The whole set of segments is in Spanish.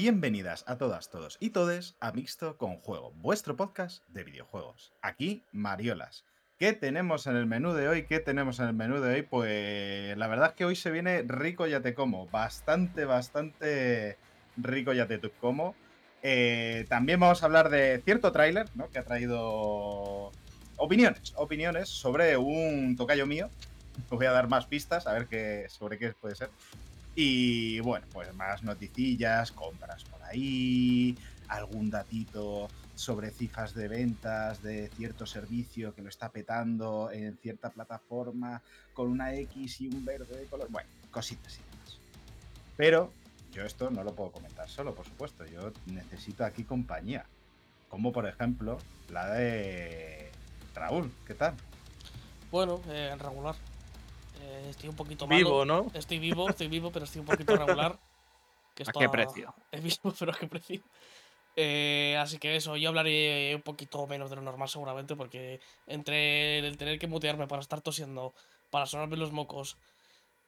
Bienvenidas a todas, todos y todes a Mixto con Juego, vuestro podcast de videojuegos. Aquí, Mariolas. ¿Qué tenemos en el menú de hoy? ¿Qué tenemos en el menú de hoy? Pues la verdad es que hoy se viene rico ya te como. Bastante, bastante rico ya te como. Eh, también vamos a hablar de cierto tráiler, ¿no? Que ha traído opiniones, opiniones sobre un tocayo mío. Os voy a dar más pistas, a ver qué, sobre qué puede ser. Y bueno, pues más noticillas, compras por ahí, algún datito sobre cifras de ventas de cierto servicio que lo está petando en cierta plataforma con una X y un verde de color. Bueno, cositas y demás. Pero yo esto no lo puedo comentar solo, por supuesto. Yo necesito aquí compañía. Como por ejemplo la de Raúl. ¿Qué tal? Bueno, eh, regular. Eh, estoy un poquito malo. Vivo, ¿no? Estoy vivo, estoy vivo, pero estoy un poquito regular. Que ¿A qué precio? Es vivo, pero a qué precio. Eh, así que eso, yo hablaré un poquito menos de lo normal seguramente, porque entre el tener que mutearme para estar tosiendo, para sonarme los mocos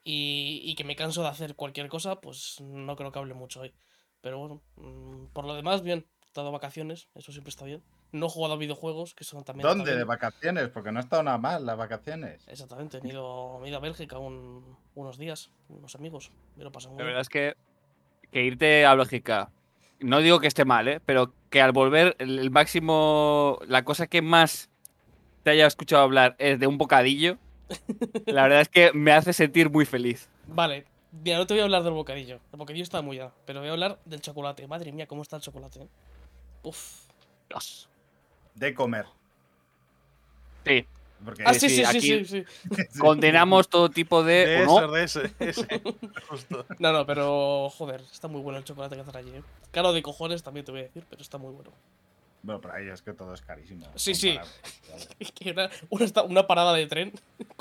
y, y que me canso de hacer cualquier cosa, pues no creo que hable mucho hoy. Pero bueno, mm, por lo demás, bien. He dado vacaciones, eso siempre está bien. No he jugado a videojuegos, que son también. ¿Dónde? ¿De vacaciones? Porque no ha estado nada mal las vacaciones. Exactamente, me he ido, me he ido a Bélgica un- unos días, unos amigos. Me lo pasé muy La bien. verdad es que, que irte a Bélgica, no digo que esté mal, ¿eh? pero que al volver, el, el máximo, la cosa que más te haya escuchado hablar es de un bocadillo, la verdad es que me hace sentir muy feliz. Vale, mira, no te voy a hablar del bocadillo. El bocadillo está muy ya, pero voy a hablar del chocolate. Madre mía, cómo está el chocolate. eh. Uf. Dios. De comer. Sí, Porque Ah, sí, sí, sí, sí, aquí- sí, sí. condenamos todo tipo de... De ¿o eso, no? de ese, ese. Justo. No, no, pero joder, está muy bueno el chocolate que hacen allí. eh. Caro de cojones también te voy a decir, pero está muy bueno. Bueno, pero ahí es que todo es carísimo. Sí, sí. comparado. Es que una, una, una parada de tren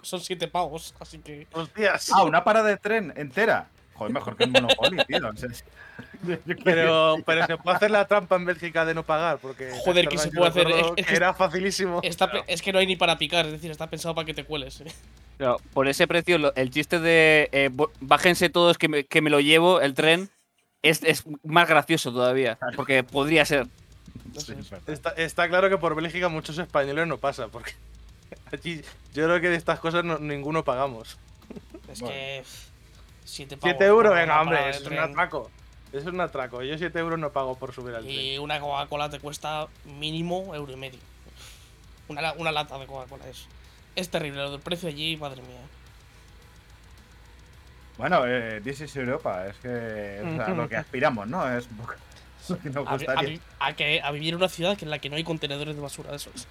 son siete pavos, así que. Hostias. Ah, una parada de tren entera. Joder, mejor que el Monopoly, tío. O sea, Pero, pero se puede hacer la trampa en Bélgica de no pagar, porque. Joder, que se puede hacer, es- es que que- era facilísimo. Está es que no hay ni para picar, es decir, está pensado para que te cueles. eh. Pero por ese precio, el chiste de eh, bájense todos que me, que me lo llevo, el tren, es, es más gracioso todavía, porque podría ser. Sí. Está, está claro que por Bélgica muchos españoles no pasa, porque allí yo creo que de estas cosas no- ninguno pagamos. Es Bueno. que. Pff, Siete pavos. 7 euros, venga, hombre, es un atraco. Es un atraco. Yo 7 euros no pago por subir al tren. Y una Coca-Cola te cuesta mínimo euro y medio. Una, una lata de Coca-Cola es. Es terrible, lo del precio allí, madre mía. Bueno, eh, This is Europa. Es que o sea, lo que aspiramos, ¿no? Es un poco lo que nos A, vi- a gustaría. a que, a vivir en una ciudad en la que no hay contenedores de basura, eso es.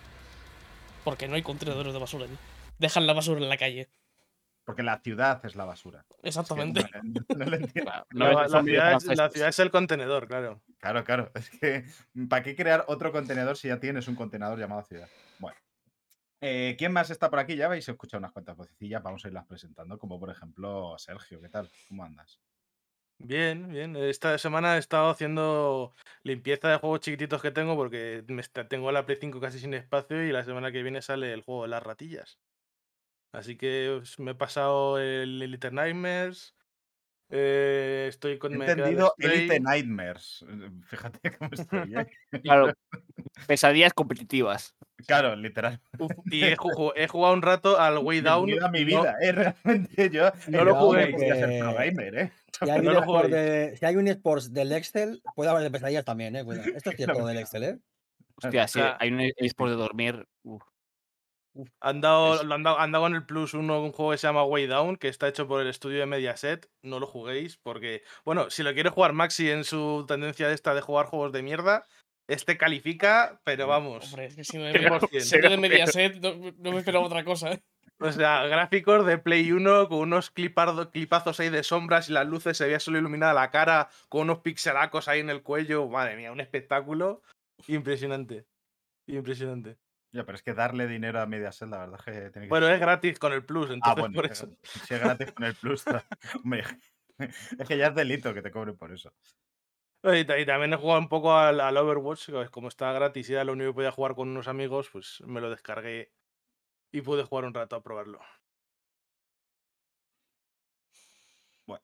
Porque no hay contenedores de basura allí. Dejan la basura en la calle. Porque la ciudad es la basura. Es que Exactamente. no, no lo entiendo. Claro, La, no ciudad es, la franceses. ciudad es el contenedor, claro. Claro, claro. Es que, ¿para qué crear otro contenedor si ya tienes un contenedor llamado ciudad? Bueno. Eh, ¿Quién más está por aquí? Ya habéis escuchado unas cuantas vocecillas, vamos a irlas presentando, como por ejemplo Sergio. ¿Qué tal? ¿Cómo andas? Bien, bien. Esta semana he estado haciendo limpieza de juegos chiquititos que tengo porque me está- tengo la Play 5 casi sin espacio y la semana que viene sale el juego de las ratillas. Así que pues, me he pasado el Little Nightmares. eh, estoy con He entendido. Elite Nightmares. Eh, Fíjate cómo estoy. ¿eh? Claro, pesadillas competitivas. Claro, literal. Uf, y he, ju- he jugado un rato al Way Down. Bienvenido a mi no- vida, ¿eh? Realmente yo. No lo jugué gamer, ¿eh? Si hay, No un lo esport juguéis. de- si hay un esports del Excel, puede haber de pesadillas también, eh. Cuidado. Esto es cierto del Excel, eh. Hostia, sí, hay un eSport de dormir. uf. Han dado, han dado, han dado en el Plus uno, un juego que se llama Way Down, que está hecho por el estudio de Mediaset. No lo juguéis porque, bueno, si lo quiere jugar Maxi en su tendencia de esta de jugar juegos de mierda, este califica, pero vamos. Hombre, es que si Pero- si de Mediaset no, no me esperaba otra cosa, ¿eh? O sea, gráficos de Play 1 con unos clipardo- clipazos ahí de sombras y las luces se veía solo iluminada la cara con unos pixelacos ahí en el cuello. Madre mía, un espectáculo impresionante. Impresionante. Ya, pero es que darle dinero a Mediaset, la verdad es que tiene que Bueno, es gratis con el Plus, Ah, entonces bueno, por es eso. si es gratis con el plus. hombre, es que ya es delito que te cobren por eso. Y, ta- y también he jugado un poco al, al Overwatch, que como estaba gratis y era lo único que podía jugar con unos amigos, pues me lo descargué y pude jugar un rato a probarlo. Pues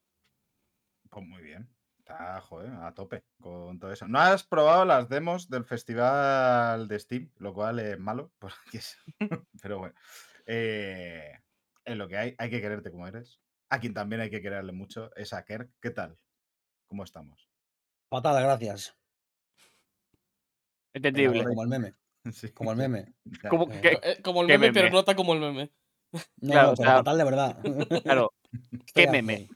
muy bien. Está, joder, a tope con todo eso. No has probado las demos del festival de Steam, lo cual es malo, porque es- pero bueno. eh, es lo que hay, hay que quererte como eres. A quien también hay que quererle mucho es a Kerk. ¿Qué tal? ¿Cómo estamos? Patada, gracias. Entendible. como el meme. Sí, Como el meme. ya. ¿Cómo Eh, que- Como el ¿Qué meme, pero meme? nota como el meme. No, Claro, no, o pero sea, fatal de verdad. Claro, ¿qué meme?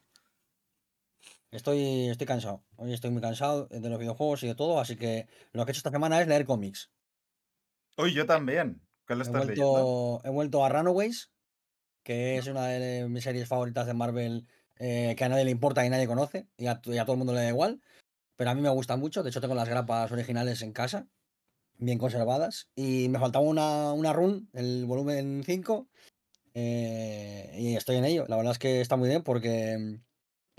Estoy, estoy cansado. Hoy estoy muy cansado de los videojuegos y de todo, así que lo que he hecho esta semana es leer cómics. Uy, yo también. ¿Qué lo He estás leyendo? vuelto, he vuelto a Runaways, que es una de mis series favoritas de Marvel eh, que a nadie le importa y nadie conoce, y a, y a todo el mundo le da igual, pero a mí me gusta mucho. De hecho, tengo las grapas originales en casa, bien conservadas, y me faltaba una, una run, el volumen 5, eh, y estoy en ello. La verdad es que está muy bien porque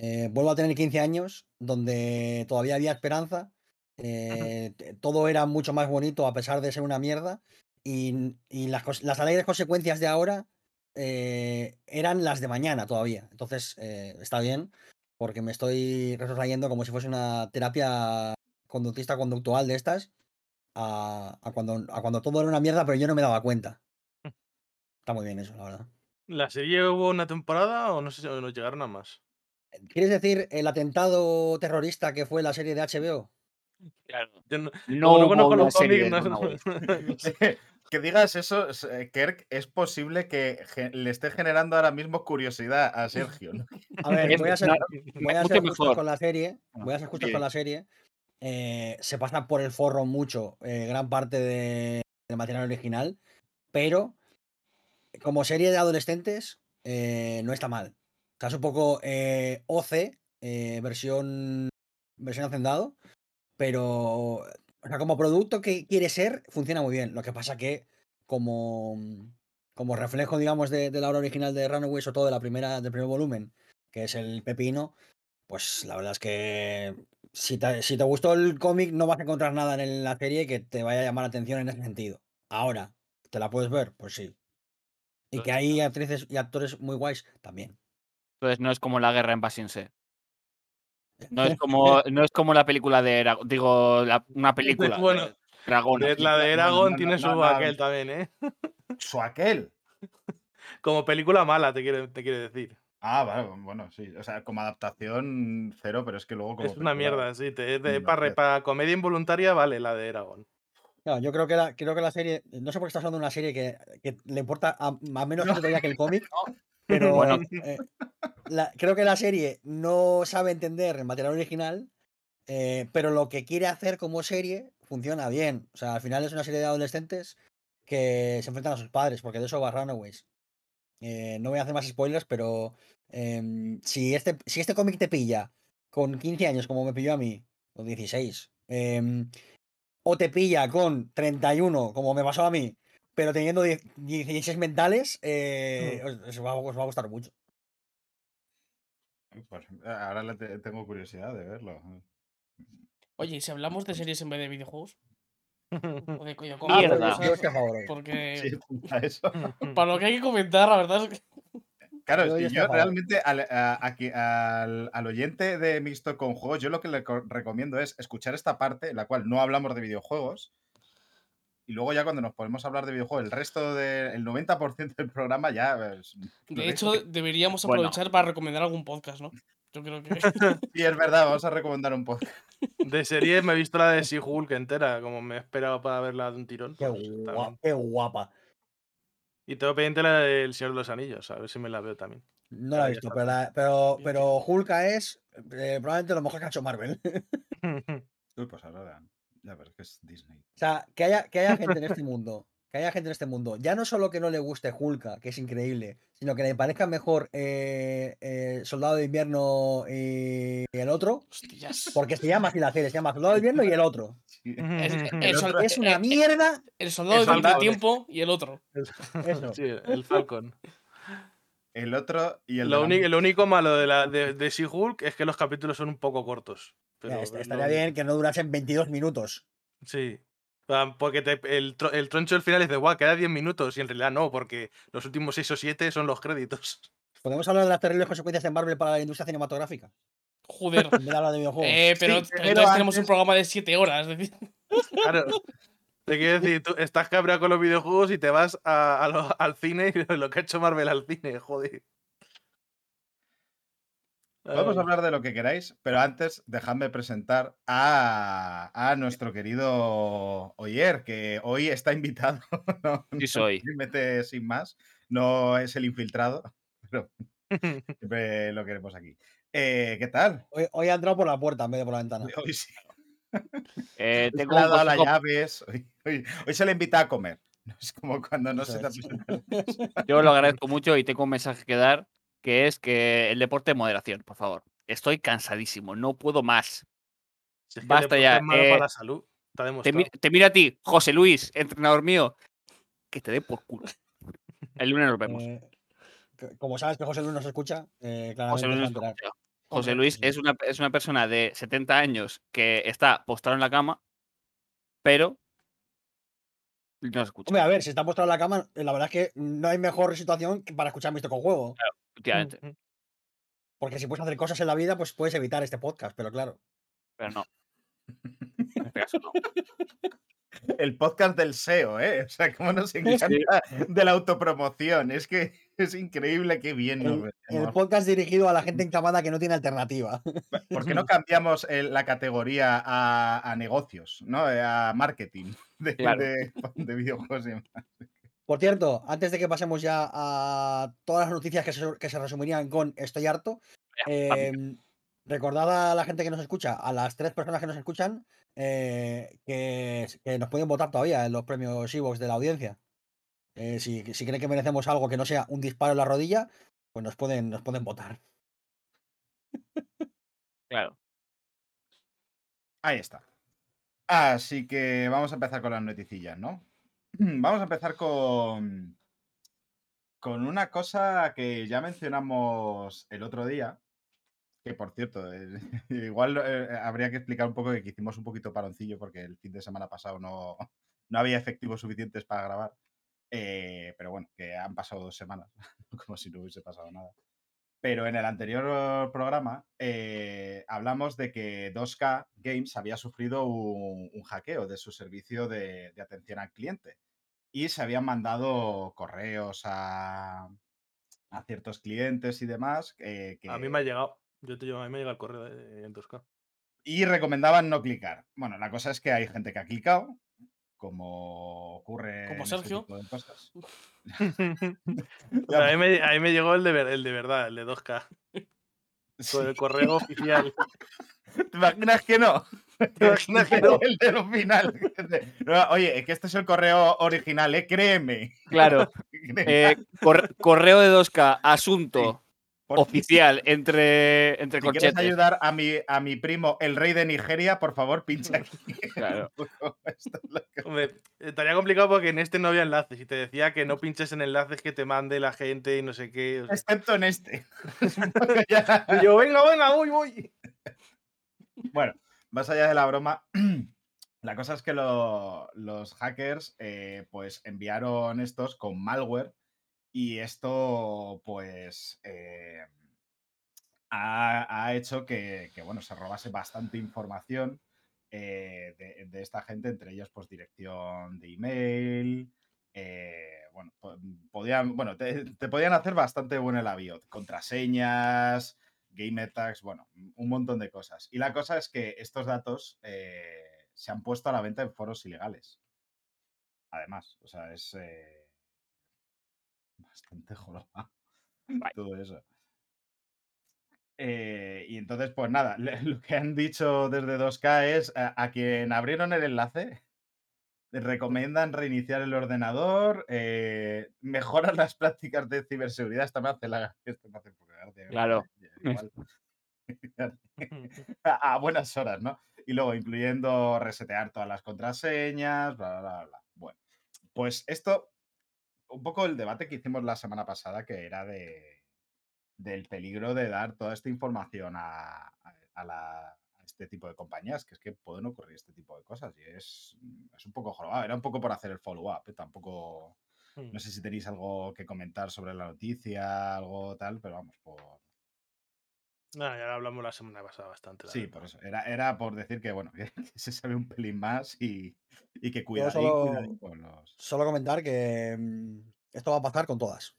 eh, vuelvo a tener 15 años, donde todavía había esperanza. eh, todo era mucho más bonito a pesar de ser una mierda. Y, y las, las alegres consecuencias de ahora eh, eran las de mañana todavía. Entonces está bien, porque me estoy retrotrayendo como si fuese una terapia conductista conductual de estas a, a cuando, a cuando todo era una mierda, pero yo no me daba cuenta. Está muy bien eso, la verdad. ¿La serie hubo una temporada o no sé si nos llegaron a más? ¿Quieres decir el atentado terrorista que fue la serie de HBO? claro. Yo no, No no conozco los serie cómics, no- que digas eso, es- eh, Kerk, es posible que le esté generando ahora mismo curiosidad a Sergio. ¿no? A ver, voy a ser, voy a ser justos con la serie. Ah, Voy a ser justos bien. con la serie. eh, se pasa por el forro mucho eh, gran parte de- del material original, pero como serie de adolescentes eh, no está mal. Sea, es un poco eh, OC, eh, versión, versión hacendado, pero o sea, como producto que quiere ser, funciona muy bien. Lo que pasa que como, como reflejo, digamos, de, de la obra original de Runaways o todo de la primera, del primer volumen, que es el pepino, pues la verdad es que si te, si te gustó el cómic no vas a encontrar nada en la serie que te vaya a llamar la atención en ese sentido. Ahora, ¿te la puedes ver? Pues sí. Y que hay actrices y actores muy guays también. Entonces no es como la guerra en Basinse. No es como, no es como la película de Eragon. Digo, la- una película. Bueno, de Dragón. de- la de Eragon no, tiene no, su no, no. aquel también, ¿eh? Su aquel. Como película mala, te quiere, te quiere decir. Ah, vale, bueno, sí. O sea, como adaptación cero, pero es que luego como es una película- mierda, sí. Te, para, comedia involuntaria vale la de Eragon. Claro, yo creo que la, creo que la serie, no sé por qué estás hablando de una serie que, que le importa a, a menos que el cómic, pero Bueno. eh, la- creo que la serie no sabe entender el material original, eh, pero lo que quiere hacer como serie funciona bien. O sea, al final es una serie de adolescentes que se enfrentan a sus padres, porque de eso va Runaways. Eh, no voy a hacer más spoilers, pero em, si este, si este cómic te pilla con 15 años, como me pilló a mí, o 16, em, o te pilla con 31, como me pasó a mí, pero teniendo 10 16 mentales, eh, os, os va, os va a gustar mucho. Pues, ahora le te- tengo curiosidad de verlo. Oye, ¿y si hablamos de series en vez de videojuegos? O de coño, Ah, pues hoy. Porque Sí, eso. para lo que hay que comentar, la verdad es que. Claro, Yo es que realmente al, a- aquí- al- al oyente de Mixto con Juegos, yo lo que le co- recomiendo es escuchar esta parte en la cual no hablamos de videojuegos. Y luego ya cuando nos ponemos a hablar de videojuegos, el resto del 90% del programa ya... es- lo De hecho, deberíamos Bueno. aprovechar para recomendar algún podcast, ¿no? Yo creo que. Sí, es verdad, vamos a recomendar un podcast. De series me he visto la de She-Hulk entera, como me he esperado para verla de un tirón. Qué, pues, guapa. Y tengo pendiente la del Señor de los Anillos, a ver si me la veo también. No la he visto, pero, la- pero, pero Hulka es eh, probablemente lo mejor que ha hecho Marvel. Uy, pues ahora ya ves que es Disney. O sea, que haya, que haya gente en este mundo, que haya gente en este mundo, ya no solo que no le guste Hulka, que es increíble, sino que le parezca mejor eh, eh, Soldado de Invierno y el otro, Hostias. porque se llama así la serie, se llama Soldado de Invierno y el otro. Sí. Es- El el, otro sol- Es una mierda. el soldado del soldado. tiempo y el otro. Eso. sí, el Falcon. El otro y el de la lo único malo de, la, de, de She-Hulk es que los capítulos son un poco cortos. Pero es estaría bien que no durasen 22 minutos. Sí. Porque te- el, el troncho del final dice, guau, queda 10 minutos. Y en realidad no, porque los últimos 6 o 7 son los créditos. ¿Podemos hablar de las terribles consecuencias de Marvel para la industria cinematográfica? Joder. En vez de hablar de videojuegos. Eh, pero, Sí, pero tenemos un programa de 7 horas. Es Claro. Te quiero decir, tú estás cabreado con los videojuegos y te vas a- a lo- al cine y lo que ha hecho Marvel al cine, joder. Podemos Ay. hablar de lo que queráis, pero antes dejadme presentar a, a nuestro querido Oyer, que hoy está invitado. No, Sí soy. no mete sin más, no es el infiltrado, pero siempre lo queremos aquí. Eh, ¿Qué tal? Hoy, hoy ha entrado por la puerta en vez de por la ventana. Hoy sí. Eh, Hoy se tengo un las llaves. Hoy, hoy- hoy se le invita a comer. Es como cuando no Eso se te. Yo lo agradezco mucho y tengo un mensaje que dar, que es que el deporte moderación, por favor. Estoy cansadísimo, no puedo más. Si es que el Basta ya, es malo eh, para la salud. Te, mi- mira a ti, José Luis, entrenador mío, que te dé por culo. El lunes nos vemos. Eh, como sabes que José Luis nos escucha, eh, José se Luis, enterar. José Hombre, Luis es, una, es una persona de 70 años que está postrado en la cama, pero no nos escucha. Hombre, a ver, si está postrado en la cama, eh, la verdad es que no hay mejor situación que para escucharme esto con juego. efectivamente, Porque si puedes hacer cosas en la vida, pues puedes evitar este podcast, pero claro. pero no. En este caso no. El podcast del SEO, ¿eh? O sea, cómo nos encanta de la autopromoción. Es que es increíble qué bien El, podcast dirigido a la gente encamada que no tiene alternativa. ¿Por qué no cambiamos el- la categoría a, a negocios, ¿no? Eh, A marketing de, Claro. de- de videojuegos y demás? Por cierto, antes de que pasemos ya a todas las noticias que se, que se resumirían con Estoy harto, eh, recordad a la gente que nos escucha, a las tres personas que nos escuchan, eh, que, que nos pueden votar todavía en los premios Evox de la audiencia. Eh, si, si creen que merecemos algo que no sea un disparo en la rodilla, pues nos pueden, nos pueden votar. Claro. Ahí está. Así que vamos a empezar con las noticillas, ¿no? Vamos a empezar con, con una cosa que ya mencionamos el otro día, que por cierto, eh, igual eh, habría que explicar un poco que hicimos un poquito paroncillo porque el fin de semana pasado no, no había efectivos suficientes para grabar. Eh, pero bueno, que han pasado dos semanas, como si no hubiese pasado nada. Pero en el anterior programa eh, hablamos de que 2K Games había sufrido un, un hackeo de su servicio de, de atención al cliente y se habían mandado correos a, a ciertos clientes y demás eh, que, A mí me ha llegado. Yo te llevo, a mí me llega el correo en 2K. y recomendaban no clicar. Bueno, la cosa es que hay gente que ha clicado, como ocurre Como en este Sergio. tipo de cosas. a, mí me, a mí me llegó el de, ver- el de verdad, el de 2K. Sí. Con el correo oficial. ¿Te imaginas que no? ¿Te imaginas que no? El de lo final. No, Oye, es que este es el correo original, ¿eh? Créeme. Claro. Créeme. Eh, cor- correo de 2K, asunto oficial entre, entre Si quieres ayudar a mi, a mi primo, el rey de Nigeria, por favor, pincha aquí. Claro. Hombre, estaría complicado porque en este no había enlaces. Y te decía que no pinches en enlaces que te mande la gente y no sé qué. o sea. Excepto en este. Yo, venga, venga, voy, voy. Bueno, más allá de la broma, la cosa es que lo- los hackers eh, pues enviaron estos con malware y esto pues eh, ha, ha hecho que, bueno, se robase bastante información eh, de, esta gente, entre ellos pues dirección de email. eh, bueno, po- podían, bueno te, podían hacer bastante bueno el avión, contraseñas, game tags, bueno, un montón de cosas. Y la cosa es que estos datos se han puesto a la venta en foros ilegales. Además, o sea, es bastante jorobado Vale. todo eso. Eh, y entonces, pues nada, lo que han dicho desde 2K es a, a quien abrieron el enlace, recomiendan reiniciar el ordenador, eh, mejoran las prácticas de ciberseguridad. Esta me hace la esto me hace poca gracia, Claro. igual. a, a buenas horas, ¿no? Y luego incluyendo resetear todas las contraseñas, bla, bla, bla, bla. Bueno, pues esto, un poco el debate que hicimos la semana pasada, que era de, del peligro de dar toda esta información a, a- a la- a este tipo de compañías, que es que pueden ocurrir este tipo de cosas y es, es un poco jorobado. Era un poco por hacer el follow-up, ¿eh? tampoco... No sé si tenéis algo que comentar sobre la noticia, algo tal, pero vamos, por, No, ya lo hablamos la semana pasada bastante. Sí, verdad. por eso. Era, era por decir que, bueno, que, se sabe un pelín más y, y que Yo cuidadín, solo, con los. solo comentar que mm, esto va a pasar con todas.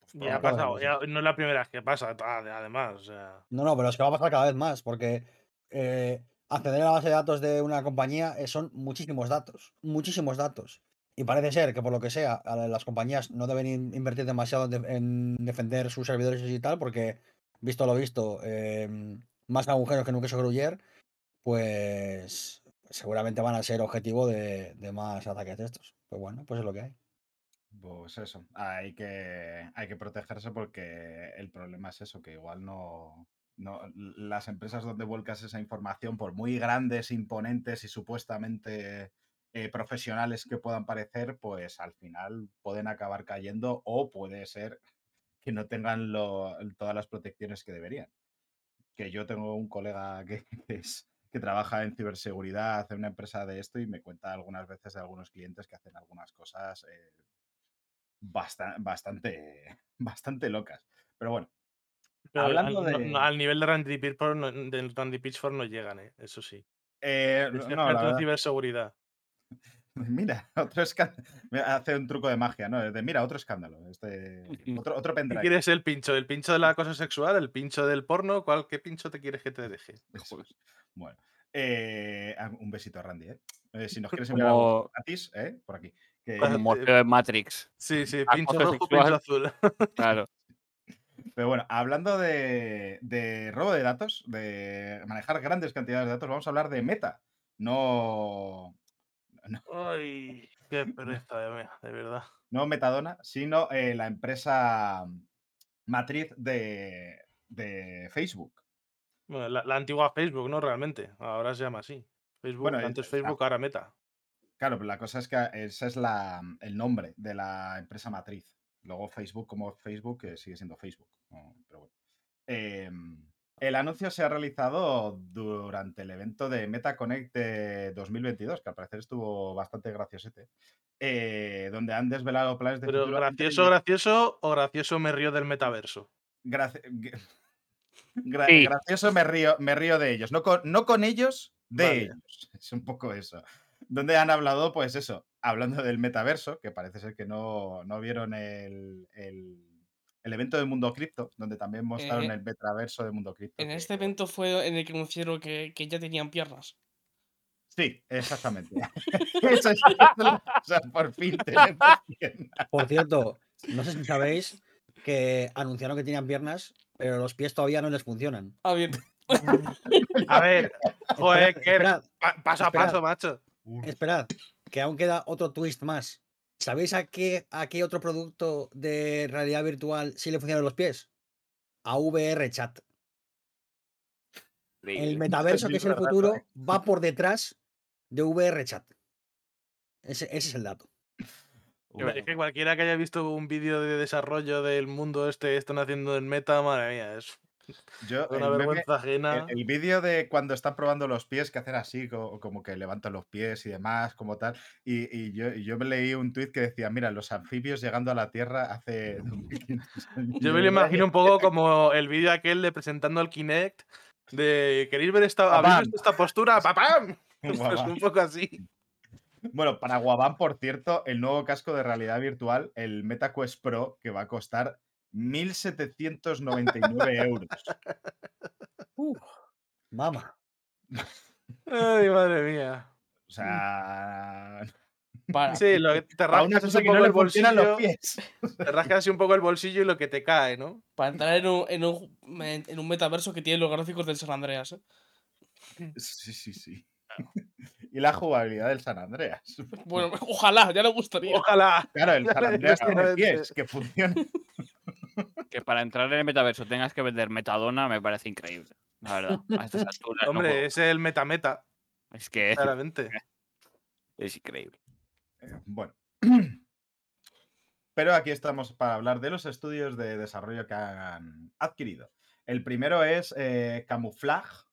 pues, Ya ha pasado, ya no es la primera vez que pasa, además. O sea, No, no, pero es que va a pasar cada vez más, porque eh, acceder a la base de datos de una compañía eh, son muchísimos datos, muchísimos datos. Y parece ser que por lo que sea, las compañías no deben in- invertir demasiado en, de- en defender sus servidores y tal, porque, visto lo visto, em, más agujeros que nunca se gruyer, pues seguramente van a ser objetivo de, de más ataques de estos. Pues bueno, pues es lo que hay. Pues eso, hay que, hay que protegerse porque el problema es eso, que igual no, no. Las empresas donde vuelcas esa información, por muy grandes, imponentes y supuestamente eh, profesionales que puedan parecer, pues al final pueden acabar cayendo o puede ser que no tengan lo- todas las protecciones que deberían. Que yo tengo un colega que, que es, que trabaja en ciberseguridad en una empresa de esto y me cuenta algunas veces de algunos clientes que hacen algunas cosas eh, basta- bastante, bastante locas. Pero bueno, pero al- hablando no- de... no, al nivel de Randy Pitchford no, del Randy Pitchford no llegan, ¿eh? eso sí. eh, Es no, la ciberseguridad. mira, otro escándalo. Hace un truco de magia, ¿no? De, mira, otro escándalo. Este, otro, otro ¿Qué pendrive. quieres el pincho? ¿El pincho de la cosa sexual? ¿El pincho del porno? ¿Cuál, ¿Qué pincho te quieres que te deje? Bueno, eh, ah, un besito a Randy, ¿eh? Eh, si nos quieres enviar algo gratis, ¿eh? Por aquí. Que- como Morfeo en Matrix. Sí, sí, pincho rojo, sexual. pincho azul. Claro. Pero bueno, hablando de, de robo de datos, de manejar grandes cantidades de datos, vamos a hablar de Meta. No, no, Ay, qué pereza, de, verdad. no Metadona, sino eh, la empresa matriz de, de Facebook. Bueno, la, la antigua Facebook, ¿no? Realmente. Ahora se llama así. Facebook, Bueno, antes es- Facebook, ahora Meta. Claro, pero la cosa es que ese es la, el nombre de la empresa matriz. Luego Facebook como Facebook eh, sigue siendo Facebook. Pero bueno. Em, el anuncio se ha realizado durante el evento de MetaConnect de 2022, que al parecer estuvo bastante graciosete, eh, donde han desvelado planes de Pero futuro gracioso, inteligen- gracioso o gracioso me río del metaverso. Graci- gra- Sí. gracioso me río, me río de ellos. No con, no con ellos, de Vale. ellos. Es un poco eso. Donde han hablado, pues eso, hablando del metaverso, que parece ser que no, no vieron el, el- el evento de Mundo Cripto, donde también mostraron Eh, el metaverso de Mundo Cripto. En que- este que evento fue en el que anunciaron que, que ya tenían piernas. Sí, exactamente. Eso es, o sea, por fin tenemos piernas. Por cierto, no sé si sabéis que anunciaron que tenían piernas, pero los pies todavía no les funcionan. Ah, bien. A ver, joder, que Esperad, pa- paso a esperad. paso, macho. esperad, que aún queda otro twist más. ¿Sabéis a qué, a qué otro producto de realidad virtual sí le funcionan los pies? A VR Chat. El metaverso, que es el futuro, ¿eh? va por detrás de VR Chat. Ese, ese es el dato. Es que cualquiera que haya visto un vídeo de desarrollo del mundo este están haciendo en meta, madre mía, es Yo, una meme- vergüenza ajena. El, el vídeo de cuando están probando los pies, que hacen así, co- como que levantan los pies y demás, como tal. Y, y yo, y yo me leí un tuit que decía, mira, los anfibios llegando a la Tierra hace 2500 años". Yo me lo imagino un poco como el vídeo aquel de presentando el Kinect de ¿queréis ver esta, ¿habéis ¡Papam! visto esta postura? ¡Papam! Guau. un poco así. Bueno, para Guabán, por cierto, el nuevo casco de realidad virtual, el MetaQuest Pro, que va a costar 1.799 euros. Uf, mama. Ay, madre mía. O sea, Para. Sí, lo que te rascas un poco no el los bolsillo, pies. te rascas así un poco el bolsillo y lo que te cae, ¿no? Para entrar en un, en, un, en un metaverso que tiene los gráficos del San Andreas. ¿eh? Sí, sí, sí. Y la jugabilidad del San Andreas. Bueno, ojalá, ya le gustaría. Ojalá. Claro, el San Andreas tiene pies que funcionan. Que para entrar en el metaverso tengas que vender metadona me parece increíble. La verdad. A estas alturas. no Hombre, es el meta-meta, es que claramente. es increíble. Eh, Bueno. Pero aquí estamos para hablar de los estudios de desarrollo que han adquirido. El primero es eh, Camouflage,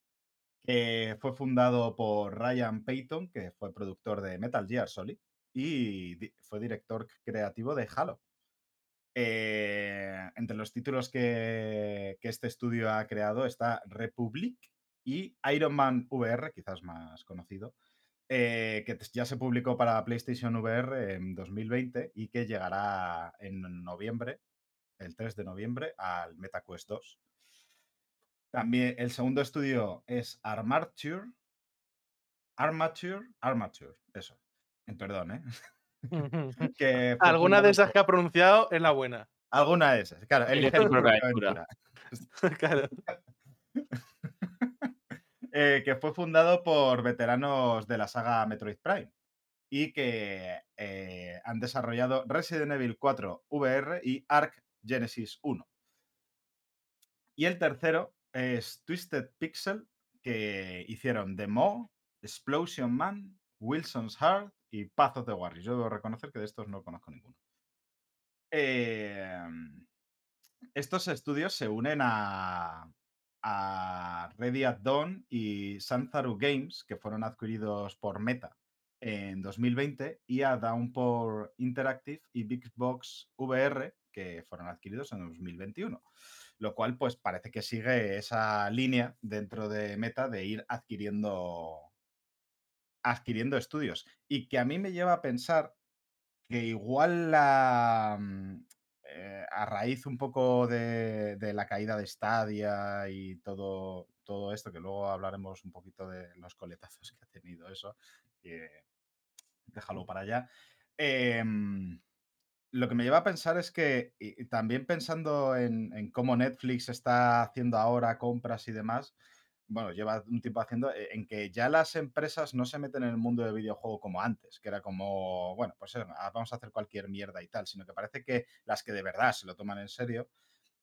que fue fundado por Ryan Payton, que fue productor de Metal Gear Solid y di- fue director creativo de Halo. Eh, entre los títulos que, este estudio ha creado está Republic y Iron Man VR, quizás más conocido, eh, que ya se publicó para PlayStation VR en 2020 y que llegará en noviembre, el 3 de noviembre, al MetaQuest 2. También el segundo estudio es Armature. Armature, Armature, eso. Eh, Perdón, ¿eh? que Alguna de esas que ha pronunciado es la buena. Alguna de esas. Claro, elige tu propia propia aventura. aventura. Claro. Eh, que fue fundado por veteranos de la saga Metroid Prime y que eh, han desarrollado Resident Evil 4 VR y Arc Genesis 1. Y el tercero es Twisted Pixel, que hicieron The Maw, Explosion Man, Wilson's Heart y Path of the Warriors. Yo debo reconocer que de estos no conozco ninguno. Eh, estos estudios se unen a, a Ready at Dawn y Sanzaru Games, que fueron adquiridos por Meta en 2020, y a Downpour Interactive y Big Box VR, que fueron adquiridos en 2021. Lo cual, pues, parece que sigue esa línea dentro de Meta de ir adquiriendo adquiriendo estudios. Y que a mí me lleva a pensar que igual la, mm, eh, a raíz un poco de, la caída de Stadia y todo, todo esto, que luego hablaremos un poquito de los coletazos que ha tenido eso, déjalo para allá. em, lo que me lleva a pensar es que, y- también pensando en, en cómo Netflix está haciendo ahora compras y demás, bueno, lleva un tiempo haciendo, eh, en que ya las empresas no se meten en el mundo del videojuego como antes, que era como, bueno, pues ah, vamos a hacer cualquier mierda y tal, sino que parece que las que de verdad se lo toman en serio,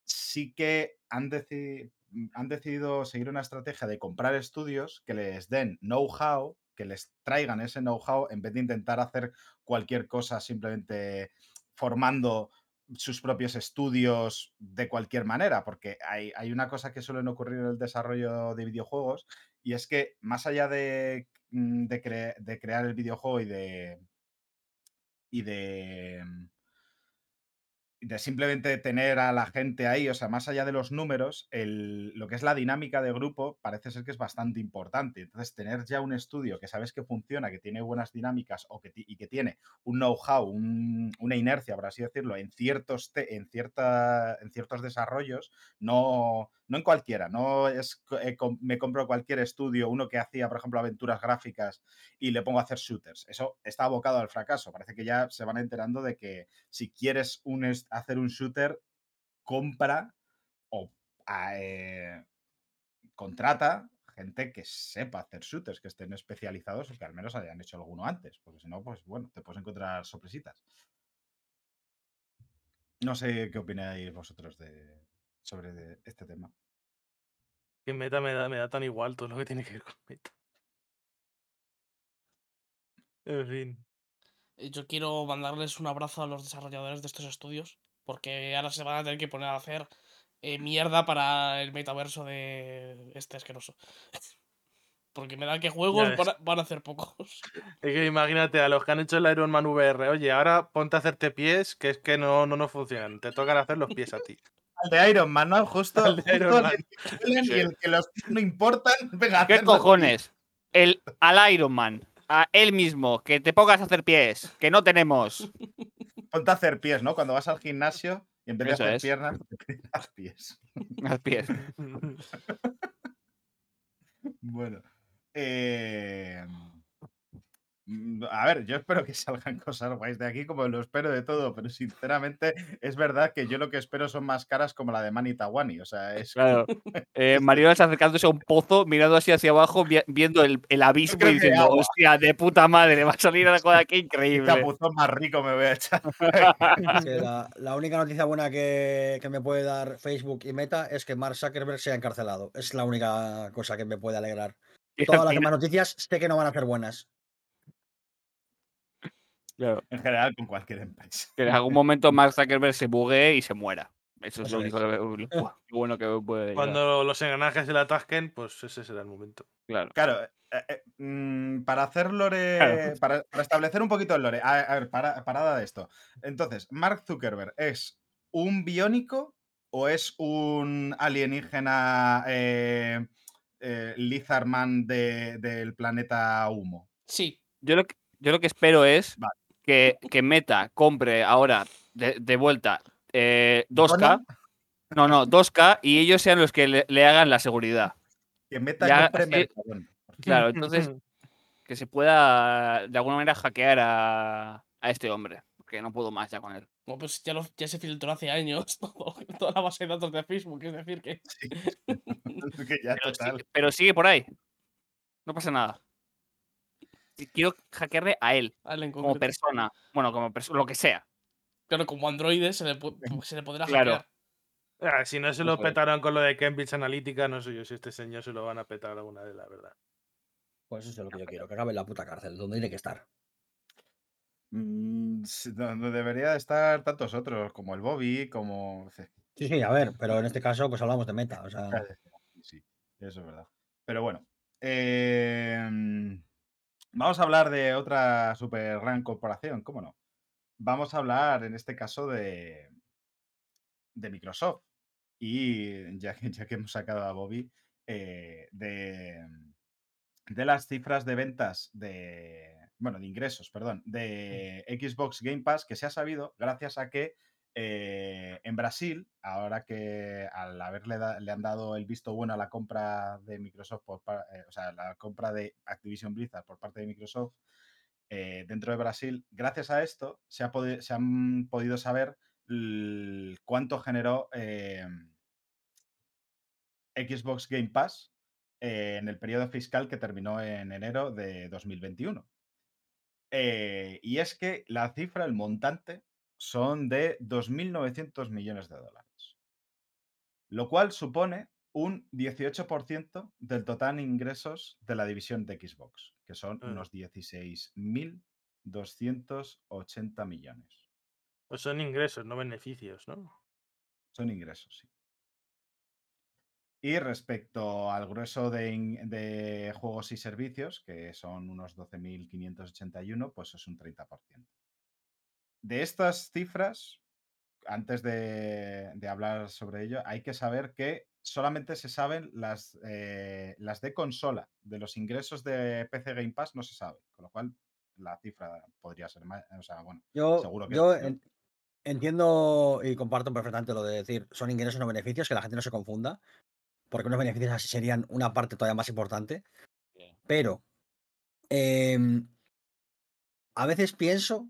sí que han, deci- han decidido seguir una estrategia de comprar estudios que les den know-how, que les traigan ese know-how, en vez de intentar hacer cualquier cosa simplemente formando sus propios estudios de cualquier manera, porque hay, hay una cosa que suele ocurrir en el desarrollo de videojuegos y es que más allá de, mm, de, de crear el videojuego y de, y de, de simplemente tener a la gente ahí, o sea, más allá de los números, el- lo que es la dinámica de grupo parece ser que es bastante importante. Entonces, tener ya un estudio que sabes que funciona, que tiene buenas dinámicas o que, y que tiene un know-how, un- una inercia, por así decirlo, en ciertos, en cierta, en ciertos desarrollos, no, no en cualquiera, no es eh, me compro cualquier estudio, uno que hacía, por ejemplo, aventuras gráficas y le pongo a hacer shooters. Eso está abocado al fracaso. Parece que ya se van enterando de que si quieres hacer un shooter, compra o a, eh, contrata gente que sepa hacer shooters, que estén especializados o que al menos hayan hecho alguno antes, porque si no, pues bueno, te puedes encontrar sorpresitas. No sé qué opináis vosotros de, sobre de este tema. Que meta me da, me da tan igual todo lo que tiene que ver con meta. En fin. Eh, Yo quiero mandarles un abrazo a los desarrolladores de estos estudios, porque ahora se van a tener que poner a hacer eh, mierda para el metaverso de este asqueroso. Porque me da que juegos van a, van a hacer pocos. Es que imagínate a los que han hecho el Iron Man VR. Oye, ahora ponte a hacerte pies, que es que no, no nos funcionan. Te tocan hacer los pies a ti. Al de Iron Man, ¿no? Justo, Al de Iron el Man. que duelen y el que los no importan. Venga, ¿Qué cojones? El, al Iron Man, a él mismo, que te pongas a hacer pies, que no tenemos. Ponte a hacer pies, ¿no? Cuando vas al gimnasio y en vez de Eso hacer es. piernas, te haz pies. Haz pies. Bueno. eh, A ver, yo espero que salgan cosas guays de aquí, como lo espero de todo, pero sinceramente es verdad que yo lo que espero son más caras como la de Mani Tawani. O sea, es. Claro. Eh, Mariola está acercándose a un pozo, mirando así hacia abajo, vi- viendo el, el abismo y que diciendo, agua. hostia, de puta madre, va a salir algo de aquí "Qué increíble. chapuzón más rico me voy a echar. Que la, la única noticia buena que, que me puede dar Facebook y Meta es que Mark Zuckerberg sea encarcelado. Es la única cosa que me puede alegrar. Todas las demás noticias sé que no van a ser buenas. Claro, En general, con cualquier empresa. que en algún momento Mark Zuckerberg se bugue y se muera. Eso es lo único bueno que puede llegar. Cuando los engranajes se le atasquen, pues ese será el momento. Claro. Claro, eh, eh, mm, para hacer lore, Claro. para, para establecer un poquito el lore, a, a ver, para- parada de esto. Entonces, Mark Zuckerberg es un biónico o es un alienígena eh, eh, Lizardman de- del planeta Humo? Sí, Yo lo que, yo lo que espero es Vale. Que, que Meta compre ahora de, de vuelta eh, 2K. ¿Dona? No, no, 2K y ellos sean los que le, le hagan la seguridad. Que meta Ya, compre Mercadona. Claro, entonces que se pueda de alguna manera hackear a, a este hombre. Porque no puedo más ya con él. bueno, pues ya, lo- ya se filtró hace años todo- toda la base de datos de Facebook. Es decir, que Sí. que ya Pero, pero sigue por ahí. No pasa nada. Quiero hackearle a él, a él en como concreto. persona. Bueno, como persona, lo que sea. Claro, como androide se le, se le podrá Claro. hackear. Ah, si no se lo petaron con lo de Cambridge Analytica, no sé yo si este señor se lo van a petar alguna vez, la verdad. Pues eso es lo que yo quiero, que acabe en la puta cárcel, donde tiene que estar. Mm, Donde debería de estar tantos otros, como el Bobby, como. Sí, sí, a ver, pero en este caso pues hablamos de meta, o sea... Sí, eso es verdad. Pero bueno. em, vamos a hablar de otra super gran corporación, ¿cómo no? Vamos a hablar en este caso de, de Microsoft. Y ya que, ya que hemos sacado a Bobby, eh, de, de las cifras de ventas de. Bueno, de ingresos, perdón, de Xbox Game Pass, que se ha sabido gracias a que eh, en Brasil, ahora que al haberle le han dado el visto bueno a la compra de Microsoft, eh, o sea, la compra de Activision Blizzard por parte de Microsoft eh, dentro de Brasil, gracias a esto se, ha se han podido saber cuánto generó Xbox Game Pass en el periodo fiscal que terminó en enero de 2021. Eh, y es que la cifra, el montante, son de 2.900 millones de dólares. Lo cual supone un 18% del total en ingresos de la división de Xbox, que son Ah. unos 16.280 millones. Pues son ingresos, no beneficios, ¿no? Son ingresos, sí. Y respecto al grueso de, de juegos y servicios, que son unos 12.581, pues es un 30%. De estas cifras, antes de, de hablar sobre ello, hay que saber que solamente se saben las, eh, las de consola. De los ingresos de PC Game Pass no se sabe, con lo cual la cifra podría ser más. O sea, bueno, Yo, Seguro que yo entiendo y comparto perfectamente lo de decir son ingresos no beneficios, que la gente no se confunda, porque unos beneficios así serían una parte todavía más importante. Pero em, a veces pienso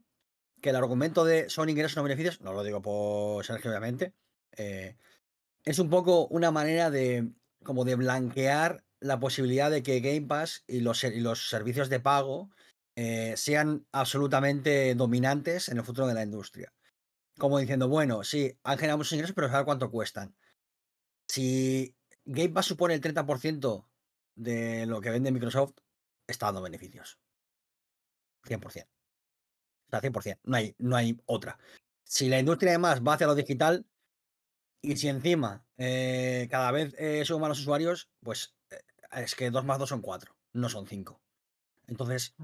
que el argumento de son ingresos no beneficios, no lo digo por Sergio, obviamente, eh, es un poco una manera de como de blanquear la posibilidad de que Game Pass y los, y los servicios de pago eh, sean absolutamente dominantes en el futuro de la industria. Como diciendo, bueno, sí, han generado muchos ingresos, pero ¿sabe cuánto cuestan? Si Game Pass supone el 30% de lo que vende Microsoft, está dando beneficios. 100%. Sea, 100%. No hay, no hay otra. Si la industria además va hacia lo digital y si encima eh, cada vez eh, suman los usuarios, pues eh, es que 2 más 2 son 4, no son 5. Entonces,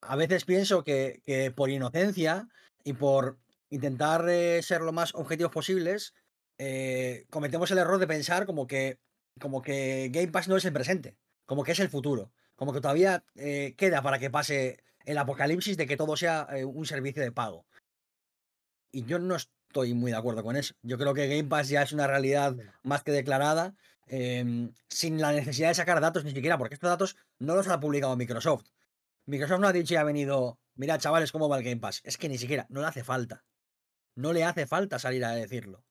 a veces pienso que, que por inocencia y por intentar eh, ser lo más objetivos posibles, cometemos el error de pensar como que, como que Game Pass no es el presente, como que es el futuro, como que todavía eh, queda para que pase el apocalipsis de que todo sea eh, un servicio de pago. Y yo no estoy muy de acuerdo con eso. Yo creo que Game Pass ya es una realidad más que declarada, em, sin la necesidad de sacar datos ni siquiera, porque estos datos no los ha publicado Microsoft. Microsoft no ha dicho y ha venido, mira chavales, cómo va el Game Pass. Es que ni siquiera, no le hace falta. No le hace falta salir a decirlo.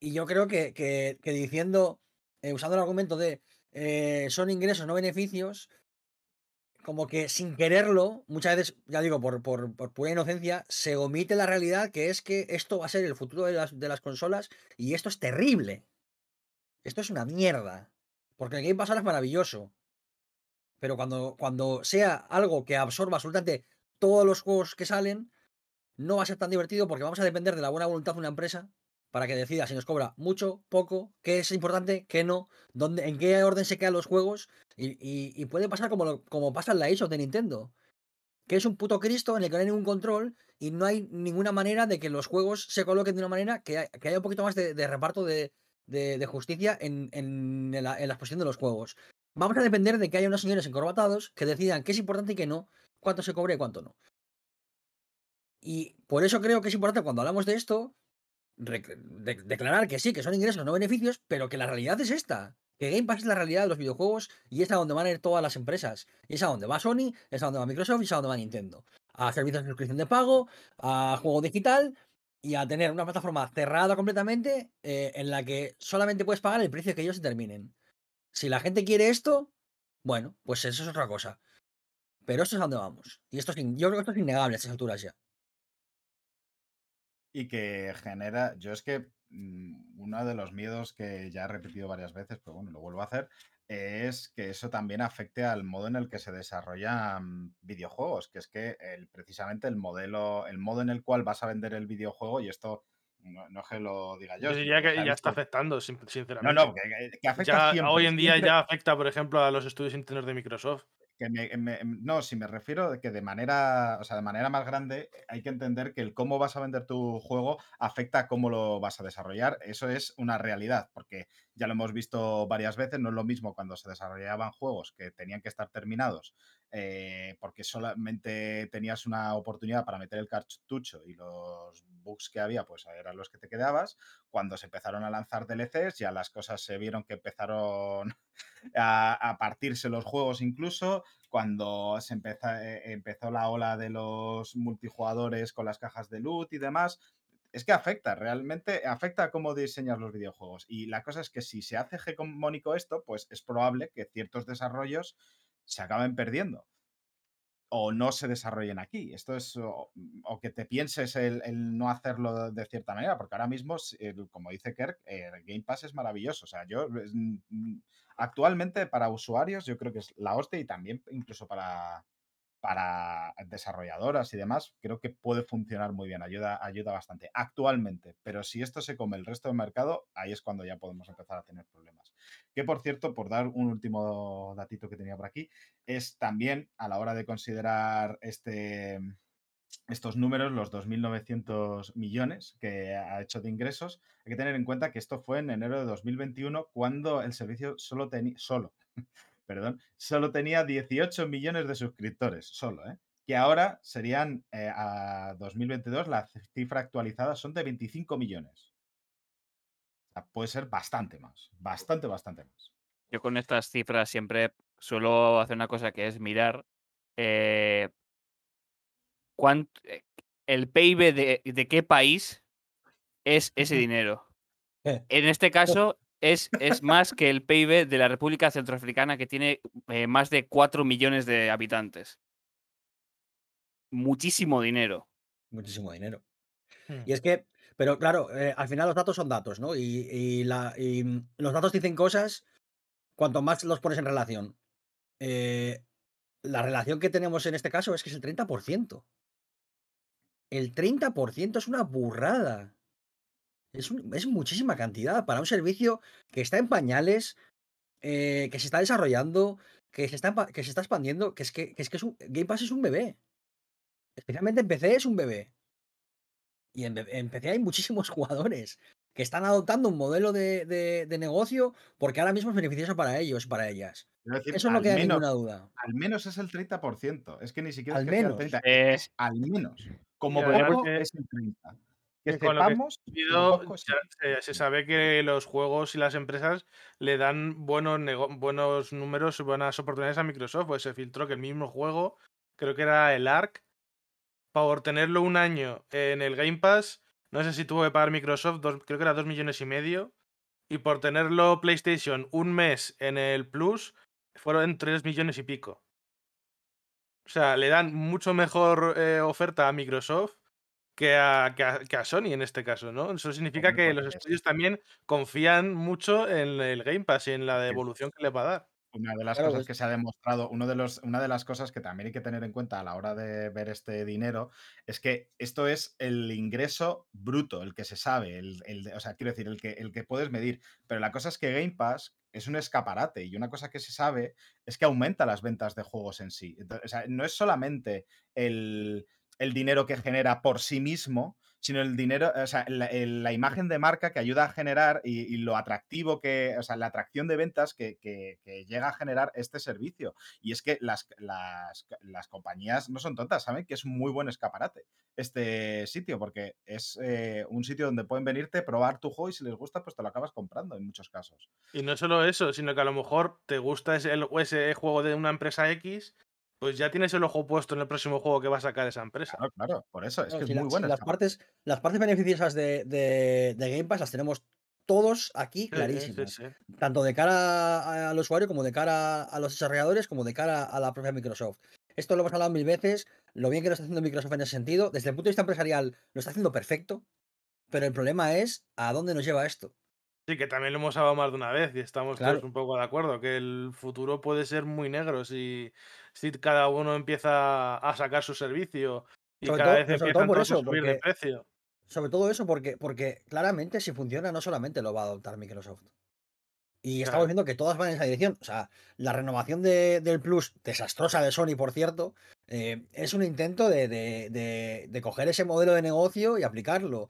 Y yo creo que, que- que diciendo, eh, usando el argumento de eh, son ingresos, no beneficios, como que sin quererlo, muchas veces, ya digo, por, por, por pura inocencia, se omite la realidad que es que esto va a ser el futuro de las, de las consolas y esto es terrible. Esto es una mierda. Porque el Game Pass es maravilloso. Pero cuando, cuando sea algo que absorba absolutamente todos los juegos que salen, no va a ser tan divertido porque vamos a depender de la buena voluntad de una empresa para que decida si nos cobra mucho, poco, qué es importante, qué no, dónde, en qué orden se quedan los juegos. Y, puede pasar como, lo- como pasa en la eShop de Nintendo. que es un puto Cristo en el que no hay ningún control y no hay ninguna manera de que los juegos se coloquen de una manera que, hay- que haya un poquito más de, reparto de, justicia en, la, en la exposición de los juegos. Vamos a depender de que haya unos señores encorbatados que decidan qué es importante y qué no, cuánto se cobre y cuánto no. Y por eso creo que es importante cuando hablamos de esto, de- declarar que sí, que son ingresos, no beneficios, pero que la realidad es esta. Que Game Pass es la realidad de los videojuegos y es a donde van a ir todas las empresas. Y es a donde va Sony, es a donde va Microsoft y es a donde va Nintendo. A servicios de suscripción de pago, a juego digital y a tener una plataforma cerrada completamente eh, en la que solamente puedes pagar el precio que ellos determinen. Si la gente quiere esto, bueno, pues eso es otra cosa. Pero esto es a donde vamos. Y esto es, yo creo que esto es innegable a estas alturas ya. Y que genera, yo es que mm, uno de los miedos que ya he repetido varias veces, pero bueno, lo vuelvo a hacer, es que eso también afecte al modo en el que se desarrollan videojuegos, que es que el, precisamente el modelo, el modo en el cual vas a vender el videojuego, y esto no, no es que lo diga yo. Yo sino diría que ya está afectando, sin- No, sinceramente. no, que, que afecta Ya, siempre, hoy en día siempre- ya afecta, por ejemplo, a los estudios internos de Microsoft. Que me- me- no, si me refiero de que de manera, o sea, de manera más grande hay que entender que el cómo vas a vender tu juego afecta a cómo lo vas a desarrollar. Eso es una realidad, porque ya lo hemos visto varias veces, no es lo mismo cuando se desarrollaban juegos que tenían que estar terminados eh, porque solamente tenías una oportunidad para meter el cartucho y los bugs que había pues eran los que te quedabas. Cuando se empezaron a lanzar DLCs ya las cosas se vieron que empezaron a, partirse los juegos incluso, cuando se eh, empezó la ola de los multijugadores con las cajas de loot y demás, es que afecta, realmente afecta a cómo diseñas los videojuegos. Y la cosa es que si se hace hegemónico esto, pues es probable que ciertos desarrollos se acaben perdiendo o no se desarrollen aquí. Esto es, o, o que te pienses el, no hacerlo de cierta manera, porque ahora mismo, como dice Kirk, el Game Pass es maravilloso. O sea, yo mm, mm, actualmente para usuarios yo creo que es la hostia y también incluso para, para desarrolladoras y demás, creo que puede funcionar muy bien, ayuda, ayuda bastante actualmente. Pero si esto se come el resto del mercado, ahí es cuando ya podemos empezar a tener problemas. Que por cierto, por dar un último datito que tenía por aquí, es también a la hora de considerar este, estos números, los 2.900 millones que ha hecho de ingresos, hay que tener en cuenta que esto fue en enero de 2021 cuando el servicio solo tenía, solo, perdón, solo tenía 18 millones de suscriptores, solo, ¿eh? Que ahora serían eh, a 2022, la cifra actualizada son de 25 millones. O sea, puede ser bastante más, bastante, bastante más. Yo con estas cifras siempre suelo hacer una cosa que es mirar eh, cuánt- eh, el PIB de, de qué país es ese dinero. En este caso es, es más que el PIB de la República Centroafricana que tiene eh, más de 4 millones de habitantes. Muchísimo dinero. Muchísimo dinero. Hmm. Y es que, pero claro, eh, al final los datos son datos, ¿no? Y, y la, y, mm, los datos dicen cosas cuanto más los pones en relación. Eh, la relación que tenemos en este caso es que es el 30%. El 30% es una burrada. Es, un- es muchísima cantidad para un servicio que está en pañales, eh, que se está desarrollando, que se está, que se está expandiendo, que es que, que es que es un, Game Pass es un bebé. Especialmente en PC es un bebé. Y en, PC hay muchísimos jugadores que están adoptando un modelo de, de- de negocio porque ahora mismo es beneficioso para ellos y para ellas. Decir, Eso no al queda menos- ninguna duda. Al menos es el 30%. Es que ni siquiera Al es que sea el menos. 30%. Eh, Es al menos. Como poco es el 30%. Que lo que poco ya se, sabe que los juegos y las empresas le dan buenos, buenos números y buenas oportunidades a Microsoft. Pues se filtró que el mismo juego, creo que era el ARC, por tenerlo un año en el Game Pass, no sé si tuvo que pagar Microsoft, dos- creo que era dos millones y medio. Y por tenerlo PlayStation un mes en el Plus, fueron tres millones y pico. O sea, le dan mucho mejor eh, oferta a Microsoft que a, que, a, que a Sony en este caso, ¿no? Eso significa que los estudios también confían mucho en el Game Pass y en la devolución que le va a dar. Una de las Claro, cosas que se ha demostrado, uno de los, una de las cosas que también hay que tener en cuenta a la hora de ver este dinero es que esto es el ingreso bruto, el que se sabe, el, o sea, quiero decir, el que, el que puedes medir. Pero la cosa es que Game Pass, es un escaparate y una cosa que se sabe es que aumenta las ventas de juegos en sí. O sea, no es solamente el, el dinero que genera por sí mismo, sino el dinero, o sea, la, imagen de marca que ayuda a generar y, lo atractivo que, o sea, la atracción de ventas que, que- llega a generar este servicio. Y es que las, las, las compañías no son tontas, saben que es muy buen escaparate este sitio, porque es eh, un sitio donde pueden venirte, probar tu juego y si les gusta, pues te lo acabas comprando en muchos casos. Y no solo eso, sino que a lo mejor te gusta ese, ese juego de una empresa X, pues ya tienes el ojo puesto en el próximo juego que va a sacar esa empresa. Claro, claro, por eso es que si es la- muy si bueno. las, partes, las partes beneficiosas de, de- de Game Pass las tenemos todos aquí Sí, sí, clarísimas. sí. Tanto de cara al usuario, como de cara a los desarrolladores, como de cara a la propia Microsoft. Esto lo hemos hablado mil veces, lo bien que lo está haciendo Microsoft en ese sentido. Desde el punto de vista empresarial, lo está haciendo perfecto. Pero el problema es a dónde nos lleva esto. Sí, que también lo hemos hablado más de una vez y estamos Claro. todos un poco de acuerdo, que el futuro puede ser muy negro si, si cada uno empieza a sacar su servicio y Sobre cada todo- vez pero sobre empiezan todo por todos a eso, subir de porque- precio. Sobre todo eso porque, porque claramente si funciona no solamente lo va a adoptar Microsoft. Y estamos Claro. viendo que todas van en esa dirección. O sea, la renovación de- del Plus, desastrosa de Sony, por cierto, eh, es un intento de, de- de- de coger ese modelo de negocio y aplicarlo.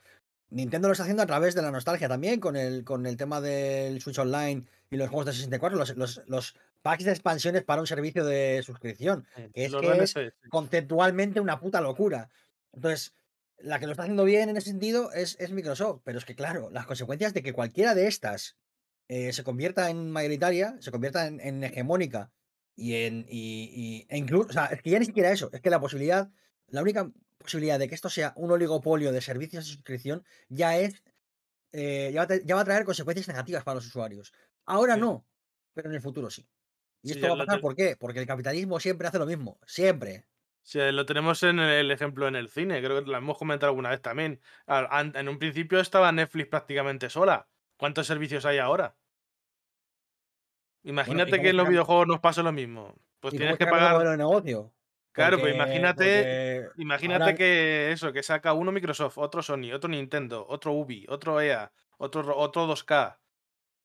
Nintendo lo está haciendo a través de la nostalgia también, con el, con el tema del Switch Online y los juegos de 64, los, los, los packs de expansiones para un servicio de suscripción, que es que es conceptualmente una puta locura. Entonces, la que lo está haciendo bien en ese sentido es, es Microsoft, pero es que claro, las consecuencias de que cualquiera de estas eh, se convierta en mayoritaria, se convierta en, en hegemónica y en y, y- e incluso, o sea, es que ya ni siquiera eso, es que la posibilidad, la única posibilidad de que esto sea un oligopolio de servicios de suscripción ya es, eh, ya, va a tra- ya va a traer consecuencias negativas para los usuarios. Ahora Sí. no, pero en el futuro sí. Y Sí, esto va a pasar, ¿por qué? Porque el capitalismo siempre hace lo mismo, siempre. Sí, lo tenemos en el ejemplo en el cine, creo que lo hemos comentado alguna vez también. En un principio estaba Netflix prácticamente sola. ¿Cuántos servicios hay ahora? Imagínate que en los videojuegos nos pasa lo mismo. Pues ¿Y tienes que pagar. modelo de negocio? Claro, pero imagínate, porque imagínate ahora- que eso, que saca uno Microsoft, otro Sony, otro Nintendo, otro Ubi, otro EA, otro, ro- otro 2K.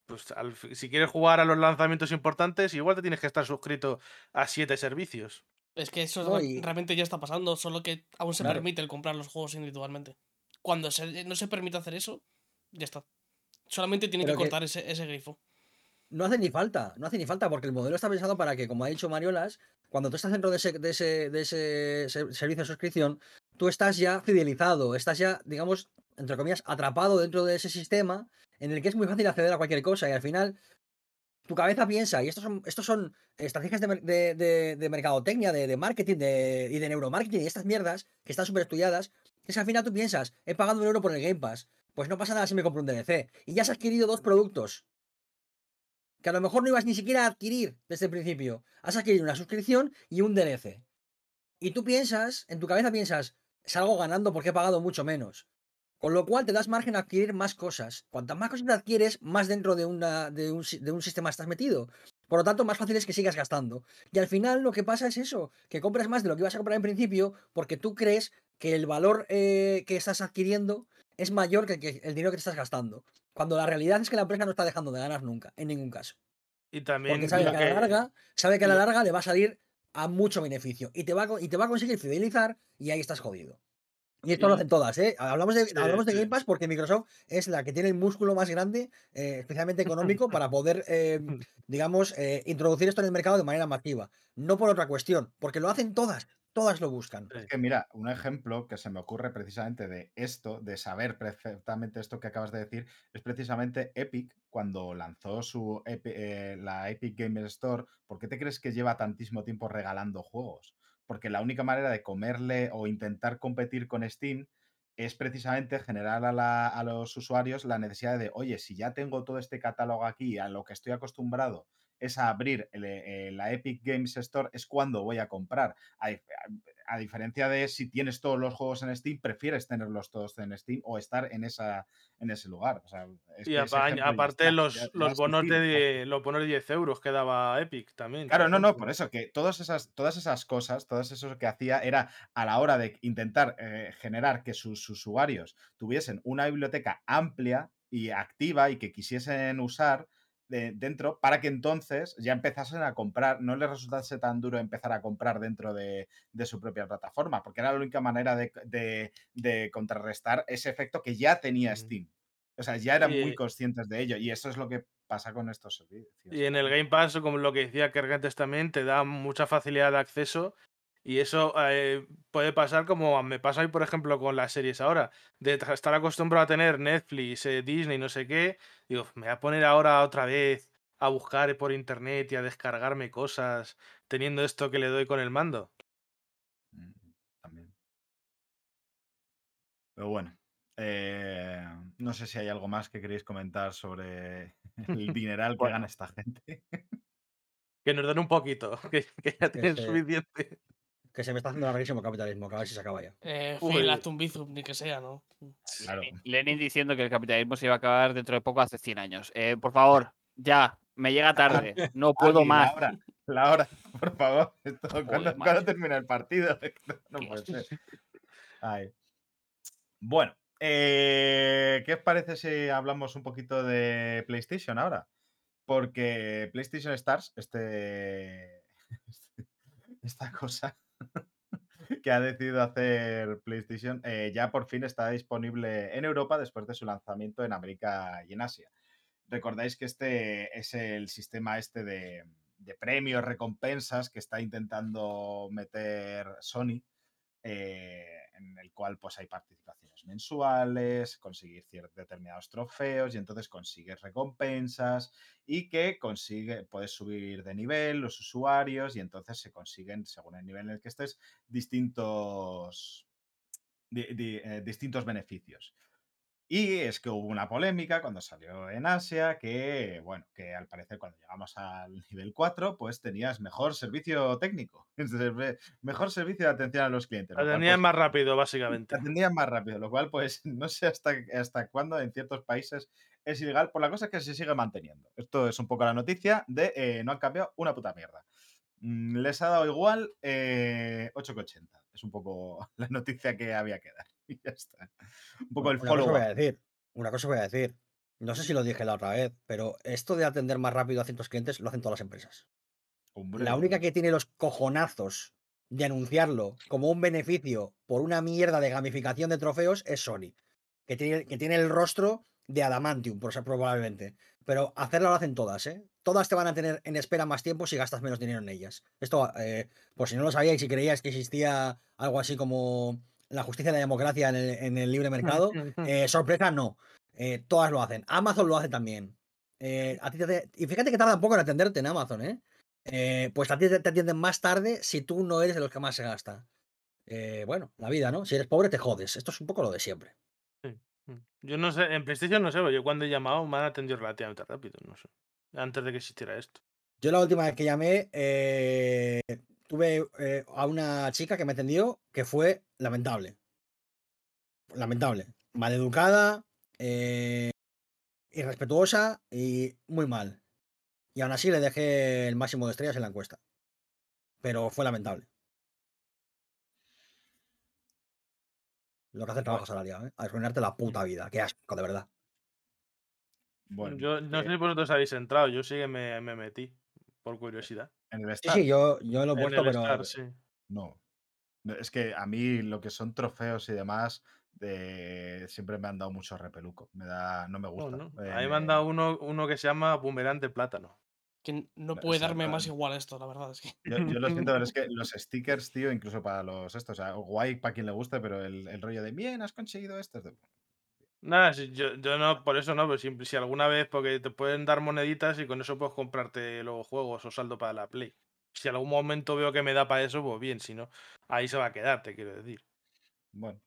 Pues al si quieres jugar a los lanzamientos importantes, igual te tienes que estar suscrito a siete servicios. Es que eso realmente ya está pasando, solo que aún se Claro. permite el comprar los juegos individualmente. Cuando se- no se permite hacer eso, ya está. Solamente tienen que que- cortar ese, ese grifo. No hace ni falta, no hace ni falta, porque el modelo está pensado para que, como ha dicho Mariolas, cuando tú estás dentro de ese, de ese, de ese se- servicio de suscripción, tú estás ya fidelizado, estás ya, digamos, entre comillas, atrapado dentro de ese sistema en el que es muy fácil acceder a cualquier cosa y al final tu cabeza piensa, y estos son, estos son estrategias de, de- de- mercadotecnia, de, marketing y de neuromarketing y estas mierdas que están súper estudiadas, es que al final tú piensas, he pagado un euro por el Game Pass, pues no pasa nada si me compro un DLC. Y ya has adquirido dos productos que a lo mejor no ibas ni siquiera a adquirir desde el principio. Has adquirido una suscripción y un DLC. Y tú piensas, en tu cabeza piensas, salgo ganando porque he pagado mucho menos. Con lo cual te das margen a adquirir más cosas. Cuantas más cosas adquieres, más dentro de un sistema estás metido. Por lo tanto, más fácil es que sigas gastando. Y al final lo que pasa es eso, que compras más de lo que ibas a comprar en principio porque tú crees que el valor eh, que estás adquiriendo es mayor que, el dinero que te estás gastando. Cuando la realidad es que la empresa no está dejando de ganar nunca, en ningún caso. Y también Porque sabe que a la larga, sabe que a la larga le va a salir a mucho beneficio. Y te va a, y te va a conseguir fidelizar y ahí estás jodido. Y esto lo hacen todas, ¿eh? Hablamos de, Sí, hablamos de. Game Pass porque Microsoft es la que tiene el músculo más grande, eh, especialmente económico, para poder, eh, digamos, eh, introducir esto en el mercado de manera masiva. No por otra cuestión, porque lo hacen todas, todas lo buscan. Es que mira, un ejemplo que se me ocurre precisamente de esto, de saber perfectamente esto que acabas de decir, es precisamente Epic cuando lanzó su eh, la Epic Games Store. ¿Por qué te crees que lleva tantísimo tiempo regalando juegos? Porque la única manera de comerle o intentar competir con Steam es precisamente generar a, la- a los usuarios la necesidad de, oye, si ya tengo todo este catálogo aquí, a lo que estoy acostumbrado es a abrir el, eh, la Epic Games Store, es cuando voy a comprar. A, dif- a- a diferencia de si tienes todos los juegos en Steam, prefieres tenerlos todos en Steam o estar en, esa, en ese lugar. O sea, es Y aparte los, ya- los bonos de los bonos de 10 euros que daba Epic también. Claro, no, no, por eso, que todas esas, todas esas cosas, todas eso que hacía era a la hora de intentar eh, generar que sus usuarios tuviesen una biblioteca amplia y activa y que quisiesen usar, de- dentro para que entonces ya empezasen a comprar, no les resultase tan duro empezar a comprar dentro de, de su propia plataforma, porque era la única manera de, contrarrestar ese efecto que ya tenía. Steam. O sea, ya eran muy conscientes de ello y eso es lo que pasa con estos servicios. Y en el Game Pass, como lo que decía Kerr antes también, te da mucha facilidad de acceso. Y eso eh, puede pasar como me pasa hoy, por ejemplo, con las series ahora. De estar acostumbrado a tener Netflix, eh, Disney, no sé qué. Digo, me voy a poner ahora otra vez a buscar por internet y a descargarme cosas teniendo esto que le doy con el mando. Mm, También. Pero bueno, eh, no sé si hay algo más que queréis comentar sobre el dineral que gana esta gente. Que nos den un poquito, que, que ya tienen suficiente. Que se me está haciendo larguísimo el capitalismo, que a ver si se acaba ya. Eh, un bizum, ni que sea, ¿no? Claro. Lenin- diciendo que el capitalismo se iba a acabar dentro de poco hace 100 años. Eh, por favor, ya, me llega tarde, no puedo más. La hora, la hora, por favor. Esto, ¿cuándo, termina el partido? No puede ser. Ay. Bueno, eh, ¿qué os parece si hablamos un poquito de PlayStation ahora? Porque PlayStation Stars, este, esta cosa que ha decidido hacer PlayStation, eh, ya por fin está disponible en Europa después de su lanzamiento en América y en Asia. Recordáis que este es el sistema este de, de premios, recompensas que está intentando meter Sony, eh, en el cual pues hay participaciones mensuales, conseguir determinados trofeos y entonces consigues recompensas y que consigue, puedes subir de nivel los usuarios y entonces se consiguen, según el nivel en el que estés, distintos, di- di- eh, distintos beneficios. Y es que hubo una polémica cuando salió en Asia que, bueno, que al parecer cuando llegamos al nivel 4, pues tenías mejor servicio técnico, mejor servicio de atención a los clientes. Atendían pues, más rápido, básicamente. te atendían más rápido, lo cual, pues, no sé hasta, hasta cuándo en ciertos países es ilegal, por la cosa que se sigue manteniendo. Esto es un poco la noticia de eh, no han cambiado una puta mierda. Mm, Les ha dado igual eh, 8,80. Es un poco la noticia que había que dar. Y ya está. Un poco el Una cosa voy follow a decir. Una cosa voy a decir. No sé si lo dije la otra vez, pero esto de atender más rápido a ciertos clientes lo hacen todas las empresas. La única que tiene los cojonazos de anunciarlo como un beneficio por una mierda de gamificación de trofeos es Sony. Que tiene, que tiene el rostro de Adamantium, por ser probablemente. Pero hacerlo lo hacen todas, ¿eh? Todas te van a tener en espera más tiempo si gastas menos dinero en ellas. Esto, eh, por si no lo sabíais, si creíais que existía algo así como la justicia y la democracia en el, en el libre mercado, eh, sorpresa, no. Eh, todas lo hacen. Amazon lo hace también. Eh, a ti te- y fíjate que tarda un poco en atenderte en Amazon, ¿eh? Eh, pues a ti te atienden más tarde si tú no eres de los que más se gasta. Eh, bueno, la vida, ¿no? Si eres pobre te jodes. Esto es un poco lo de siempre. Mm. Yo no sé, en PlayStation no sé, yo cuando he llamado me han atendido relativamente rápido, no sé. Antes de que existiera esto. Yo la última vez que llamé eh, tuve eh, a una chica que me atendió que fue lamentable. Lamentable. Maleducada, eh, irrespetuosa y muy mal. Y aún así le dejé el máximo de estrellas en la encuesta. Pero fue lamentable. Lo que hace el trabajo salariado, ¿eh? Arruinarte la puta vida. Qué asco, de verdad. Bueno, yo no que sé si vosotros habéis entrado, yo sí que me, me metí, por curiosidad. En el Sí, Star, sí, yo, yo lo he En puesto, el pero. Star, sí. no. No, Es que a mí lo que son trofeos y demás de... siempre me han dado mucho repeluco. Me da, no me No, gusta. no. Eh, A mí me han dado uno, uno que se llama Boomerang de Plátano. Que no puede darme más igual esto, la verdad. Es que... Yo, yo lo siento, pero es que los stickers, tío, incluso para los estos, o sea, guay para quien le guste, pero el, el rollo de bien, has conseguido esto. es de- Nada, si yo, yo no, por eso no, pero si, si alguna vez, porque te pueden dar moneditas y con eso puedes comprarte luego juegos o saldo para la Play. Si algún momento veo que me da para eso, pues bien, si no, ahí se va a quedar, te quiero decir. Bueno.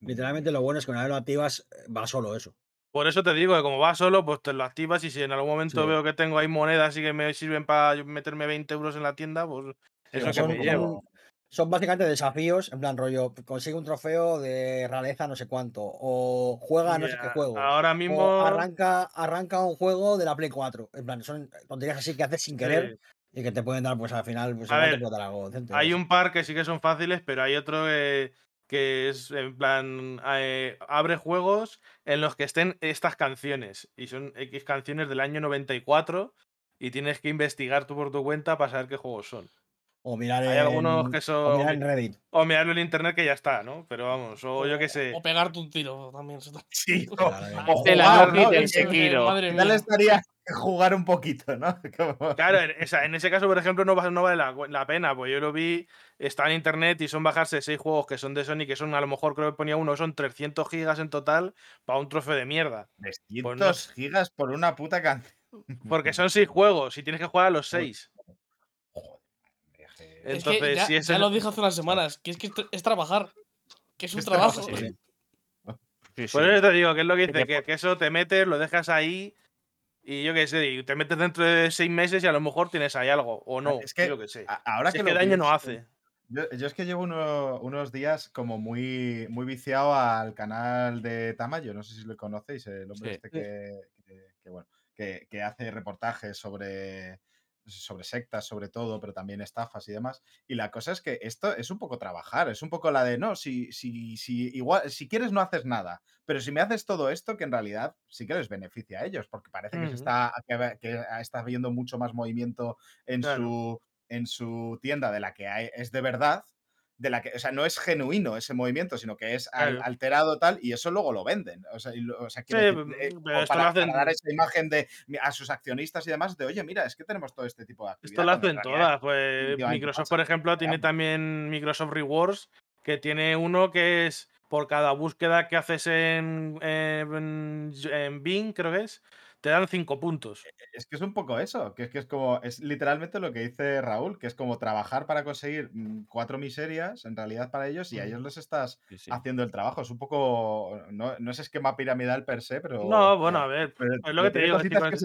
Literalmente lo bueno es que una vez lo activas, eh, va solo eso. Por eso te digo que como va solo, pues te lo activas y si en algún momento Sí. veo que tengo ahí monedas y que me sirven para meterme 20 euros en la tienda, pues eso que me llevo. Son- básicamente desafíos, en plan rollo, consigue un trofeo de realeza no sé cuánto, o juega no sé qué juego, Ahora o mismo. arranca, arranca un juego de la Play 4. En plan, son tonterías así que haces sin querer sí, y que te pueden dar, pues al final, pues A te ver, dar algo hay un par que sí que son fáciles, pero hay otro que que es en plan, eh, abre juegos en los que estén estas canciones. Y son X canciones del año 94 y tienes que investigar tú por tu cuenta para saber qué juegos son. O mirar Hay algunos en, que o son... mirar en Reddit. O mirarlo en internet que ya está, ¿no? Pero vamos, o yo qué sé. O pegarte un tiro también. Sí, o, Claro, o De la jugar, ¿no? Que- Sekiro. Madre ¿Qué tal mía. estaría jugar un poquito, no? Como- Claro, en, esa- en ese caso, por ejemplo, no, va- no vale la, la pena, pues yo lo vi, está en internet y son bajarse seis juegos que son de Sony, que son a lo mejor creo que ponía uno, son 300 gigas en total para un trofeo de mierda. 300 Pues no gigas por una puta canción. Porque son seis juegos y tienes que jugar a los seis. Que- Es que Entonces, ya, si es ya el- lo dije hace unas semanas, que es que es trabajar. Que es un Es trabajo. trabajo, sí. Sí, sí. Por eso te digo, que es lo que dice, que, que eso te metes, lo dejas ahí y yo qué sé, y te metes dentro de seis meses y a lo mejor tienes ahí algo, o no, Es que yo qué sé. ahora Si que es que lo daño no hace. Yo, yo es que llevo uno- unos días como muy, muy viciado al canal de Tamayo, no sé si lo conocéis, el hombre Sí. este que, que- que, bueno, que, que hace reportajes sobre, sobre sectas, sobre todo, pero también estafas y demás. Y la cosa es que esto es un poco trabajar, es un poco la de, no, si, si, si, igual, si quieres no haces nada, pero si me haces todo esto, que en realidad sí que les beneficia a ellos, porque parece que, se está, que, que está habiendo mucho más movimiento en Claro. su en su tienda de la que hay, es de verdad, de la que, o sea, no es genuino ese movimiento, sino que es al- alterado tal, y eso luego lo venden. O sea, y o sea, Sí, quiero decir, mm, eh, lo para, hacen- dar esa imagen de a sus accionistas y demás, de oye, mira, es que tenemos todo este tipo de actividad. Esto lo hacen todas. Pues Microsoft, por ejemplo, tiene también Microsoft Rewards, que tiene uno que es por cada búsqueda que haces en, en, en Bing, creo que es, te dan cinco puntos. Es que es un poco eso, que es que es como, es literalmente lo que dice Raúl, que es como trabajar para conseguir mm, cuatro miserias, en realidad para ellos, y a ellos les estás Sí, sí. haciendo el trabajo. Es un poco, no, no es esquema piramidal per se, pero... No, bueno, a ver, pero pues lo que te digo, si, cositas que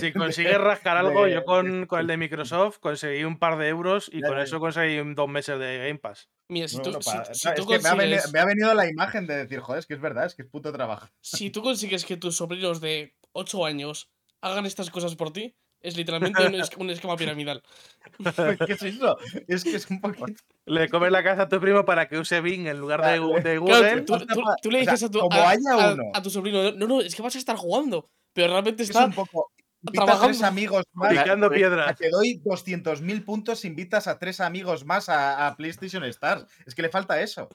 si de- consigues rascar algo, de- yo con, con el de Microsoft conseguí un par de euros y con eso conseguí dos meses de Game Pass. Mira, si tú, no, si- para- si no, tú es que me ha, venido, consigues, me ha venido la imagen de decir, joder, es que es verdad, es que es puto trabajo. si tú consigues que tus sobrinos de 8 años hagan estas cosas por ti, es literalmente un, es- un esquema piramidal. ¿Qué es eso? Es que es un poquito. Le comes la casa a tu primo para que use Bing en lugar de, de Claro, Google. tú, tú- tú le O sea, dices a, tu, como a- haya a- uno. a tu sobrino, no, no, es que vas a estar jugando, pero realmente Es está un poco. Invita a tres amigos más. Picando a- piedras. Te doy 200.000 puntos, invitas a tres amigos más a, a PlayStation Stars. Es que le falta eso.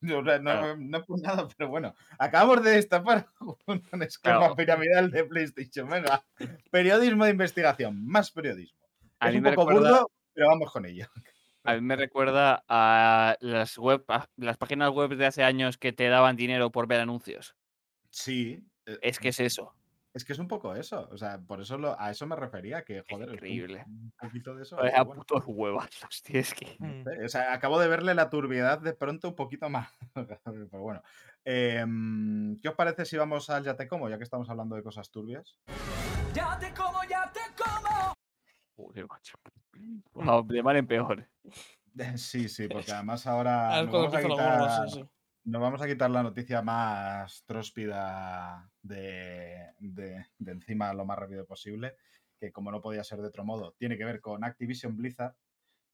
No, no, no por nada, pero bueno. Acabamos de destapar un, esquema Claro. piramidal de PlayStation. Venga. Periodismo de investigación. Más periodismo. A es mí un me poco recuerda- burdo, pero vamos con ello. A mí me recuerda a las web, a las páginas web de hace años que te daban dinero por ver anuncios. Sí. eh, Es que es eso. Es que es un poco eso. O sea, por eso lo- a eso me refería, que joder, increíble. Un, poquito de eso. Bueno. putos huevas, hostia, es que. Mm. O sea, acabo de verle la turbiedad de pronto un poquito más. Pero bueno. Em, ¿Qué os parece si vamos al Ya te como, ya que estamos hablando de cosas turbias? Joder, macho. Wow, de mal en peor. Sí, sí, porque además ahora A nos vamos a, quitar. Nos vamos a quitar la noticia más tróspida de, de- encima lo más rápido posible, que como no podía ser de otro modo, tiene que ver con Activision Blizzard,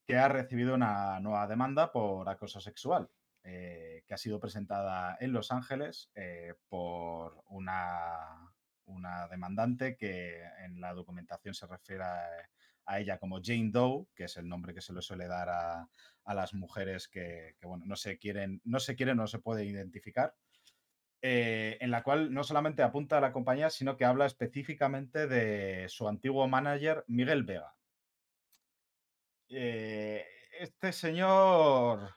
que ha recibido una nueva demanda por acoso sexual, eh, que ha sido presentada en Los Ángeles eh, por una, una demandante que en la documentación se refiere a, a ella como Jane Doe, que es el nombre que se le suele dar a, a las mujeres que, bueno, no se quieren, no se quieren, no se puede identificar. eh, en la cual no solamente apunta a la compañía, sino que habla específicamente de su antiguo manager, Miguel Vega. Eh, este señor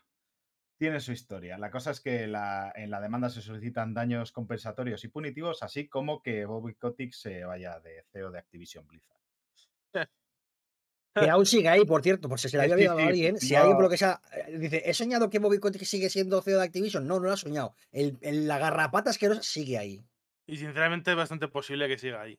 tiene su historia. La cosa es que la- en la demanda se solicitan daños compensatorios y punitivos, así como que Bobby Kotick se vaya de CEO de Activision Blizzard. Que aún sigue ahí, por cierto, por si se le había sí, olvidado a alguien. Si no. alguien por lo que sea eh, dice, he soñado que Bobby Kotick sigue siendo CEO de Activision. No, no lo ha soñado. El, el- la garrapata asquerosa sigue ahí. Y sinceramente es bastante posible que siga ahí.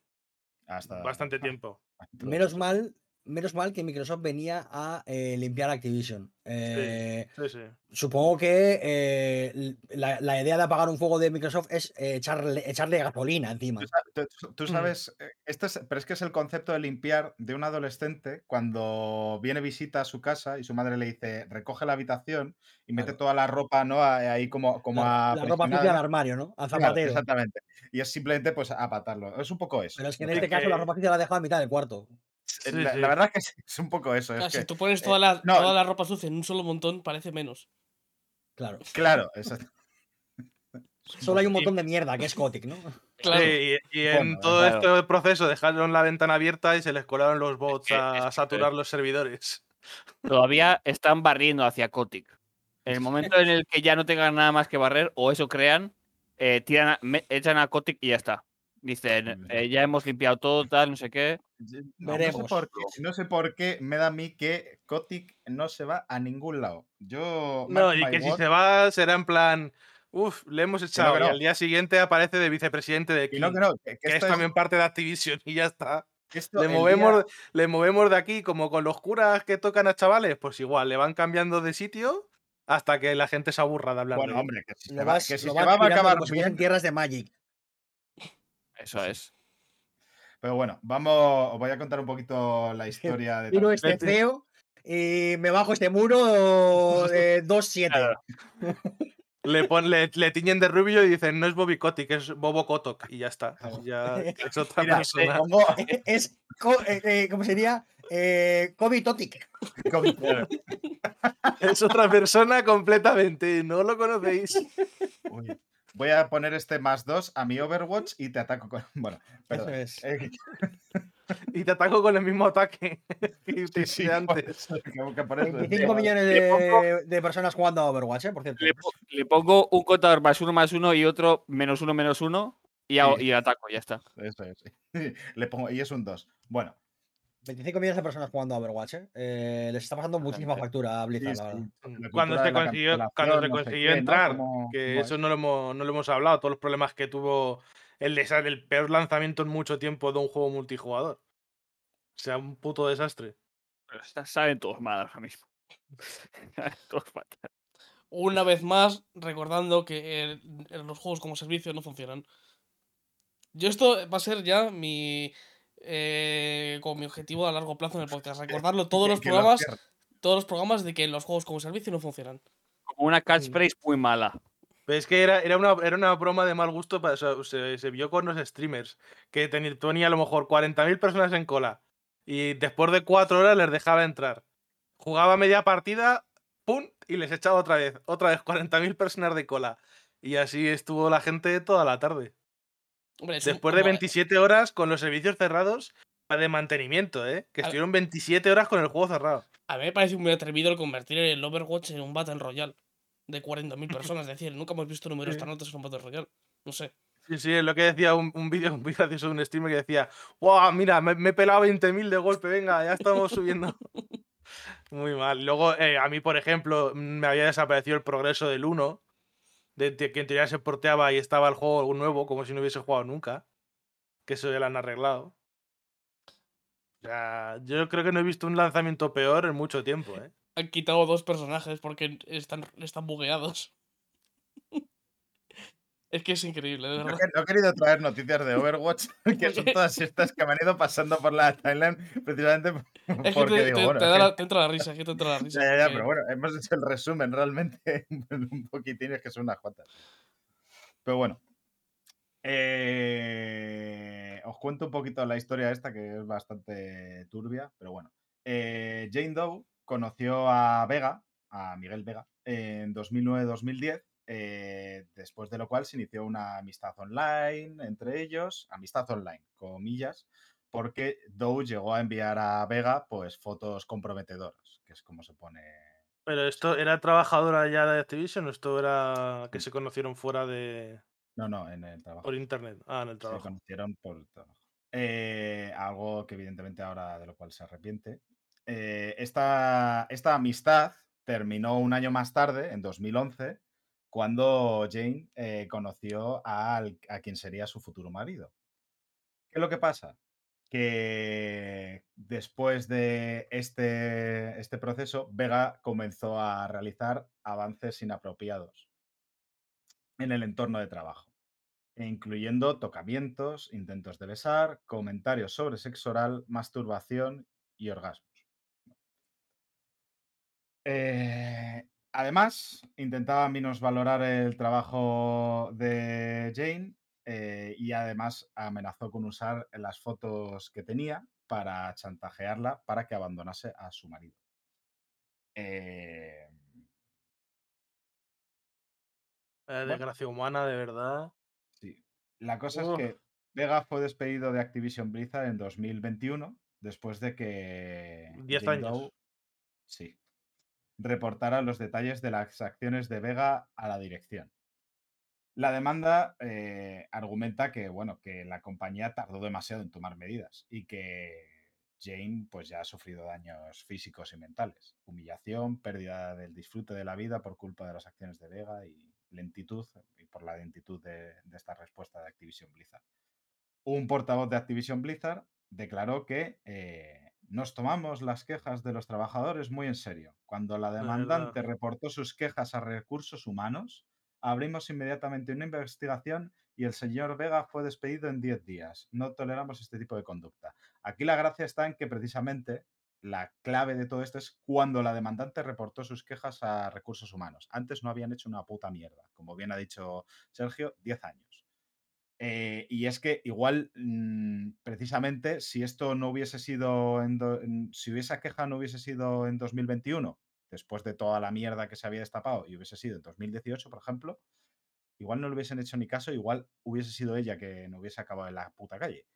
Hasta Bastante tiempo. Menos mal menos mal que Microsoft venía a eh, limpiar Activision. Eh, Sí, sí. Supongo que eh, la, la idea de apagar un fuego de Microsoft es eh, echarle, echarle gasolina encima. Tú, sa- tú- tú Mm. sabes, esto es, pero es que es el concepto de limpiar de un adolescente cuando viene visita a su casa y su madre le dice recoge la habitación y mete Claro. toda la ropa ¿no? A- ahí como, como La, a la ropa sucia al armario, ¿no? Al Claro, zapatero. exactamente. Y es simplemente pues apatarlo. Es un poco eso. Pero es que en este que- caso la ropa sucia la ha dejado a mitad del cuarto. Eh, Sí, la, sí. la verdad es que sí, es un poco eso. es si que- tú pones eh, toda, la, no, toda la ropa sucia en un solo montón, parece menos. Claro. Claro, exacto. Solo hay un montón de mierda, que es Kotick, ¿no? Claro. Sí, y, y en Bueno, todo claro. este proceso dejaron la ventana abierta y se les colaron los bots a saturar los servidores. Todavía están barriendo hacia Kotick. En el momento en el que ya no tengan nada más que barrer, o eso crean, eh, tiran a- me- echan a Kotick y ya está. Dicen, eh, ya hemos limpiado todo, tal, no sé qué. No, no sé, por qué, no sé por qué me da a mí que Kotick no se va a ningún lado. Yo. No, y que si se va será en plan, uff, le hemos echado. que Y no. al día siguiente aparece de vicepresidente de que King, no, que no, que, es también parte de Activision y ya está. esto Le movemos, día- le movemos de aquí como con los curas que tocan a chavales, pues igual, le van cambiando de sitio hasta que la gente se aburra de hablar Bueno, de hombre, que si se va, que si se va, va a acabar como si fuesen bien. tierras de Magic. Eso es. Pero bueno, vamos, os voy a contar un poquito la historia de. Tiro todo este feo y me bajo este muro de 2-7. Le, pon- le, le tiñen de rubio y dicen, no es Bobby Kotick, es Bobo Kotok. Y ya está. Ya es otra Mira, persona. pongo- Es, co- eh, eh, ¿cómo sería? Eh, Kobe Totic. Es otra persona completamente. No lo conocéis. Uy, Voy a poner este más dos a mi Overwatch y te ataco con. Bueno, perdón. es. Eh, Y te ataco con el mismo ataque que sí, antes. por eso, tengo que ponerlo. 25 millones pongo- de, personas jugando a Overwatch, ¿eh? por cierto. Le, po- le pongo un contador más uno más uno y otro menos uno menos uno y, hago- Sí. y ataco, ya está. Eso es. sí. Le pongo, y es un 2. Bueno, 25 millones de personas jugando a Overwatch. ¿eh? Eh, les está pasando muchísima factura a Blizzard, sí, la verdad. sí, la Cuando se consiguió, cuando cancelación, se no sé consiguió qué, ¿no? entrar, Como- que eso es. no lo, hemos, no lo hemos hablado, todos los problemas que tuvo el, el peor lanzamiento en mucho tiempo de un juego multijugador. O sea, un puto desastre. Pero está- saben todos mal ahora mismo. Saben todos fatal. Una vez más, recordando que el- los juegos como servicio no funcionan. Yo esto va a ser ya mi eh, como mi objetivo a largo plazo en el podcast. Recordarlo todos Que- los que programas, todos los programas de que los juegos como servicio no funcionan. Como una catchphrase muy mala. Pero es que era, era, una, era una broma de mal gusto, para, o sea, se, se vio con los streamers, que teni- tenía a lo mejor 40.000 personas en cola y después de cuatro horas les dejaba entrar. Jugaba media partida, ¡pum! y les echaba otra vez, otra vez 40.000 personas de cola. Y así estuvo la gente toda la tarde. Hombre, Después de como- 27 horas con los servicios cerrados de mantenimiento, ¿eh? Que A- estuvieron 27 horas con el juego cerrado. A mí me parece muy atrevido el convertir el Overwatch en un Battle Royale de 40.000 personas. Es decir, nunca hemos visto números Sí. tan altos en un Battle Royale. No sé. Sí, sí, es lo que decía un, un vídeo muy gracioso de un streamer que decía, ¡Wow! Mira, me, me he pelado 20.000 de golpe, venga, ya estamos subiendo. muy mal. Luego, eh, a mí, por ejemplo, me había desaparecido el progreso del 1, de, que en teoría se porteaba y estaba el juego nuevo, como si no hubiese jugado nunca. Que eso ya lo han arreglado. O sea, yo creo que no he visto un lanzamiento peor en mucho tiempo, ¿eh? Han quitado dos personajes porque están, están bugueados. Es que es increíble, de No, verdad. he- no he querido traer noticias de Overwatch, que son todas estas que me han ido pasando por la timeline, precisamente Es que porque te, digo, te- bueno, te da la- te entra la risa, es que te entra la risa. ya, ya, ya, porque- pero bueno, hemos hecho el resumen realmente un poquitín, es que son unas cuantas. Pero bueno, eh, os cuento un poquito la historia esta, que es bastante turbia, pero bueno. Eh, Jane Doe conoció a Vega, a Miguel Vega, en 2009-2010, eh, después de lo cual se inició una amistad online entre ellos, amistad online, comillas, porque Doe llegó a enviar a Vega pues fotos comprometedoras, que es como se pone Pero esto era trabajadora ya de Activision o esto era que se conocieron fuera de. No, no, en el trabajo. por internet. Ah, en el Se trabajo. conocieron por el trabajo. Eh, algo que evidentemente ahora de lo cual se arrepiente. Eh, esta, esta amistad terminó un año más tarde, en 2011, cuando Jane eh, conoció a quien sería su futuro marido. ¿Qué es lo que pasa? que después de este, este proceso, Vega comenzó a realizar avances inapropiados en el entorno de trabajo, incluyendo tocamientos, intentos de besar, comentarios sobre sexo oral, masturbación y orgasmos. Eh, además, intentaba valorar el trabajo de Jane eh, y además amenazó con usar las fotos que tenía para chantajearla para que abandonase a su marido. Eh, Bueno. desgracia humana, de verdad. sí. La cosa Uf. es que Vega fue despedido de Activision Blizzard en 2021 después de que 10 Jane años. Doe, sí, reportara los detalles de las acciones de Vega a la dirección. La demanda eh, argumenta que, bueno, que la compañía tardó demasiado en tomar medidas y que Jane pues ya ha sufrido daños físicos y mentales, humillación, pérdida del disfrute de la vida por culpa de las acciones de Vega y lentitud y por la lentitud de, esta respuesta de Activision Blizzard. Un portavoz de Activision Blizzard declaró que eh, nos tomamos las quejas de los trabajadores muy en serio. Cuando la demandante reportó sus quejas a recursos humanos, abrimos inmediatamente una investigación y el señor Vega fue despedido en 10 días. No toleramos este tipo de conducta. Aquí la gracia está en que precisamente la clave de todo esto es cuando la demandante reportó sus quejas a recursos humanos. Antes no habían hecho una puta mierda. Como bien ha dicho Sergio, 10 años. Eh, y es que igual, mm, precisamente, si esto no hubiese sido, en do- en- si esa queja no hubiese sido en 2021, después de toda la mierda que se había destapado, y hubiese sido en 2018, por ejemplo, igual no le hubiesen hecho ni caso, igual hubiese sido ella que no hubiese acabado en la puta calle.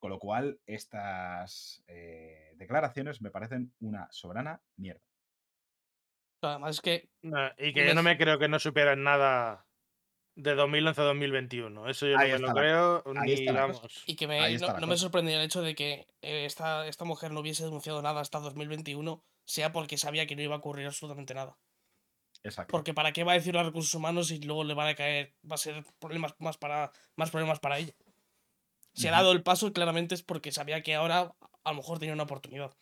Con lo cual, estas eh, declaraciones me parecen una soberana mierda. Además es que Nah, y que Me yo no me creo que no supieran nada de 2011 a 2021. Eso yo Ahí no me lo creo, ahí ni vamos. Y que Ahí me, está no, me cosa. sorprendía el hecho de que eh, esta, esta mujer no hubiese denunciado nada hasta 2021, sea porque sabía que no iba a ocurrir absolutamente nada. Exacto. Porque para qué va a decir a recursos humanos y luego le van a caer, va a ser problemas más para más problemas para ella. Si ha dado el paso, claramente es porque sabía que ahora a lo mejor tenía una oportunidad.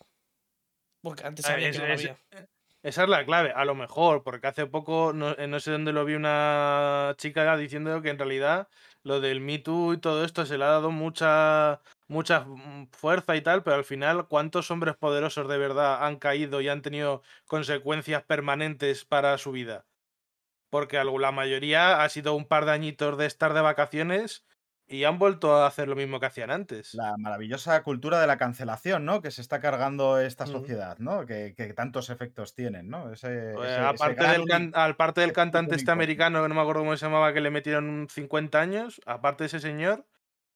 Porque antes Ah, sabía es- que no es- había. Esa es la clave, a lo mejor, porque hace poco, no, eh, no sé dónde lo vi una chica diciendo que en realidad lo del Me Too y todo esto se le ha dado mucha, mucha mm, fuerza y tal, pero al final, ¿cuántos hombres poderosos de verdad han caído y han tenido consecuencias permanentes para su vida? Porque la mayoría ha sido un par de añitos de estar de vacaciones y han vuelto a hacer lo mismo que hacían antes. La maravillosa cultura de la cancelación, ¿no? Que se está cargando esta sociedad, ¿no? Que, que tantos efectos tienen, ¿no? Ese, Pues, ese- aparte, del can- aparte del cantante este americano, que no me acuerdo cómo se llamaba, que le metieron 50 años, aparte de ese señor,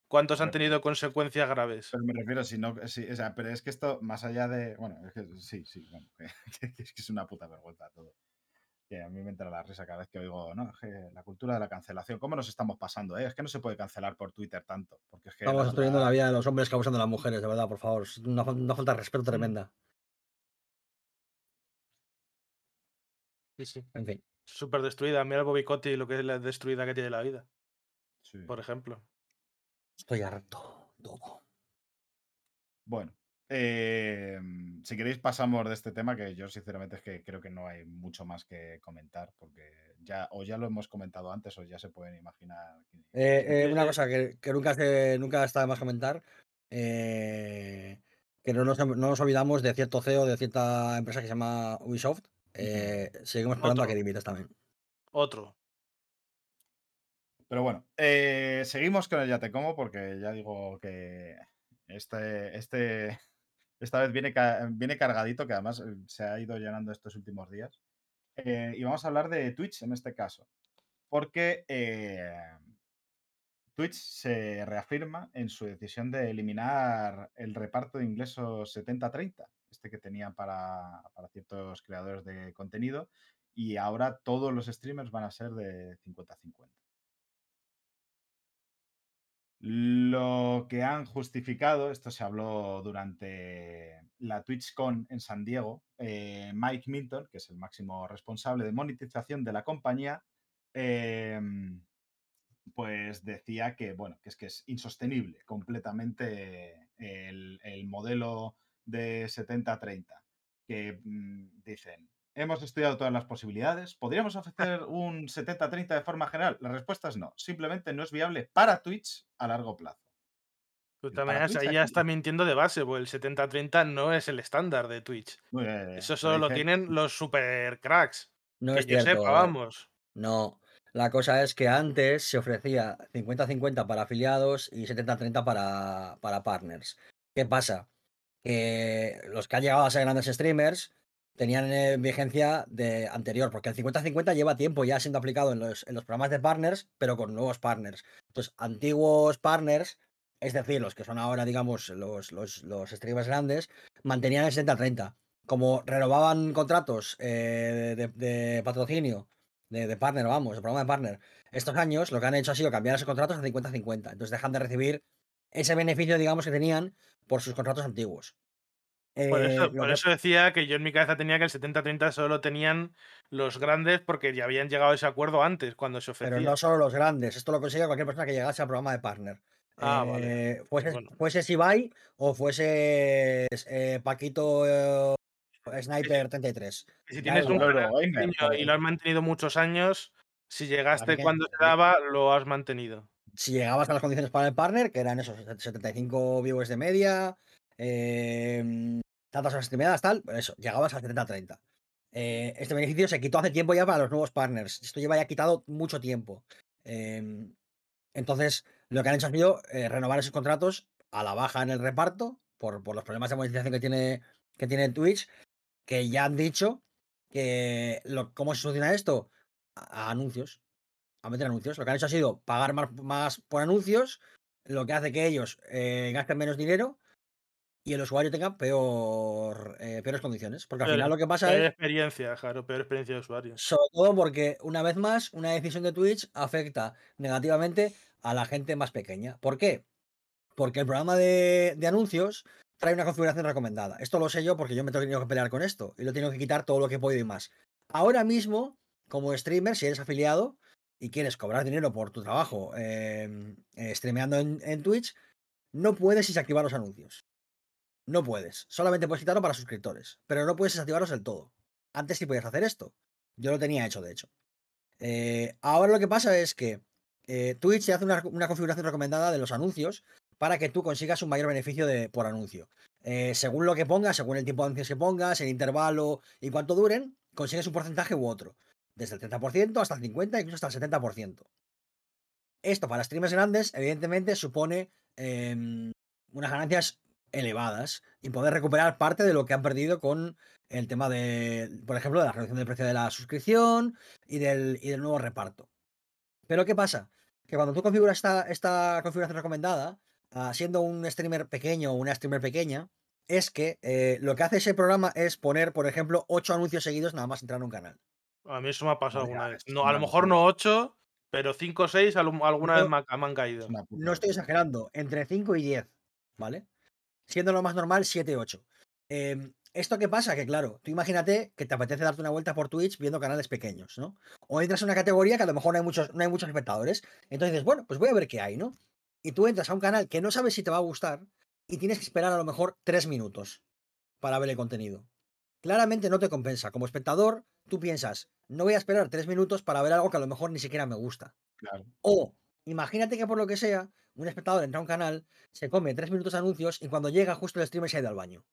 ¿cuántos han tenido consecuencias graves? Pero me refiero, si no, sí, o sea, pero es que esto, más allá de. Bueno, es que sí, sí, bueno, que, que es una puta vergüenza todo. Que a mí me entra la risa cada vez que oigo, no, es que la cultura de la cancelación, ¿cómo nos estamos pasando? eh? Es que no se puede cancelar por Twitter tanto. Porque es que Estamos destruyendo la- la vida de los hombres causando a las mujeres, de verdad, por favor. Es una, fal- una falta de respeto tremenda. Sí, sí. En fin. Súper destruida. Mira el Bobicotti y lo que es la destruida que tiene la vida, Sí. por ejemplo. Estoy harto. Todo. Bueno, eh, si queréis pasamos de este tema, que yo sinceramente es que creo que no hay mucho más que comentar, porque ya o ya lo hemos comentado antes o ya se pueden imaginar. Eh, eh, una Eh, cosa que, que nunca, se, nunca está de más comentar. eh, que no nos, no nos olvidamos de cierto CEO de cierta empresa que se llama Ubisoft. eh, seguimos esperando a Otro. que dimitas también. Otro. Pero bueno, eh, seguimos con el Ya te como, porque ya digo que este, este, esta vez viene, viene cargadito, que además eh, se ha ido llenando estos últimos días. Eh, y vamos a hablar de Twitch en este caso, porque eh, Twitch se reafirma en su decisión de eliminar el reparto de ingresos 70-30, este que tenía para, para ciertos creadores de contenido, y ahora todos los streamers van a ser de 50-50. Lo que han justificado, esto se habló durante la TwitchCon en San Diego, eh, Mike Minton, que es el máximo responsable de monetización de la compañía, em, pues decía que, bueno, que es que es insostenible completamente el, el modelo de 70-30. Que mm, dicen, hemos estudiado todas las posibilidades, ¿podríamos ofrecer un 70-30 de forma general? La respuesta es no, simplemente no es viable para Twitch a largo plazo. Pues también ahí ya está mintiendo de base, porque el 70-30 no es el estándar de Twitch. Eh, Eso lo solo lo tienen los super cracks. No que es yo cierto. sepa, vamos. No. La cosa es que antes se ofrecía 50-50 para afiliados y 70-30 para, para partners. ¿Qué pasa? Que los que han llegado a ser grandes streamers tenían eh, vigencia de anterior, porque el 50-50 lleva tiempo ya siendo aplicado en los, en los programas de partners, pero con nuevos partners. Entonces, antiguos partners, es decir, los que son ahora, digamos, los, los, los streamers grandes, mantenían el 70-30. Como renovaban contratos eh, de, patrocinio, de, de partner, vamos, de programa de partner, estos años lo que han hecho ha sido cambiar esos contratos a 50-50. Entonces dejan de recibir ese beneficio, digamos, que tenían por sus contratos antiguos. Por, Eh, eso, lo por que- eso decía que yo en mi cabeza tenía que el 70-30 solo lo tenían los grandes porque ya habían llegado a ese acuerdo antes, cuando se ofrecía. Pero no solo los grandes, esto lo consigue cualquier persona que llegase al programa de partner. Ah, vale. Eh, fuese, Bueno. fuese Sibai o fuese eh, Paquito eh, Sniper 33. Y si tienes un pequeño y lo has mantenido muchos años, si llegaste cuando se daba, lo has mantenido. Si llegabas a las condiciones para el partner, que eran esos 75 viewers de media, eh, tantas horas streameadas, tal, eso, llegabas al 70-30. Eh, este beneficio se quitó hace tiempo ya para los nuevos partners. Esto lleva ya quitado mucho tiempo. Eh, entonces, lo que han hecho ha sido eh, renovar esos contratos a la baja en el reparto por, por los problemas de monetización que tiene, que tiene Twitch, que ya han dicho que cómo se soluciona esto a, a anuncios, a meter anuncios. Lo que han hecho ha sido pagar más, más por anuncios, lo que hace que ellos eh, gasten menos dinero y el usuario tenga peor, eh, peores condiciones. Porque al Peor- final lo que pasa Peor es experiencia, claro, peor experiencia de usuario. sobre todo porque, una vez más, una decisión de Twitch afecta negativamente a la gente más pequeña. ¿Por qué? Porque el programa de, de anuncios trae una configuración recomendada. Esto lo sé yo porque yo me he tenido que pelear con esto y lo tengo que quitar todo lo que he podido y más. Ahora mismo, como streamer, si eres afiliado y quieres cobrar dinero por tu trabajo eh, eh, streameando en, en Twitch, no puedes desactivar los anuncios. No puedes. Solamente puedes quitarlo para suscriptores, pero no puedes desactivarlos del todo. Antes sí podías hacer esto. Yo lo tenía hecho, de hecho. Eh, ahora lo que pasa es que eh, Twitch te hace una, configuración recomendada de los anuncios para que tú consigas un mayor beneficio de, por anuncio. Eh, según lo que pongas, según el tiempo de anuncios que pongas, el intervalo y cuánto duren, consigues un porcentaje u otro. Desde el 30% hasta el 50%, incluso hasta el 70%. Esto para streamers grandes, evidentemente, supone em, unas ganancias elevadas y poder recuperar parte de lo que han perdido con el tema de, por ejemplo, de la reducción del precio de la suscripción y del, y del nuevo reparto. Pero ¿qué pasa? Que cuando tú configuras esta, esta configuración recomendada, ah, siendo un streamer pequeño o una streamer pequeña, es que eh, lo que hace ese programa es poner, por ejemplo, ocho anuncios seguidos nada más entrar en un canal. A mí eso me ha pasado alguna vez. No, a lo mejor no 8, pero 5 o 6 alguna vez me, ha- me han caído. No estoy exagerando, entre 5 y 10, ¿vale? Siendo lo más normal, 7, 8. Eh, ¿Esto qué pasa? Que claro, tú imagínate que te apetece darte una vuelta por Twitch viendo canales pequeños, ¿no? O entras en una categoría que a lo mejor no hay muchos, no hay muchos espectadores. Entonces dices, bueno, pues voy a ver qué hay, ¿no? Y tú entras a un canal que no sabes si te va a gustar y tienes que esperar a lo mejor 3 minutos para ver el contenido. Claramente no te compensa. Como espectador, tú piensas, no voy a esperar 3 minutos para ver algo que a lo mejor ni siquiera me gusta. Claro. O imagínate que por lo que sea, un espectador entra a un canal, se come tres minutos de anuncios y cuando llega justo el streamer se ha ido al baño.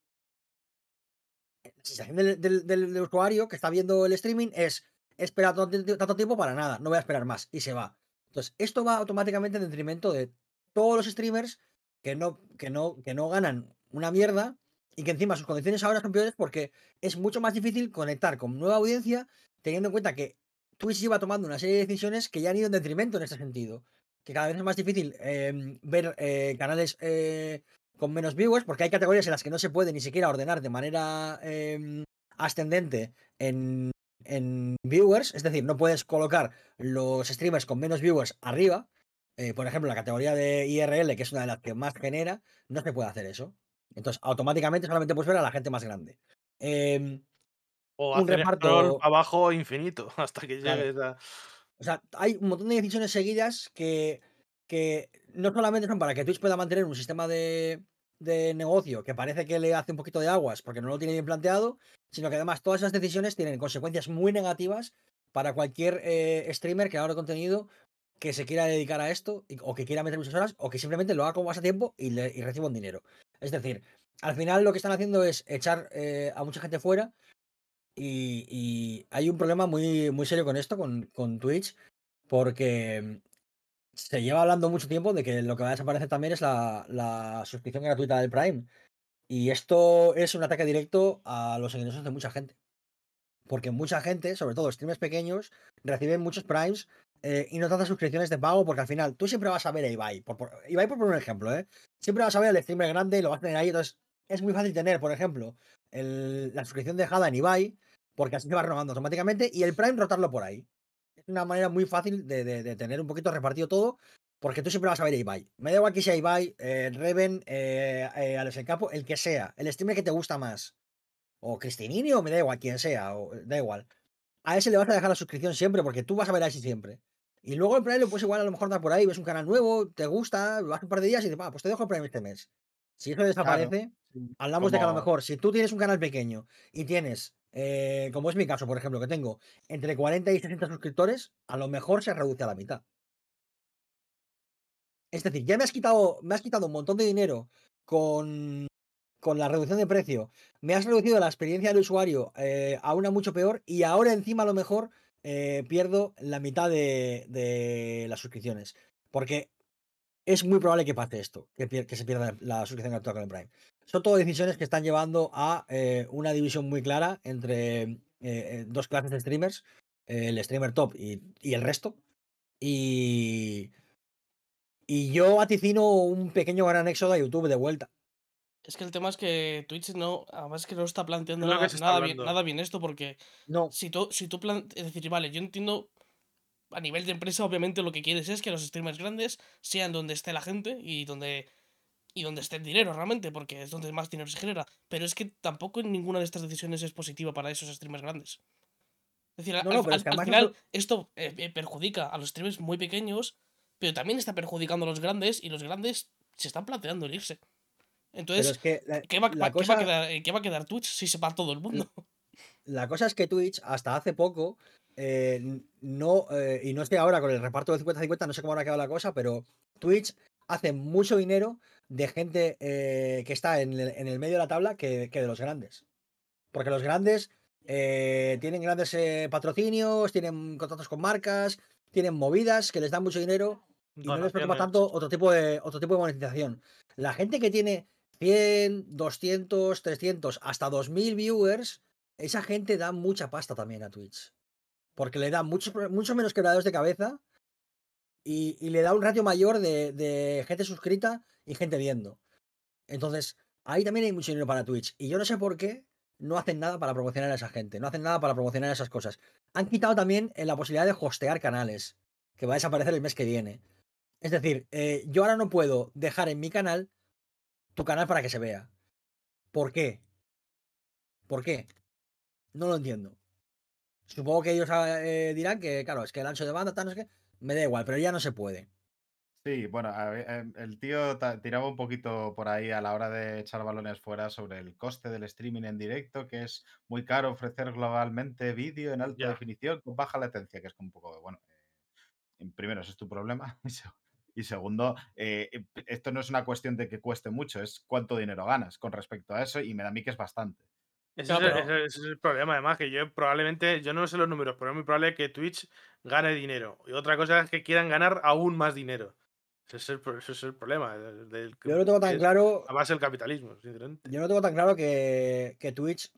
La sensación del, del- usuario que está viendo el streaming es espera tanto, tanto tiempo para nada, no voy a esperar más y se va. Entonces, esto va automáticamente en detrimento de todos los streamers que no, que no, que no ganan una mierda y que encima sus condiciones ahora son peores porque es mucho más difícil conectar con nueva audiencia teniendo en cuenta que Twitch lleva tomando una serie de decisiones que ya han ido en detrimento en este sentido. Que cada vez es más difícil em, ver eh, canales eh, con menos viewers, porque hay categorías en las que no se puede ni siquiera ordenar de manera em, ascendente en, en viewers. Es decir, no puedes colocar los streamers con menos viewers arriba. Eh, por ejemplo, la categoría de IRL, que es una de las que más genera, no se puede hacer eso. Entonces, automáticamente solamente puedes ver a la gente más grande. Em, O un hacer reparto- abajo infinito hasta que Claro. llegues a. O sea, hay un montón de decisiones seguidas que, que no solamente son para que Twitch pueda mantener un sistema de, de negocio que parece que le hace un poquito de aguas porque no lo tiene bien planteado, sino que además todas esas decisiones tienen consecuencias muy negativas para cualquier eh, streamer que haga contenido que se quiera dedicar a esto o que quiera meter muchas horas o que simplemente lo haga como pasatiempo y, le, y reciba un dinero. Es decir, al final lo que están haciendo es echar eh, a mucha gente fuera y, hay un problema muy, muy serio con esto, con, con Twitch, porque se lleva hablando mucho tiempo de que lo que va a desaparecer también es la, la suscripción gratuita del Prime. Y esto es un ataque directo a los ingresos de mucha gente. Porque mucha gente, sobre todo streamers pequeños, reciben muchos primes eh, y no tantas suscripciones de pago, porque al final tú siempre vas a ver a Ibai. Por, por- Ibai, por poner un ejemplo, ¿eh? Siempre vas a ver al streamer grande y lo vas a tener ahí. Entonces, es muy fácil tener, por ejemplo, el- la suscripción dejada en Ibai, porque así se va renovando automáticamente, y el Prime rotarlo por ahí. Es una manera muy fácil de, de- de tener un poquito repartido todo, porque tú siempre vas a ver a Ibai. Me da igual que sea Ibai, eh, Reven, eh, eh, Alex el Capo, el que sea, el streamer que te gusta más. O Cristinini, o me da igual, quien sea, o da igual. A ese le vas a dejar la suscripción siempre, porque tú vas a ver a ese siempre. Y luego el Prime lo puedes igual a lo mejor dar por ahí, ves un canal nuevo, te gusta, vas un par de días y dices, "Va, pues te dejo el Prime este mes. Si eso desaparece, hablamos de que a lo mejor, si tú tienes un canal pequeño y tienes, eh, como es mi caso, por ejemplo, que tengo entre 40 y 60 suscriptores, a lo mejor se reduce a la mitad. Es decir, ya me has quitado, me has quitado un montón de dinero con, con la reducción de precio, me has reducido la experiencia del usuario eh, a una mucho peor y ahora encima a lo mejor eh, pierdo la mitad de, de las suscripciones. Porque es muy probable que pase esto, que, pier- que se pierda la suscripción gratuita con el Prime. Son todo decisiones que están llevando a eh, una división muy clara entre eh, eh, dos clases de streamers, eh, el streamer top y, y el resto. Y, y yo vaticino un pequeño gran éxodo a YouTube de vuelta. Es que el tema es que Twitch no, además que no está planteando está bien, nada bien esto, porque No, si tú, si tú plan- es decir, vale, yo entiendo a nivel de empresa, obviamente lo que quieres es que los streamers grandes sean donde esté la gente y donde y donde esté el dinero realmente, porque es donde más dinero se genera. Pero es que tampoco ninguna de estas decisiones es positiva para esos streamers grandes. Es decir, No, al, no, final esto eh, eh, perjudica a los streamers muy pequeños, pero también está perjudicando a los grandes y los grandes se están planteando el irse. Entonces, es que la, ¿qué va, la va- qué va a quedar, qué va a quedar Twitch si se va todo el mundo? la cosa es que Twitch hasta hace poco eh, no, eh, y no estoy ahora con el reparto de 50-50, no sé cómo habrá quedado la cosa, pero Twitch hace mucho dinero de gente eh, que está en el, en el medio de la tabla que, que de los grandes. Porque los grandes tienen grandes patrocinios, tienen contratos con marcas, tienen movidas que les dan mucho dinero y no les preocupa tanto otro tipo de, otro tipo de monetización. La gente que tiene 100, 200, 300, hasta 2000 viewers, esa gente da mucha pasta también a Twitch. Porque le da muchos, mucho menos quebraderos de cabeza y, le da un ratio mayor de, de gente suscrita y gente viendo. Entonces, ahí también hay mucho dinero para Twitch. Y yo no sé por qué no hacen nada para promocionar a esa gente, no hacen nada para promocionar esas cosas. Han quitado también eh, la posibilidad de hostear canales, que va a desaparecer el mes que viene. Es decir, eh, yo ahora no puedo dejar en mi canal tu canal para que se vea. ¿Por qué? ¿Por qué? No lo entiendo. Supongo que ellos ah, eh, dirán que, claro, es que el ancho de banda, tal, no sé qué, me da igual, pero ya no se puede. Sí, bueno, a ver, em, el tío tiraba un poquito por ahí a la hora de echar balones fuera sobre el coste del streaming en directo, que es muy caro ofrecer globalmente vídeo en alta definición con baja latencia, que es como un poco, bueno, eh, primero, ese es tu problema. Y segundo, eh, eh, esto no es una cuestión de que cueste mucho, es cuánto dinero ganas con respecto a eso, y me da a mí que es bastante. Ese, es, el- pero- ese- ese es el problema, además, que yo probablemente, yo no sé los números, pero es muy probable que Twitch gane dinero. Y otra cosa es que quieran ganar aún más dinero. Ese es el, pro- ese es el problema. del- del- Yo no tengo tan es claro, A base del capitalismo, sinceramente. yo no tengo tan claro que, que Twitch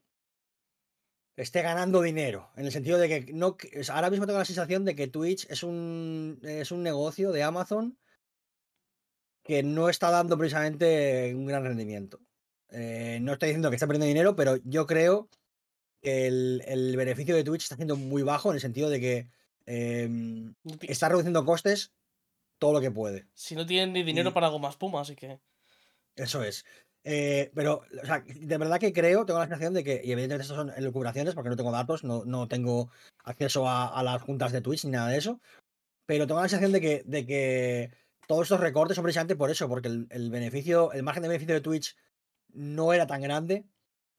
esté ganando dinero. En el sentido de que no. Ahora mismo tengo la sensación de que Twitch es un, es un negocio de Amazon que no está dando precisamente un gran rendimiento. Eh, no estoy diciendo que está perdiendo dinero, pero yo creo que el, el beneficio de Twitch está siendo muy bajo en el sentido de que em, está reduciendo costes todo lo que puede. Si no tienen ni dinero Y- para algo más puma, así que. Eso es. Eh, pero, o sea, de verdad que creo, tengo la sensación de que, y evidentemente estas son elucubraciones porque no tengo datos, no, no tengo acceso a, a las juntas de Twitch ni nada de eso, pero tengo la sensación de que, de que todos estos recortes son precisamente por eso, porque el, el beneficio, el margen de beneficio de Twitch no era tan grande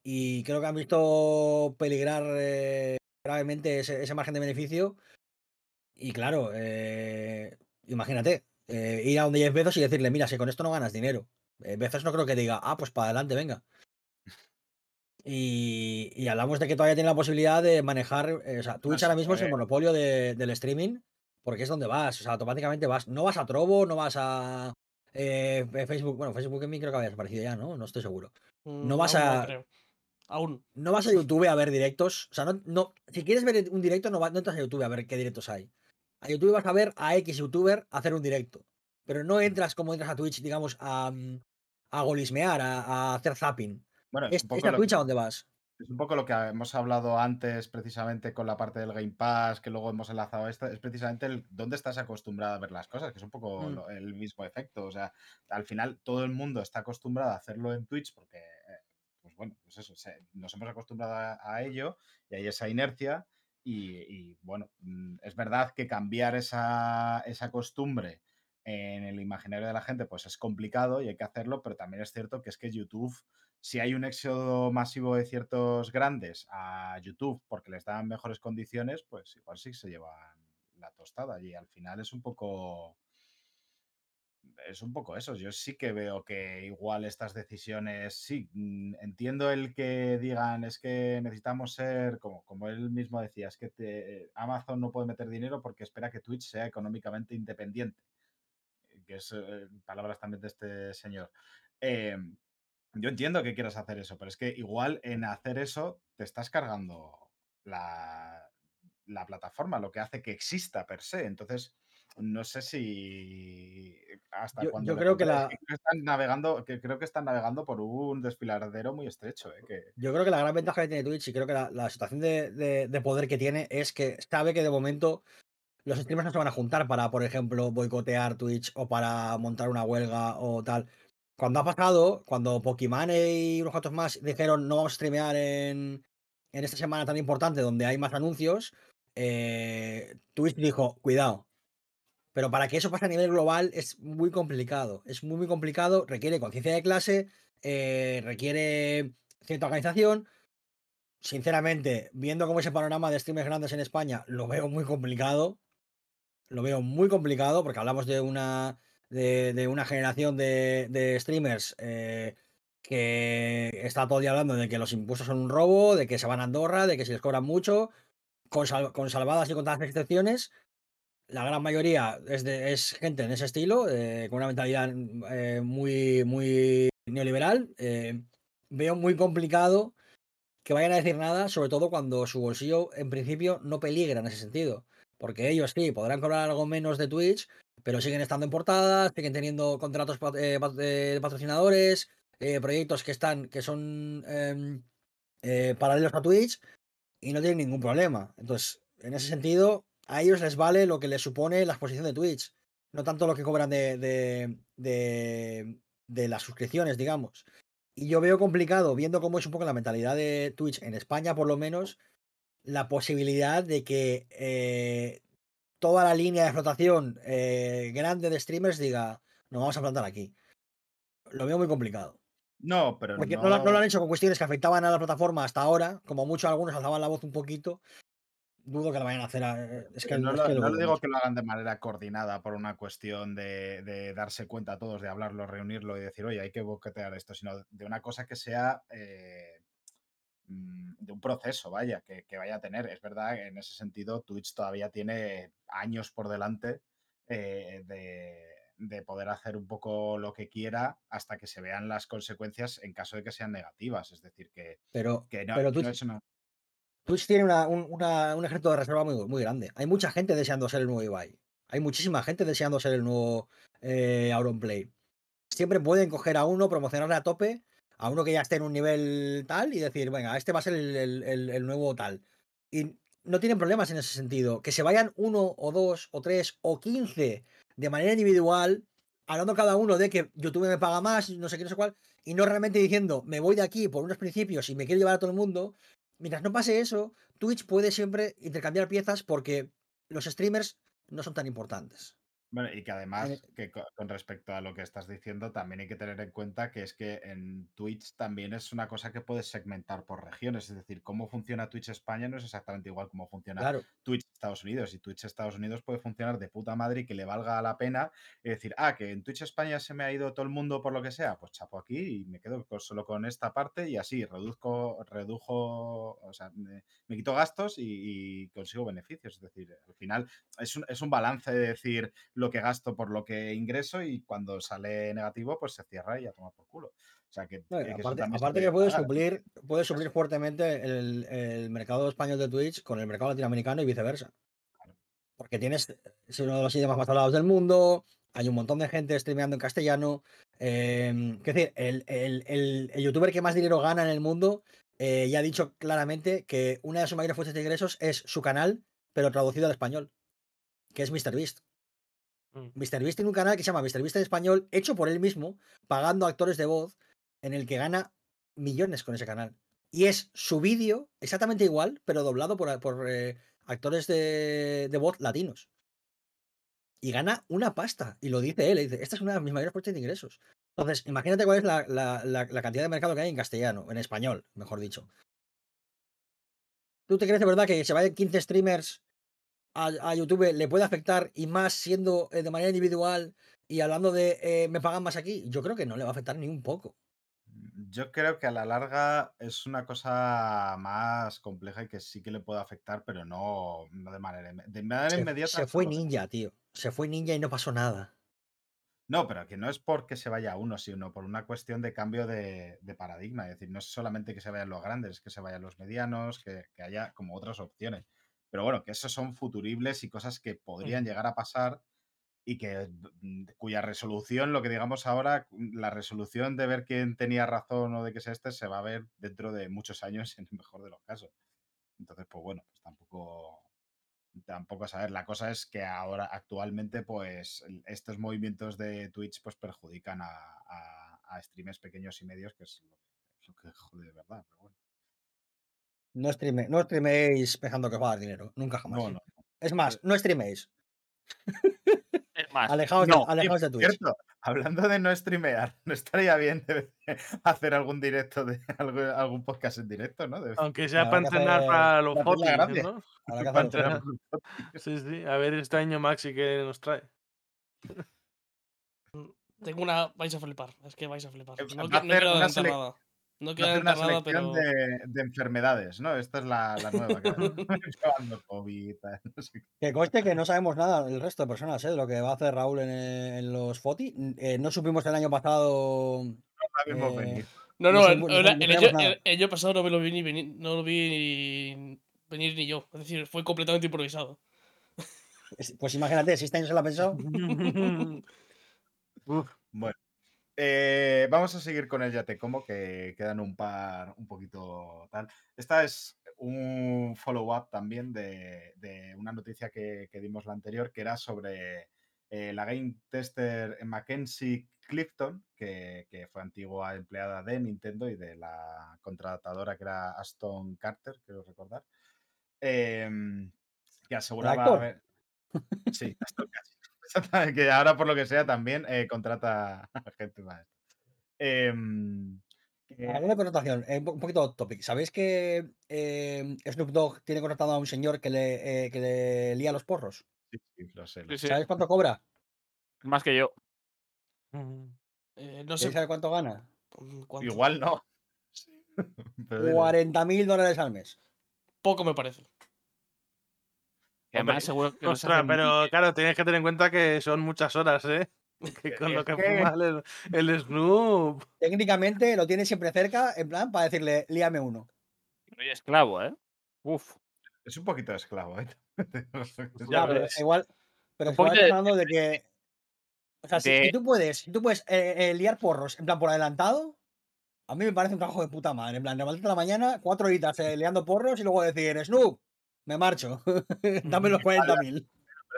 y creo que han visto peligrar eh, gravemente ese, ese margen de beneficio. Y claro, eh, imagínate, eh, ir a un 10 Bezos y decirle, mira, si con esto no ganas dinero. Bezos no creo que diga, ah, pues para adelante, venga. Y, y hablamos de que todavía tiene la posibilidad de manejar, o sea, Twitch ahora mismo es el monopolio de- del streaming, porque es donde vas, o sea, automáticamente vas, no vas a Trovo, no vas a eh, Facebook, bueno, Facebook en mí creo que había desaparecido ya, ¿no? No estoy seguro. Mm, vas aún a- creo. Aún. No vas a YouTube a ver directos. O sea, no, no, si quieres ver un directo, no, va- no entras a YouTube a ver qué directos hay. A YouTube vas a ver a X youtuber hacer un directo. Pero no entras como entras a Twitch, digamos, a, mm, a golismear, a, a hacer zapping. Bueno, es Es, un, es poco a Twitch a donde vas. Es un poco lo que hemos hablado antes, precisamente con la parte del Game Pass, que luego hemos enlazado a esta, es precisamente el dónde estás acostumbrado a ver las cosas, que es un poco Mm. lo- el mismo efecto. O sea, al final todo el mundo está acostumbrado a hacerlo en Twitch porque, eh, pues bueno, pues eso, se- nos hemos acostumbrado a, a ello y hay esa inercia. Y, y, bueno, mm, es verdad que cambiar esa, esa costumbre en el imaginario de la gente, pues es complicado y hay que hacerlo, pero también es cierto que es que YouTube, si hay un éxodo masivo de ciertos grandes a YouTube porque les dan mejores condiciones, pues igual sí se llevan la tostada y al final es un poco es un poco eso. Yo sí que veo que igual estas decisiones, sí, mm, entiendo el que digan es que necesitamos ser, como, como él mismo decía, es que Amazon no puede meter dinero porque espera que Twitch sea económicamente independiente, que es eh, palabras también de este señor. Eh, yo entiendo que quieras hacer eso, pero es que igual en hacer eso te estás cargando la, la plataforma, lo que hace que exista per se. Entonces, no sé si hasta Yo, cuando yo creo que la, están navegando, que creo que están navegando por un desfiladero muy estrecho, ¿eh? que yo creo que la gran ventaja que tiene Twitch y creo que la, la situación de, de- de poder que tiene es que sabe que de momento los streamers no se van a juntar para, por ejemplo, boicotear Twitch o para montar una huelga o tal. Cuando ha pasado, cuando Pokémon y unos cuantos más dijeron no vamos a streamear en, en esta semana tan importante donde hay más anuncios, eh, Twitch dijo, cuidado. Pero para que eso pase a nivel global es muy complicado. Es muy, muy complicado, requiere conciencia de clase, eh, requiere cierta organización. Sinceramente, viendo cómo es el panorama de streamers grandes en España, lo veo muy complicado. Lo veo muy complicado porque hablamos de una, de, una generación de, streamers eh, que está todo el día hablando de que los impuestos son un robo, de que se van a Andorra, de que se les cobran mucho, con, con salvadas y con las excepciones. La gran mayoría es, gente en ese estilo, eh, con una mentalidad eh, muy, muy neoliberal. veo muy complicado que vayan a decir nada, sobre todo cuando su bolsillo en principio no peligra en ese sentido. Porque ellos sí, podrán cobrar algo menos de Twitch, pero siguen estando en portadas, siguen teniendo contratos eh, eh, de patrocinadores, eh, proyectos que están, que son em, paralelos a Twitch y no tienen ningún problema. Entonces, en ese sentido, a ellos les vale lo que les supone la exposición de Twitch, no tanto lo que cobran de, de, de, de las suscripciones, digamos. Y yo veo complicado, viendo cómo es un poco la mentalidad de Twitch en España, por lo menos, la posibilidad de que toda la línea de flotación eh, grande de streamers diga, nos vamos a plantar aquí. Lo veo muy complicado. no, pero Porque no, no, lo- no lo han hecho con cuestiones que afectaban a la plataforma hasta ahora, como mucho algunos alzaban la voz un poquito. Dudo que lo vayan a hacer. a- Es que, no, es lo, que lo no lo dudo digo mucho. que lo hagan de manera coordinada por una cuestión de, de darse cuenta a todos, de hablarlo, reunirlo y decir, oye, hay que boquetear esto, sino de una cosa que sea eh, de un proceso, vaya, que, que vaya a tener. Es verdad, que en ese sentido, Twitch todavía tiene años por delante eh, de, de poder hacer un poco lo que quiera hasta que se vean las consecuencias en caso de que sean negativas. Es decir, que, Pero, que no, pero que no Twitch, es una... Twitch tiene una- un, una- un ejército de reserva muy, muy grande. Hay mucha gente deseando ser el nuevo Ibai. Hay muchísima gente deseando ser el nuevo eh, Auronplay. Siempre pueden coger a uno, promocionarle a tope, a uno que ya esté en un nivel tal y decir, venga, este va a ser el, el- nuevo tal. Y no tienen problemas en ese sentido. Que se vayan uno o dos o tres o quince de manera individual, hablando cada uno de que YouTube me paga más, no sé qué, no sé cuál, y no realmente diciendo, me voy de aquí por unos principios y me quiero llevar a todo el mundo. Mientras no pase eso, Twitch puede siempre intercambiar piezas porque los streamers no son tan importantes. Bueno, y que además, Eh, que co- con respecto a lo que estás diciendo, también hay que tener en cuenta que es que en Twitch también es una cosa que puedes segmentar por regiones. Es decir, cómo funciona Twitch España no es exactamente igual como funciona Claro, Twitch Estados Unidos. Y Twitch Estados Unidos puede funcionar de puta madre y que le valga la pena y decir, ah, que en Twitch España se me ha ido todo el mundo por lo que sea, pues chapo aquí y me quedo solo con esta parte y así reduzco, redujo, o sea, me, me quito gastos y, y consigo beneficios. Es decir, al final es un, es un balance de decir lo que gasto por lo que ingreso y cuando sale negativo, pues se cierra y a tomar por culo. O sea, que, no, que- que eso aparte, aparte que puede pagar. suplir, puede suplir fuertemente el, el mercado español de Twitch con el mercado latinoamericano y viceversa. Porque tienes, es uno de los idiomas más hablados del mundo, hay un montón de gente streameando en castellano. Eh, es decir, el, el- el- el youtuber que más dinero gana en el mundo eh, ya ha dicho claramente que una de sus mayores fuentes de ingresos es su canal, pero traducido al español, que es MrBeast. Mm. MrBeast tiene un canal que se llama MrBeast en español, hecho por él mismo, pagando actores de voz, en el que gana millones con ese canal. Y es su vídeo exactamente igual, pero doblado por, por, eh, actores de, de voz latinos. Y gana una pasta. Y lo dice él. le dice, esta es una de mis mayores fuentes de ingresos. Entonces, imagínate cuál es la, la- la- la cantidad de mercado que hay en castellano, en español, mejor dicho. ¿Tú te crees de verdad que se vayan 15 streamers a, a YouTube le puede afectar y más siendo eh, de manera individual y hablando de eh, me pagan más aquí? Yo creo que no le va a afectar ni un poco. Yo creo que a la larga es una cosa más compleja y que sí que le puede afectar, pero no, no de manera, de manera Se, inmediata. se fue ninja, tío. Se fue ninja y no pasó nada. No, pero que no es porque se vaya uno, sino por una cuestión de cambio de, de paradigma. Es decir, no es solamente que se vayan los grandes, es que se vayan los medianos, que, que haya como otras opciones. Pero bueno, que esos son futuribles y cosas que podrían llegar a pasar y que mm, cuya resolución, lo que digamos ahora, mm, la resolución de ver quién tenía razón o de que sea este, se va a ver dentro de muchos años en el mejor de los casos. Entonces, pues bueno, pues tampoco, tampoco a saber. La cosa es que ahora, actualmente, pues estos movimientos de Twitch pues perjudican a, a, a streamers pequeños y medios, que es lo que, lo que jode de verdad. Pero bueno. No, streame, no streaméis pensando que os va a dar dinero. Nunca jamás. No, no. Es más, no streaméis. Es más, Alejaos, no. de, alejaos de Twitch. cierto, hablando de no streamear, ¿no estaría bien de- hacer algún directo de algún, algún podcast en directo, ¿no? De- Aunque sea para entrenar para los gracia. ¿no? Para entrenar. Sí, sí. A ver este año Maxi que nos trae. Tengo una. vais a flipar. Es que vais a flipar. Eh, No, no quiero una adelantar sele- nada. No Va a quiero hacer una nada, selección pero. de, de enfermedades, ¿no? Esta es la, la nueva. Que COVID, no sé. Que conste que no sabemos nada el resto de personas, ¿eh? de lo que va a hacer Raúl en, en los FOTI. Eh, no supimos el año pasado. Vimos eh, venir. No, no no, el, no no año, nada. el- el año pasado no me lo vi ni venir, no lo vi ni venir ni yo. Es decir, fue completamente improvisado. es- Pues imagínate, si este año se lo ha pensado. Uf, Bueno, eh, vamos a seguir con el Ya te como, que quedan un par un poquito tal. Esta es un follow-up también de, de una noticia que, que dimos la anterior, que era sobre eh, la game tester Mackenzie Clifton, que, que fue antigua empleada de Nintendo y de la contratadora que era Aston Carter, quiero recordar, em, que aseguraba Sí, Aston Carter. Que ahora por lo que sea también eh, contrata a gente más. Em, que- Alguna connotación, eh, un po- un poquito off topic. ¿Sabéis que eh, Snoop Dogg tiene contratado a un señor que le, eh, que le lía los porros? sí, sí, lo sé, lo Sí, sé. sí. ¿Sabéis cuánto cobra? Más que yo. Eh, no ¿Queréis sé saber cuánto gana? mm, cuánto. Igual no. Pero dile. 40 mil dólares al mes. Poco me parece. Además seguro que no Ostras, pero claro, tienes que tener en cuenta que son muchas horas, ¿eh? Que con lo que que- fuma el, el Snoop. Técnicamente lo tiene siempre cerca, en plan, para decirle, líame uno. Soy esclavo, ¿eh? Uf. Es un poquito de esclavo, ¿eh? Ya Ya, pero igual, pero igual de- hablando de que. O sea, si, de- si tú puedes, si tú puedes eh, eh, liar porros, en plan por adelantado, a mí me parece un trabajo de puta madre. En plan, levantarte a la mañana, cuatro horitas eh, liando porros y luego decir, Snoop, me marcho. Dame los 40 mil.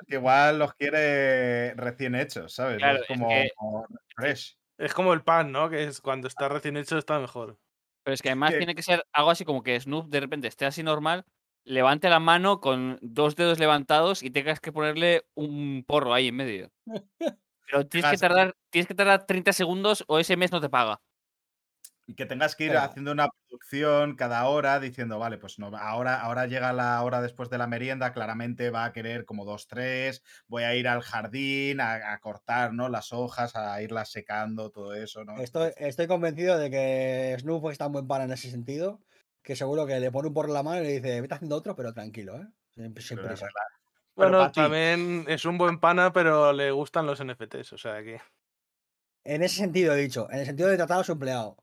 Es que igual los quiere recién hechos, ¿sabes? Claro, es es como, que- como fresh. Es como el pan, ¿no? Que es cuando está recién hecho está mejor. Pero es que además tiene que ser algo así como que Snoop de repente esté así normal, levante la mano con dos dedos levantados y tengas que ponerle un porro ahí en medio. Pero tienes que tardar, tienes que tardar 30 segundos o ese mes no te paga. Y que tengas que ir Pero- haciendo una producción cada hora diciendo, vale, pues no, ahora, ahora llega la hora después de la merienda, claramente va a querer como dos, tres, voy a ir al jardín a, a cortar ¿no? las hojas, a irlas secando, todo eso, ¿no? Estoy, estoy convencido de que Snoop es tan buen pana en ese sentido que seguro que le pone un por la mano y le dice, vete haciendo otro, pero tranquilo, ¿eh? Arregla- Pero Bueno, también es un buen pana, pero le gustan los NFTs, o sea que. En ese sentido he dicho, en el sentido de tratar a su empleado.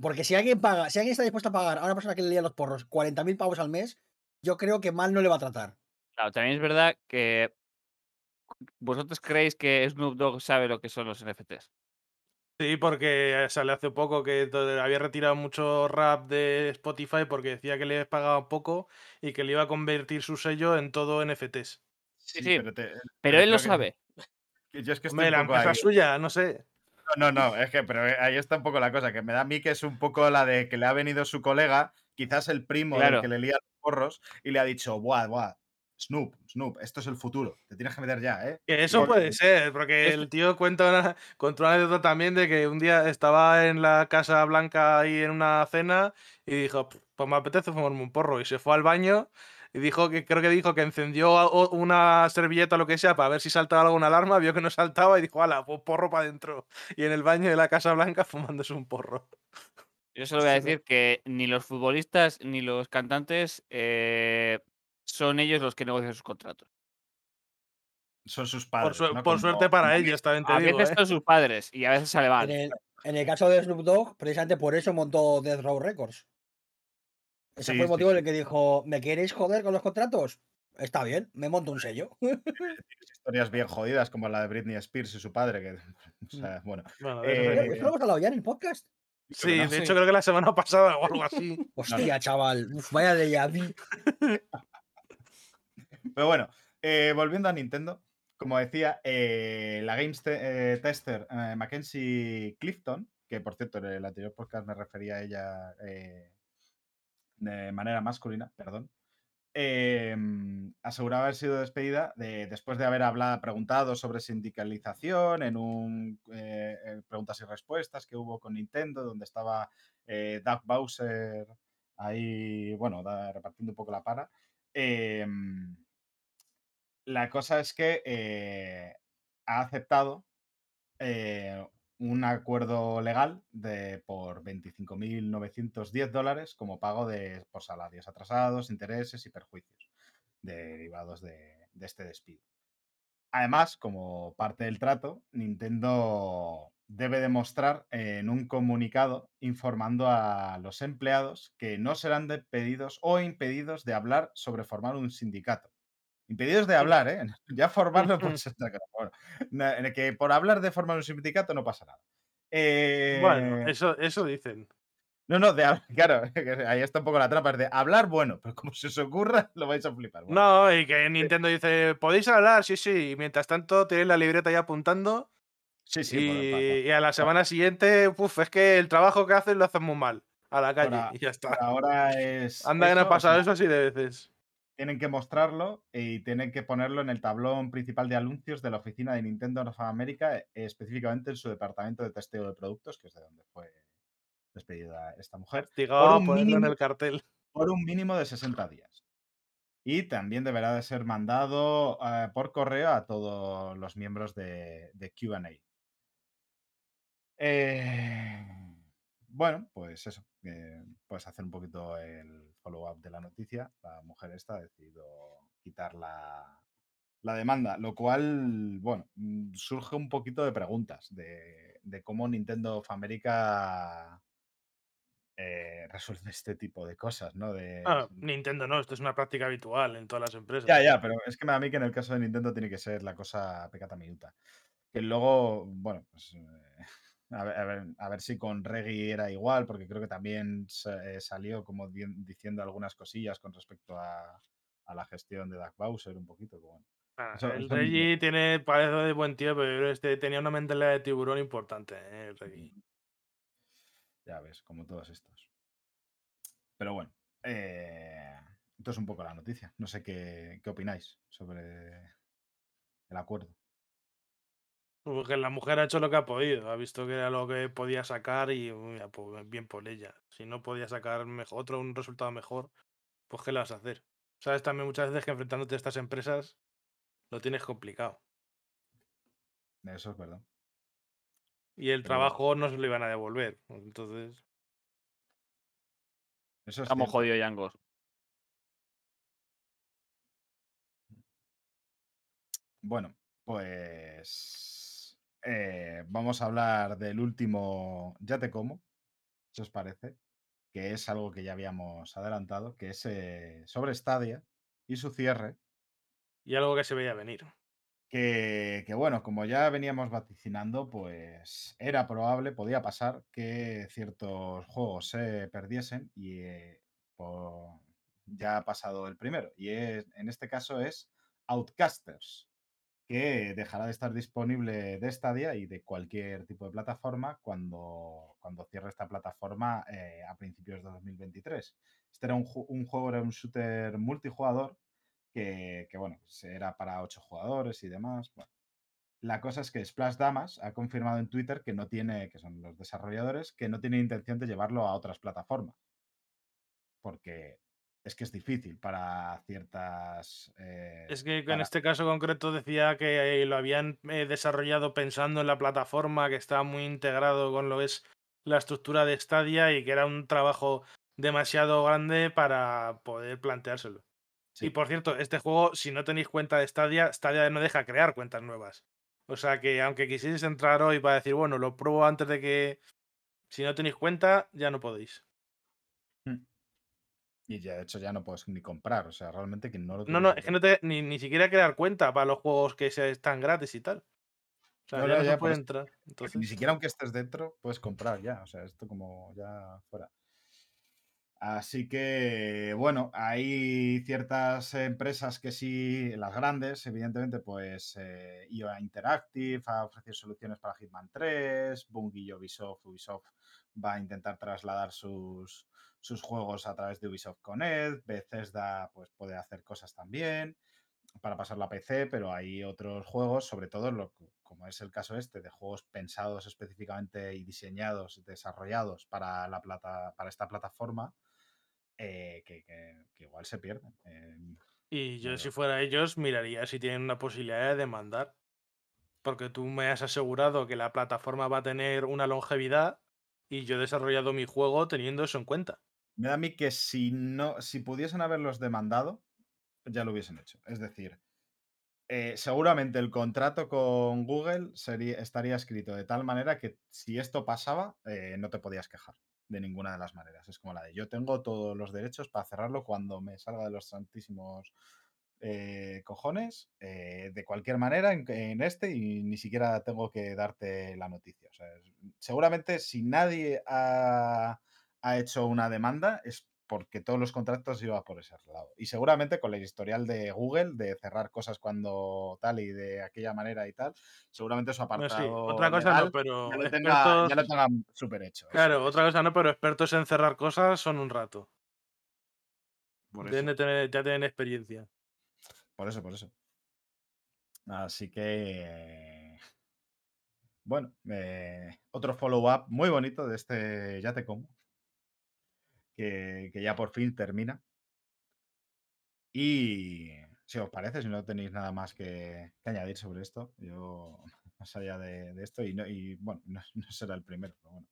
Porque si alguien paga, si alguien está dispuesto a pagar a una persona que le lía los porros 40.000 pavos al mes, yo creo que mal no le va a tratar. Claro, también es verdad que vosotros creéis que Snoop Dogg sabe lo que son los NFTs. Sí, porque sale hace poco que había retirado mucho rap de Spotify porque decía que le pagaban poco y que le iba a convertir su sello en todo NFTs. Sí, sí, pero, te- Pero él lo que- sabe. que yo es que estoy Hombre, un la empresa ahí. suya, no sé. No, no, es que, pero eh, ahí está un poco la cosa, que me da a mí que es un poco la de que le ha venido su colega, quizás el primo del que le lía los porros, y le ha dicho, buah, buah, Snoop, Snoop, esto es el futuro, te tienes que meter ya, ¿eh? Que eso Porque- puede ser, porque el tío cuenta una, contó una anécdota también de que un día estaba en la Casa Blanca ahí en una cena y dijo, pues me apetece fumarme un porro. Y se fue al baño y dijo que creo que dijo que encendió una servilleta o lo que sea para ver si saltaba alguna alarma, vio que no saltaba y dijo, ala, pues porro para adentro. Y en el baño de la Casa Blanca fumándose un porro. Yo solo voy a decir que ni los futbolistas ni los cantantes eh, son ellos los que negocian sus contratos. Son sus Por, padres. su- ¿no? por suerte para ellos, también te A digo. veces ¿eh? son sus padres y a veces sale mal. En el, en el caso de Snoop Dogg, precisamente por eso montó Death Row Records. Ese Sí, fue el sí, motivo en sí. el que dijo, ¿me queréis joder con los contratos? Está bien, me monto un sello. Historias bien jodidas, como la de Britney Spears y su padre, que, o sea, bueno. Bueno, eso Eh, ríe. ¿Esto lo hemos hablado ya en el podcast? Sí, no. de Sí. hecho creo que la semana pasada o algo así. Hostia, chaval. Uf, vaya de vu. Pero bueno, eh, volviendo a Nintendo, como decía, eh, la Games te- eh, Tester eh, Mackenzie Clifton, que por cierto en el anterior podcast me refería a ella eh, de manera masculina, perdón, eh, aseguraba haber sido despedida de- después de haber hablado, preguntado sobre sindicalización en un eh, eh, preguntas y respuestas que hubo con Nintendo, donde estaba eh, Doug Bowser ahí, bueno, repartiendo un poco la para. Em, la cosa es que eh, ha aceptado un acuerdo legal de por 25.910 dólares como pago de, por salarios atrasados, intereses y perjuicios derivados de, de este despido. Además, como parte del trato, Nintendo debe demostrar en un comunicado informando a los empleados que no serán despedidos o impedidos de hablar sobre formar un sindicato. Impedidos de hablar, ¿eh? Ya formarlo por. Bueno, en el que por hablar de formar un sindicato no pasa nada. Bueno, Eh, eso, eso dicen. No, no, de, claro, ahí está un poco la trampa, es de hablar, bueno, pero como se os ocurra, lo vais a flipar. bueno. No, y que Nintendo dice, podéis hablar, sí, sí. Y mientras tanto, tenéis la libreta ya apuntando. sí, sí, y, y a la semana siguiente, uf, es que el trabajo que hacen lo hacen muy mal. A la calle. Ahora- y ya está. ahora es. Anda que no ha pasado eso así de veces. Tienen que mostrarlo y tienen que ponerlo en el tablón principal de anuncios de la oficina de Nintendo North America, eh, específicamente en su departamento de testeo de productos, que es de donde fue despedida esta mujer, Castigado a un ponerlo en mínimo- el cartel. por un mínimo de 60 días. Y también deberá de ser mandado eh, por correo a todos los miembros de, de QA. Eh, bueno, pues eso. eh, puedes hacer un poquito el follow-up de la noticia. La mujer esta ha decidido quitar la, la demanda, lo cual, bueno, mm, surge un poquito de preguntas de, de cómo Nintendo of America eh, resuelve este tipo de cosas, ¿no? De, Ah, Nintendo no, esto es una práctica habitual en todas las empresas. ya, ya, pero es que me da a mí que en el caso de Nintendo tiene que ser la cosa pecata minuta. Que luego, bueno, pues eh, a, ver, a, ver, a ver si con Reggie era igual, porque creo que también eh, salió como di- diciendo algunas cosillas con respecto a, a la gestión de Doug Bowser un poquito. bueno. Ah, Eso- el eso Reggie tiene, parece de buen tío, pero este tenía una mentalidad de tiburón importante, ¿eh? el Reggie. Ya ves, como todos estos. Pero bueno, eh, esto es un poco la noticia. No sé qué, qué opináis sobre el acuerdo. Porque la mujer ha hecho lo que ha podido, ha visto que era lo que podía sacar y mira, pues bien por ella. Si no podía sacar mejor, otro un resultado mejor, pues ¿qué le vas a hacer? Sabes también muchas veces que enfrentándote a estas empresas lo tienes complicado. Eso es verdad. Y el Pero- trabajo no se lo iban a devolver. Entonces, Eso es Estamos jodidos, Yangos. Bueno, pues eh, vamos a hablar del último Ya te como, si os parece, que es algo que ya habíamos adelantado, que es eh, sobre Stadia y su cierre, y algo que se veía venir. que, que, bueno, como ya veníamos vaticinando, pues era probable, podía pasar que ciertos juegos se perdiesen y eh, po- ya ha pasado el primero. Y es- en este caso es Outcasters, que dejará de estar disponible de Stadia y de cualquier tipo de plataforma cuando, cuando cierre esta plataforma eh, a principios de 2023. Este era un, un juego, era un shooter multijugador que, que, bueno, pues era para ocho jugadores y demás. Bueno, la cosa es que Splash Damas ha confirmado en Twitter que no tiene, que son los desarrolladores, que no tiene intención de llevarlo a otras plataformas. Porque es que es difícil para ciertas. eh, Es que en para- este caso concreto decía que eh, lo habían eh, desarrollado pensando en la plataforma, que estaba muy integrado con lo que es la estructura de Stadia y que era un trabajo demasiado grande para poder planteárselo. sí. Y por cierto, este juego, si no tenéis cuenta de Stadia, Stadia no deja crear cuentas nuevas. O sea que aunque quisierais entrar hoy para decir, bueno, lo pruebo antes de que... Si no tenéis cuenta, ya no podéis. Y ya, de hecho, ya no puedes ni comprar. O sea, realmente que no lo No, no, es que no te, ni, ni siquiera crear cuenta para los juegos que se están gratis y tal. O sea, No, ya no, puede eso- entrar. Entonces, Ni siquiera aunque estés dentro, puedes comprar ya. O sea, esto como ya fuera. Así que, bueno, hay ciertas empresas que sí, las grandes, evidentemente, pues eh, IOA Interactive ha ofrecido soluciones para Hitman 3, Bungie y Ubisoft, Ubisoft va a intentar trasladar sus, sus juegos a través de Ubisoft Connect, Bethesda pues puede hacer cosas también para pasar la PC, pero hay otros juegos, sobre todo lo, como es el caso este, de juegos pensados específicamente y diseñados, desarrollados para, la plata, para esta plataforma, eh, que, que- que igual se pierden. Eh, y yo si fuera ellos, miraría si tienen una posibilidad de demandar. Porque tú me has asegurado que la plataforma va a tener una longevidad y yo he desarrollado mi juego teniendo eso en cuenta. me da a mí que si no, si pudiesen haberlos demandado, ya lo hubiesen hecho. Es decir, eh, seguramente el contrato con Google sería, estaría escrito de tal manera que si esto pasaba, eh, no te podías quejar de ninguna de las maneras. Es como la de yo tengo todos los derechos para cerrarlo cuando me salga de los santísimos eh, cojones, eh, de cualquier manera en, en este y ni siquiera tengo que darte la noticia. O sea, es- seguramente si nadie ha, ha hecho una demanda es porque todos los contratos iban por ese lado. Y seguramente con el historial de Google de cerrar cosas cuando tal y de aquella manera y tal, seguramente su sí, apartado otra cosa legal no, pero ya lo tenga, expertos- ya lo tengan súper hecho. Claro, otra cosa no, pero expertos en cerrar cosas son un rato. Deben de tener, ya tienen experiencia. Por eso, por eso. Así que. Bueno, eh, otro follow-up muy bonito de este Ya te como. Que, que ya por fin termina. Y si os parece, si no tenéis nada más que, añadir sobre esto, yo más allá de, de esto, y, no, y bueno, no, no será el primero, pero bueno.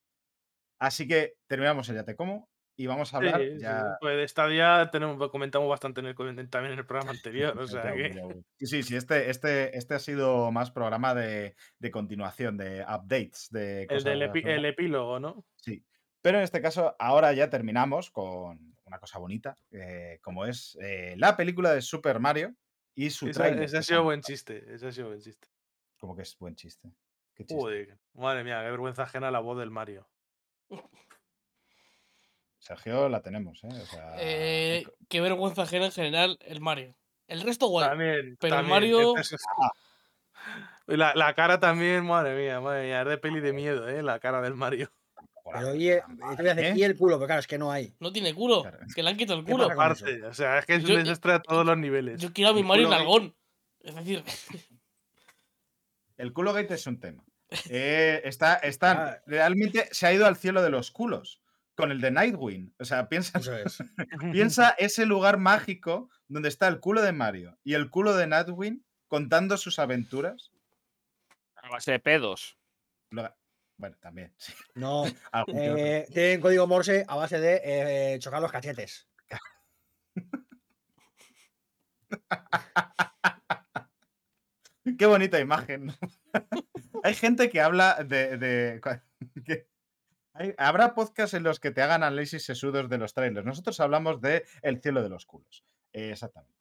Así que terminamos el Ya te como y vamos a hablar Sí, sí, ya. Pues de Stadia tenemos, comentamos bastante en el, también en el programa anterior. o sea Ya que. ya. Sí, sí, sí, este, este, este ha sido más programa de, de continuación, de updates, de El cosas del epi- el epílogo, ¿no? Sí. Pero en este caso, ahora ya terminamos con una cosa bonita, eh, como es eh, la película de Super Mario y su Ese, trailer. ese ha sido buen chiste. Ese ha sido buen chiste. Como que es buen chiste. Qué chiste. Joder, madre mía, qué vergüenza ajena la voz del Mario. Sergio la tenemos, ¿eh? O sea, Eh, qué vergüenza ajena en general el Mario. El resto guay. También. pero el también, Mario- este es- La, la cara también, madre mía, madre mía, es de peli de miedo, ¿eh? La cara del Mario. Pero y, decir, y el culo, pero claro, es que no hay. No tiene culo. Claro. Que le han quitado el ¿Qué culo. Aparte, o sea, es que es un desastre a todos los niveles. Yo quiero a mi El Mario Nalgón. Es decir, El culo gate es un tema. Eh, está, está, Ah. realmente se ha ido al cielo de los culos con el de Nightwing. O sea, piensa, Eso es. piensa ese lugar mágico donde está el culo de Mario y el culo de Nightwing contando sus aventuras. A base de pedos. Bueno, también. sí, No, eh, tienen código Morse a base de eh, chocar los cachetes. Qué bonita imagen. Hay gente que habla de. que- habrá podcasts en los que te hagan análisis sesudos de los trailers. Nosotros hablamos de El cielo de los culos. Eh, exactamente.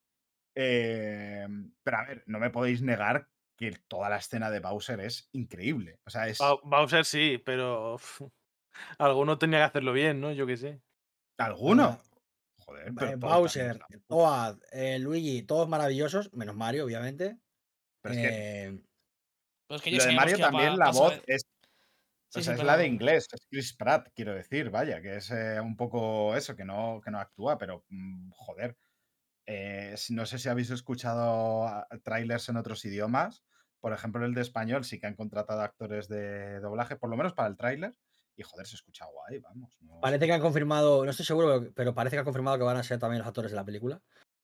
Eh, pero a ver, no me podéis negar que toda la escena de Bowser es increíble. O sea, es. Bowser sí, pero uf, alguno tenía que hacerlo bien, ¿no? Yo qué sé. ¿Alguno? Joder, Eh, pero todos Bowser. Toad, eh, Luigi, todos maravillosos, menos Mario, obviamente. Pero es que Eh, pero es que lo de Mario que también, la voz es Sí, o sí, sea, es pero- la de inglés, es Chris Pratt, quiero decir, vaya, que es eh, un poco eso, que no, que no actúa, pero mm, joder. Eh, no sé si habéis escuchado ah, trailers en otros idiomas. Por ejemplo, el de español sí que han contratado actores de doblaje, por lo menos para el tráiler. Y joder, se escucha guay, vamos. no parece que han confirmado, no estoy seguro, pero- pero parece que han confirmado que van a ser también los actores de la película.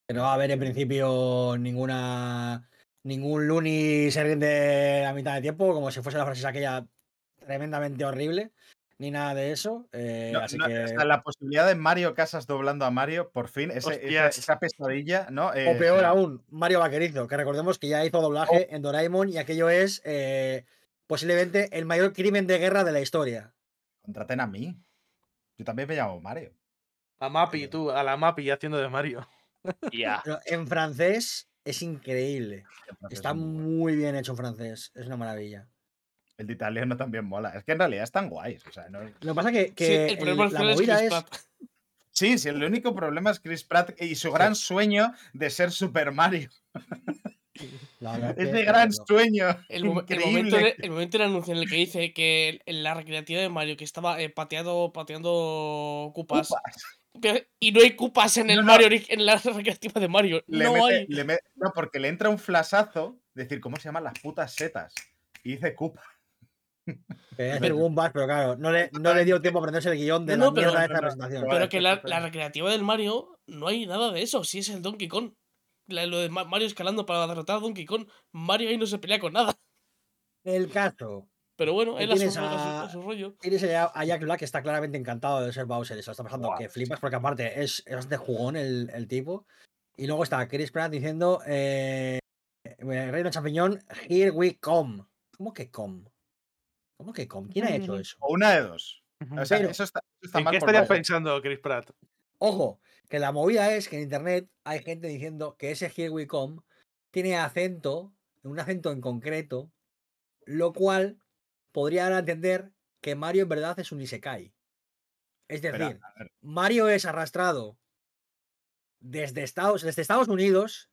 Que no va a haber en principio ninguna ningún Looney se rinde a mitad de tiempo, como si fuese la frase aquella tremendamente horrible, ni nada de eso. eh, No, así no, que, la posibilidad de Mario Casas doblando a Mario, por fin, ese- esa, esa pesadilla, ¿no? o Eh, peor se- aún, Mario Vaquerizo, que recordemos que ya hizo doblaje en Doraemon y aquello es eh, posiblemente el mayor crimen de guerra de la historia. Contraten a mí. Yo también me llamo Mario. A Mapi, tú, a la Mapi haciendo de Mario. Pero en francés es increíble. Está muy bien hecho en francés. Es una maravilla. El de italiano también mola. Es que en realidad están guays. O sea, no- Lo que pasa que, Sí, que el el- problema la movida es. Sí, sí, el único problema es Chris Pratt y su gran sueño de ser Super Mario. es Ese gran sueño. El, mo- el momento de- el momento del anuncio en el que dice que en la recreativa de Mario que estaba eh, pateado, pateando cupas. Y no hay cupas en el No, no. Mario en la recreativa de Mario. Le no mete- hay. le no, porque le entra un flasazo. Decir, ¿cómo se llaman las putas setas? Y dice Koopa. Quería Goombas, pero claro, no le, no le dio tiempo a aprenderse el guion de No, la no, pero- mierda de esta presentación. pero- que la, recreativa del Mario no hay nada de eso. Si es el Donkey Kong. La- lo de Ma- Mario escalando para derrotar a Donkey Kong. Mario ahí no se pelea con nada. El caso. Pero bueno, él a su, tienes a su- a- a su rollo. Tienes a Jack Black que está claramente encantado de ser Bowser. Eso está pasando que sí. flipas porque aparte es, es bastante jugón el, el tipo. Y luego está Chris Pratt diciendo eh, eh, Reino Champiñón, here we come. ¿Cómo que come? ¿Cómo que come? ¿Quién ha hecho eso? O una de dos. O sea, Pero- eso está, eso está ¿En mal qué estarías pensando, Chris Pratt? Ojo, que la movida es que en internet hay gente diciendo que ese Here We Come tiene acento, un acento en concreto, lo cual podría dar a entender que Mario en verdad es un Isekai. Es decir, Mario es arrastrado desde Estados, desde Estados Unidos,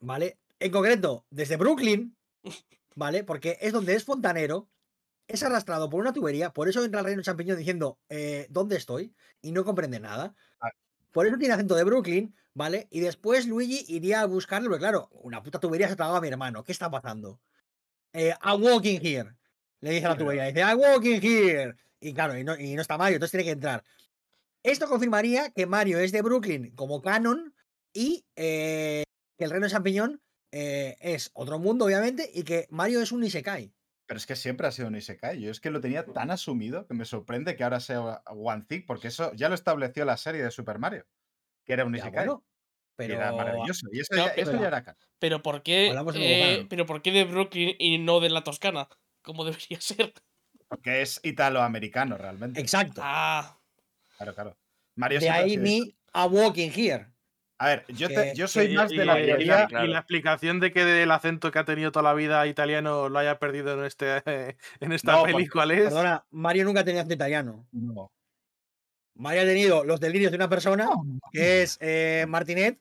¿vale? En concreto, desde Brooklyn, ¿vale? Porque es donde es fontanero, es arrastrado por una tubería, por eso entra el reino champiñón diciendo, eh, ¿dónde estoy? Y no comprende nada. Ah. Por eso tiene acento de Brooklyn, ¿vale? Y después Luigi iría a buscarlo, porque claro, una puta tubería se tragaba a mi hermano. ¿Qué está pasando? Eh, I'm walking here. Le dice a la tubería, dice, I'm walking here. Y claro, y no, y no está Mario, entonces tiene que entrar. Esto confirmaría que Mario es de Brooklyn como canon y eh, que el reino de champiñón eh, es otro mundo, obviamente, y que Mario es un Isekai. Pero es que siempre ha sido un Isekai. Yo es que lo tenía tan asumido que me sorprende que ahora sea One Thing, porque eso ya lo estableció la serie de Super Mario, que era un Ya, Isekai. bueno, y pero era maravilloso. Y eso, No, ya, eso pero- ya era canon. Pero ¿por qué? Eh, pero ¿por qué de Brooklyn y no de la Toscana? Como debería ser. Porque es italoamericano realmente. exacto. Ah, Claro, claro. Mario De ahí mi a walking here. A ver, yo, te- que- yo soy más y- de la y- teoría. y, claro. la explicación de que el acento que ha tenido toda la vida italiano lo haya perdido en, este, en esta No, peli, porque- ¿cuál es? Perdona, Mario nunca ha tenido acento italiano. No. Mario ha tenido los delirios de una persona, que es eh, Martinet,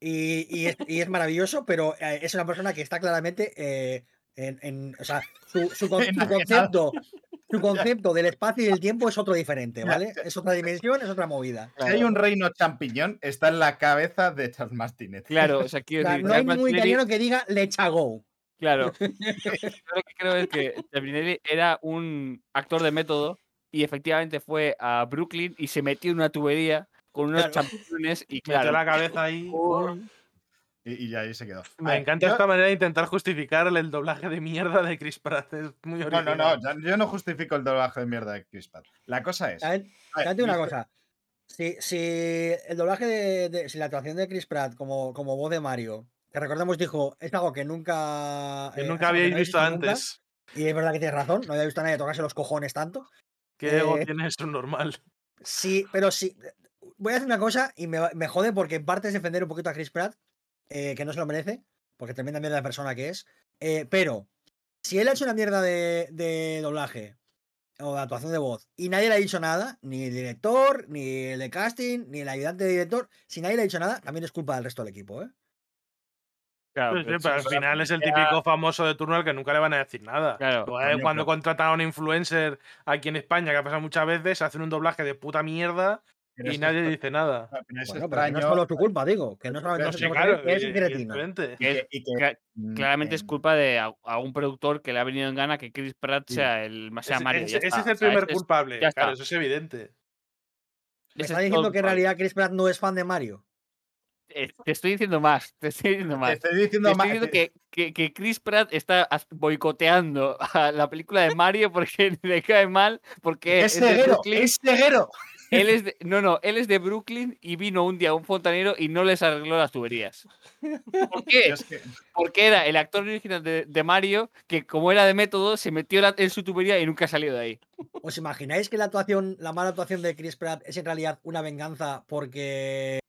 y, y es, y es maravilloso, pero eh, es una persona que está claramente eh, en, en- O sea, su, concepto, su concepto del espacio y del tiempo es otro diferente, ¿vale? Es otra dimensión, es otra movida. Si hay un reino champiñón, está en la cabeza de Charles Martinet. Claro, o sea, O quiero sea, decir, no hay ningún italiano que diga Lecha Go. Claro. Yo lo que creo es que Terminelli era un actor de método y efectivamente fue a Brooklyn y se metió en una tubería con unos Claro. champiñones y Metió claro. la cabeza ahí. ¡pum! Y, y ahí se quedó. Me encanta yo- esta manera de intentar justificar el doblaje de mierda de Chris Pratt. Es muy No, original. no, no, ya- yo no justifico el doblaje de mierda de Chris Pratt. La cosa es. Ver, una cosa. Si, si el doblaje de, de- si la actuación de Chris Pratt como, como voz de Mario, que recordemos dijo, es algo que nunca. Que eh, nunca que habíais no visto nunca", antes. Y es verdad que tienes razón, no había visto a nadie tocarse los cojones tanto. ¿Qué ego Eh, tiene eso normal? Sí, pero sí. Voy a hacer una cosa y me, me jode porque en parte es defender un poquito a Chris Pratt, eh, que no se lo merece, porque tremenda mierda de persona que es. eh, pero, si él ha hecho una mierda de, de doblaje o de actuación de voz y nadie le ha dicho nada, ni el director, ni el de casting, ni el ayudante de director, si nadie le ha dicho nada, también es culpa del resto del equipo, ¿eh? Claro, Pues sí, pero pero al final es el típico famoso de turno al que nunca le van a decir nada. Claro, coño, cuando pero- contratan a un influencer aquí en España, que ha pasado muchas veces, hacen un doblaje de puta mierda y es nadie dice nada. pero es Bueno, pero no es solo tu culpa, digo, que no solamente Pero nos sí, tenemos claro, que es y- un que que, mm, Claramente es em, culpa de a- algún productor que le ha venido en gana que Chris Pratt Sí. sea el sea Ese, Mario. ese- es el O sea, primer es- culpable. ya Claro, está. eso es evidente. ¿Me está es diciendo que en realidad Chris Pratt no es fan de Mario? Eh, Te estoy diciendo más, te estoy diciendo Te más. estoy Te diciendo estoy más. diciendo que, que, que Chris Pratt está boicoteando a la película de Mario porque le cae mal, porque Es es ceguero, es ceguero. Él es de- no, no, él es de Brooklyn y vino un día un fontanero y no les arregló las tuberías. ¿Por qué? Yo es que- Porque era el actor original de, de Mario que, como era de método, se metió la- en su tubería y nunca salió de ahí. ¿Os imagináis que la actuación, la mala actuación de Chris Pratt es en realidad una venganza porque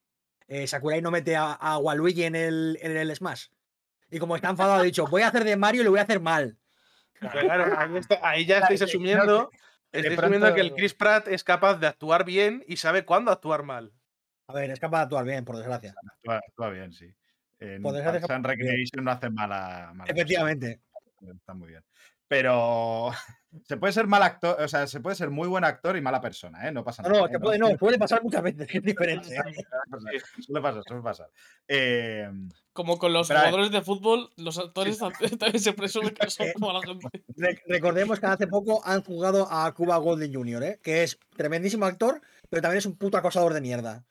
eh, Sakurai no mete a, a Waluigi en el, en el Smash? Y como está enfadado, ha dicho, voy a hacer de Mario y lo voy a hacer mal. Claro, ahí, está- ahí ya estáis no, estáis asumiendo que el pronto- Chris Pratt es capaz de actuar bien y sabe cuándo actuar mal. A ver, es capaz de actuar bien, por desgracia. Actúa, actúa bien, sí. En bien. Recreation no hace mala. mala cosa. Efectivamente. Está muy bien. Pero se puede ser mal actor, o sea, se puede ser muy buen actor y mala persona, ¿eh? No pasa No, nada. no, ¿eh? que puede, no, puede pasar muchas veces, que es diferente. ¿eh? Suele pasar, suele pasar. Eh, Como con los jugadores de fútbol, los actores también se presume que son como la gente. Re- recordemos que hace poco han jugado a Cuba Golden Jr., ¿eh? que es tremendísimo actor, pero también es un puto acosador de mierda.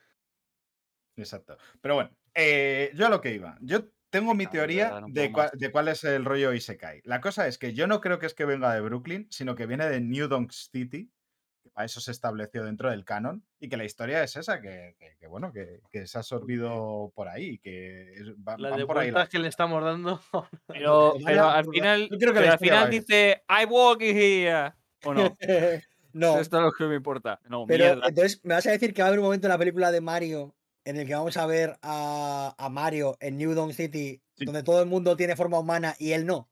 exacto. Pero bueno, eh, yo a lo que iba. Yo tengo mi teoría de, cua- cuál es el rollo Isekai. La cosa es que yo no creo que es que venga de Brooklyn, sino que viene de New Donk City, que para eso se estableció dentro del canon, y que la historia es esa, que, que- que, bueno, que, que se ha absorbido por ahí, que va- van de por ahí. las- que le estamos dando. Pero, al final, Yo creo que pero la al final dice I'm walking here. ¿O no? no, Esto es lo que me importa. No, pero mierda. entonces me vas a decir que va a haber un momento en la película de Mario en el que vamos a ver a, a Mario en New Dawn City, Sí. donde todo el mundo tiene forma humana y él no.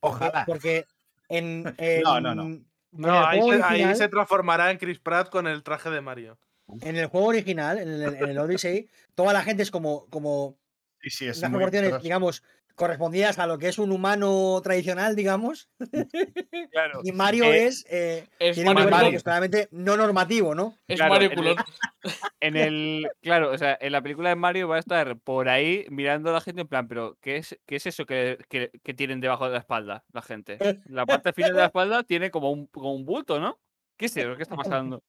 Ojalá. Porque en, No, no, no. No, ahí se, ahí original- se transformará en Chris Pratt con el traje de Mario. En el juego original, en el, en el Odyssey, toda la gente es como, como Sí, sí, es unas proporciones, digamos, correspondidas a lo que es un humano tradicional, digamos. Claro. Y Mario Eh, es, eh, Es tiene un Mario Culón. que es claramente no normativo, ¿no? Es Claro, Mario en el- Culón. En el. Claro, o sea, en la película de Mario va a estar por ahí mirando a la gente en plan, pero ¿qué es, qué es eso que, que- que tienen debajo de la espalda la gente? La parte final de la espalda tiene como un, como un bulto, ¿no? ¿Qué es eso? ¿Qué está pasando?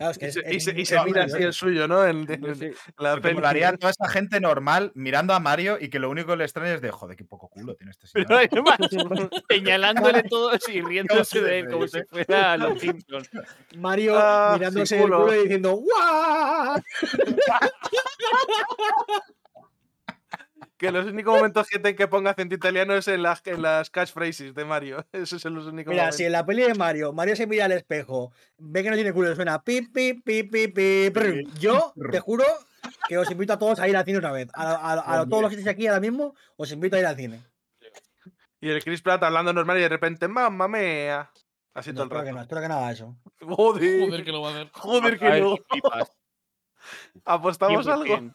Claro, es que Y se, es y mira así el suyo, ¿no? En, en- en Sí. la Porque molaría toda esa gente normal mirando a Mario y que lo único que le extraña es de joder, qué poco culo tiene este señor. Señalándole todo y riéndose de él como si fuera los Simpsons. Mario Ah, mirándose el culo y diciendo ¡Guau! Que los únicos momentos que te que ponga acento italiano es en las, en las catchphrases de Mario. Esos son los únicos Mira, momentos. si en la peli de Mario, Mario se mira al espejo, ve que no tiene culo y suena pi, pi, pi, pi, pi, prr, yo te juro que os invito a todos a ir al cine otra vez. A, a- a- a todos los que estéis aquí ahora mismo, os invito a ir al cine. Y el Chris Pratt hablando normal y de repente, mamma mía. Así No, todo el que no, rato. espero que no haga eso. Joder, Joder, que lo va a hacer. joder, que A ver no. ¿Apostamos algo?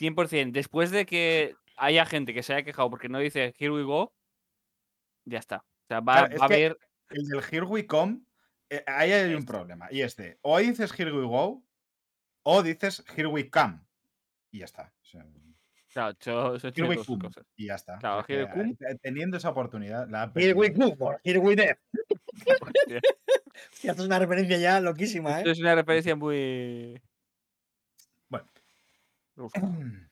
100%. 100%. Después de que haya gente que se haya quejado porque no dice Here we go, ya está. O sea, va, Claro, va a haber. El del Here We Come, eh, ahí hay un problema. Y es de, o dices Here We Go, o dices Here We Come. Y ya está. O sea, Claro, Here We Come. cosas. Y ya está. Claro, Es que, Here We Come. Teniendo esa oportunidad, la Here we go, here we there. Hostia. Esto es una referencia ya loquísima, Esto ¿eh? es una referencia muy. Uf.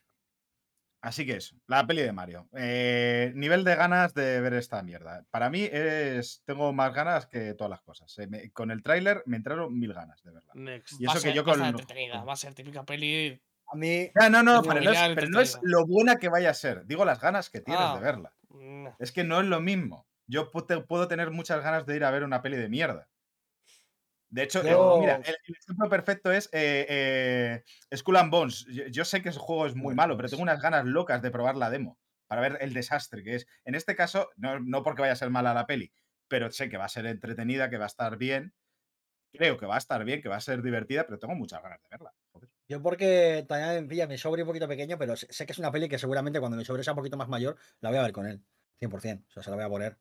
Así que eso, la peli de Mario. Eh, nivel de ganas de ver esta mierda. Para mí es. Tengo más ganas que todas las cosas. Eh, me- con el tráiler me entraron mil ganas de verla. Next. Y Va a eso que ser- yo va a con. va a ser típica peli. A mí, no, no, pero no, es, pero no es lo buena que vaya a ser. Digo las ganas que tienes Ah. de verla. Es que no es lo mismo. Yo puedo tener muchas ganas de ir a ver una peli de mierda. De hecho, eh, Yo- mira, el, el ejemplo perfecto es eh, eh, Skull and Bones. Yo, yo sé que ese juego es muy malo, pero tengo unas ganas locas de probar la demo para ver el desastre que es. En este caso, no, no porque vaya a ser mala la peli, pero sé que va a ser entretenida, que va a estar bien. Creo que va a estar bien, que va a ser divertida, pero tengo muchas ganas de verla. Joder. yo porque también pilla mi sobre un poquito pequeño, pero sé sé que es una peli que seguramente cuando mi sobre sea un poquito más mayor, la voy a ver con él. 100%. O sea, se la voy a poner.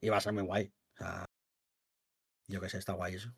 Y va a ser muy guay. O sea, yo qué sé, está guay eso.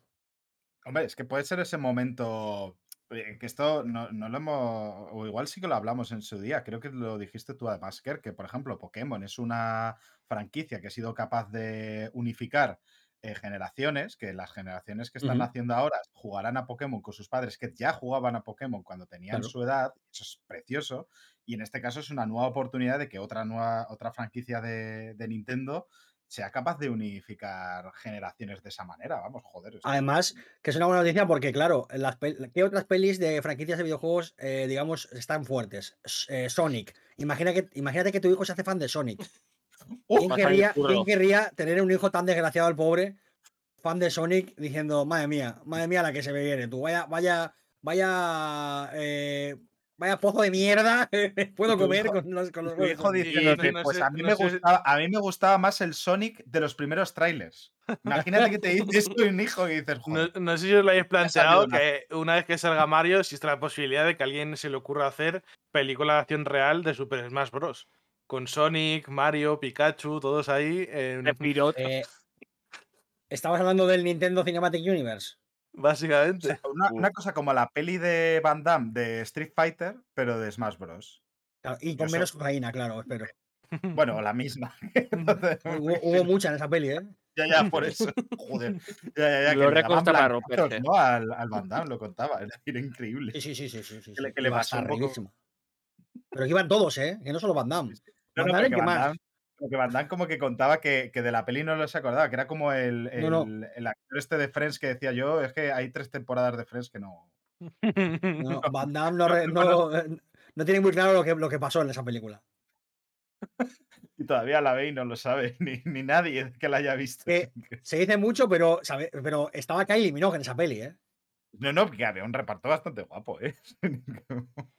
Hombre, es que puede ser ese momento. eh, Que esto no, no lo hemos. O igual sí que lo hablamos en su día. Creo que lo dijiste tú además, Ker, que por ejemplo, Pokémon es una franquicia que ha sido capaz de unificar eh, generaciones, que las generaciones que están Ujú. haciendo ahora jugarán a Pokémon con sus padres que ya jugaban a Pokémon cuando tenían Claro. su edad. Eso es precioso. Y en este caso es una nueva oportunidad de que otra nueva, otra franquicia de, de Nintendo sea capaz de unificar generaciones de esa manera. Vamos, joder. Además, que es una buena noticia porque, claro, las ¿qué otras pelis de franquicias de videojuegos, eh, digamos, están fuertes? Eh, Sonic. Imagina que, imagínate que tu hijo se hace fan de Sonic. ¡Uh! ¿Quién querría, curro. quién querría tener un hijo tan desgraciado el pobre, fan de Sonic, diciendo, madre mía, madre mía la que se me viene, tú, vaya, vaya, vaya, eh, vaya pozo de mierda, puedo comer con los, con los huevos de hijo Sonic". diciéndote, no pues sé- a mí, no me sé- gustaba, a mí me gustaba más el Sonic de los primeros trailers. Imagínate que te dice esto un hijo y dices, No, joder, no sé si os lo habéis planteado que una vez que salga Mario existe la posibilidad de que a alguien se le ocurra hacer película de acción real de Super Smash Bros. Con Sonic, Mario, Pikachu, todos ahí. en-. Eh, Estabas hablando del Nintendo Cinematic Universe. O básicamente. sea, una, una cosa como la peli de Van Damme de Street Fighter, pero de Smash Bros. Claro, y Yo con soy- menos cocaína, claro, espero. Bueno, la misma. Entonces, Hubo, hubo mucha en esa peli, ¿eh? ya, ya, por eso. Joder. Ya, ya, ya, récords daban para romperse. ¿no? Al, al Van Damme, lo contaba. Era, era increíble. Sí, sí, sí, sí, sí. sí, Que le- que le pasó un poco-. Pero que iban todos, ¿eh? Que no solo Van Damme. No, Van no, Damme, pero que ¿qué Van más? Como que Van Damme como que contaba que, que de la peli no lo se acordaba, que era como el, el, No, no. el actor este de Friends que decía yo, es que hay tres temporadas de Friends que no... No, Van Damme no, re- eh, no tiene muy claro lo que, lo que pasó en esa película. Y todavía la ve y no lo sabe, ni, ni nadie que la haya visto. Que- Se dice mucho, pero, sabe- pero estaba Kylie Minogue en esa peli, ¿eh? No, no, que había un reparto bastante guapo, ¿eh?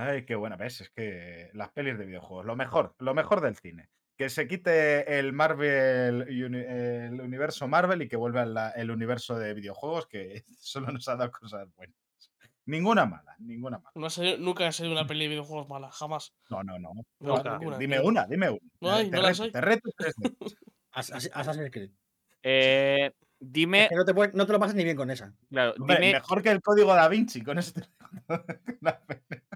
Ay, qué buena ves, es que las pelis de videojuegos, lo mejor, lo mejor del cine. Que se quite el Marvel, el universo Marvel y que vuelva la- el universo de videojuegos, que solo nos ha dado cosas buenas. Ninguna mala, ninguna mala. No ha sido- nunca ha sido una peli de videojuegos mala, jamás. No, no, no. No, Nunca. ninguna, Dime una, dime una. No hay, te, no reto, te tres Assassin's Creed. Eh, Es dime, que no te, puedes- no te lo pasas ni bien con esa. claro, Hombre, dime, mejor que el código da Vinci, con eso te.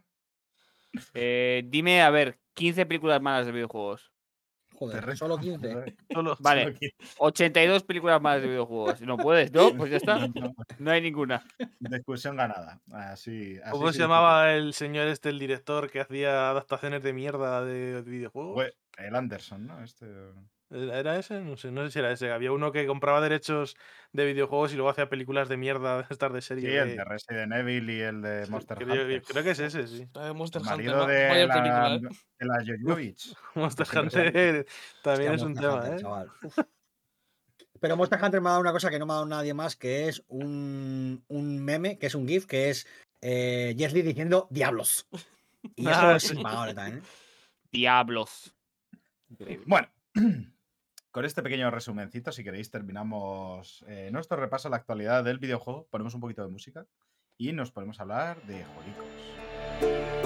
eh, dime, a ver, 15 películas malas de videojuegos. Joder, solo 15. Solo- Vale, Solo que- 82 películas malas de videojuegos. No puedes, ¿no? Pues ya está. No, hay ninguna. discusión ganada. Así, así ¿Cómo se llamaba el señor este, el director que hacía adaptaciones de mierda de videojuegos? Fue el Anderson, ¿no? Este... ¿Era ese? No sé, no sé si era ese. Había uno que compraba derechos de videojuegos y luego hacía películas de mierda de estas de Sí, serie. el B. de Resident Evil y el de Monster creo, Hunter. creo que es ese, sí. La de Monster El Hunter, marido va- de la, película, ¿eh? de la Jojovich. Monster Hunter también Hostia, es un Monster tema, Hunter, ¿eh? chaval. Pero Monster Hunter me ha dado una cosa que no me ha dado nadie más, que es un, un meme, que es un GIF, que es eh, Jet Li diciendo diablos. Y eso Ah, es sí. impagable también. ¿eh? Diablos. Increíble. Bueno, con este pequeño resumencito, si queréis, terminamos eh, nuestro repaso a la actualidad del videojuego. Ponemos un poquito de música y nos ponemos a hablar de juegos.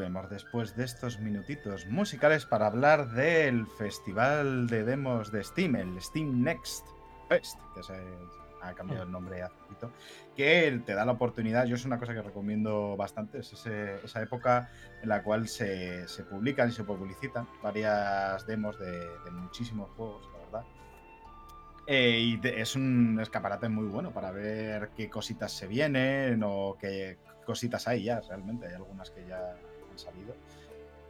Volvemos después de estos minutitos musicales para hablar del festival de demos de Steam, el Steam Next Fest, que se ha cambiado el nombre hace poquito, que te da la oportunidad, yo es una cosa que recomiendo bastante, es ese- esa época en la cual se, se publican y se publicitan varias demos de, de muchísimos juegos, la verdad. Eh, y te- es un escaparate muy bueno para ver qué cositas se vienen o qué cositas hay ya, realmente. Hay algunas que ya salido.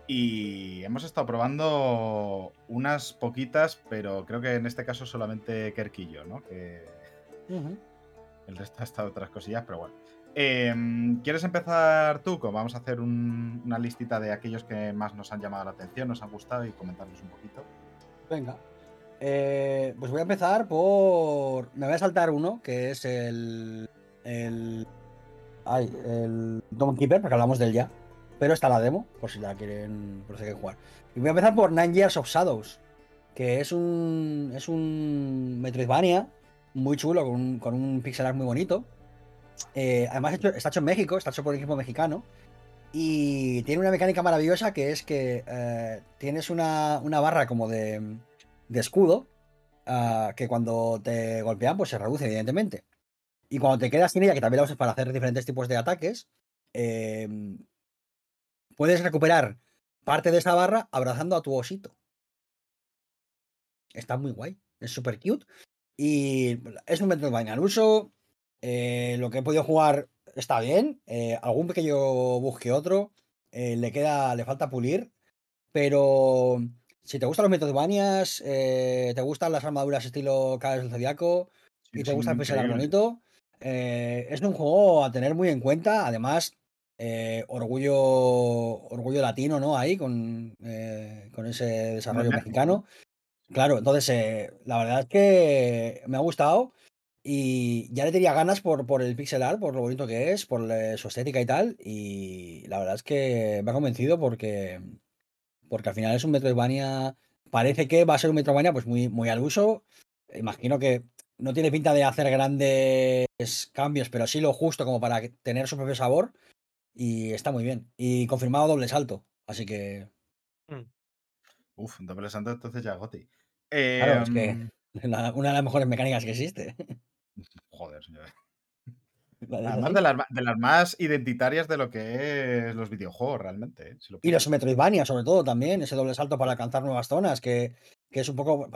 Y hemos estado probando unas poquitas, pero creo que en este caso solamente yo, ¿no? Que el resto ha estado otras cosillas, pero bueno. Em, ¿Quieres empezar tú? Vamos a hacer un- una listita de aquellos que más nos han llamado la atención, nos han gustado y comentarlos un poquito. Venga. Eh, pues voy a empezar por. Me voy a saltar uno, que es el. El. Ay, el Dawn Keeper, porque hablamos de él ya. Pero está la demo, por si la quieren, por si quieren jugar. Y voy a empezar por Nine Years of Shadows, que es un. Es un Metroidvania muy chulo, con un, con un pixel art muy bonito. Eh, además, está hecho en México, está hecho por un equipo mexicano. Y tiene una mecánica maravillosa que es que eh, tienes una, una barra como de, de escudo ah, que cuando te golpean pues se reduce evidentemente. Y cuando te quedas sin ella, que también la usas para hacer diferentes tipos de ataques, eh, puedes recuperar parte de esa barra abrazando a tu osito. Está muy guay, es súper cute. Y es un Metroidvania al uso. eh, lo que he podido jugar está bien. eh, algún pequeño bug que otro. eh, le queda, le falta pulir. Pero si te gustan los Metroidvanias, te gustan las armaduras estilo Caos del Zodiaco y te gusta el pixel bonito, es un juego a tener muy en cuenta. Además, eh, orgullo, orgullo latino, ¿no? Ahí con, eh, con ese desarrollo mexicano. Claro, entonces eh, la verdad es que me ha gustado y ya le tenía ganas por, por el pixel art, por lo bonito que es, por su estética y tal. Y la verdad es que me ha convencido porque, porque al final es un Metroidvania. Parece que va a ser un Metroidvania pues muy, muy al uso. Imagino que no tiene pinta de hacer grandes cambios, pero sí lo justo como para tener su propio sabor. Y está muy bien. Y confirmado doble salto. Así que, Uf, doble santo, entonces ya Goti. claro, es que Em, la- una de las mejores mecánicas que existe. Joder, de Además de las, de las más identitarias de lo que es los videojuegos, realmente. ¿eh? Si lo Y los. Metroidvania, sobre todo, también, ese doble salto para alcanzar nuevas zonas, que, que es un poco,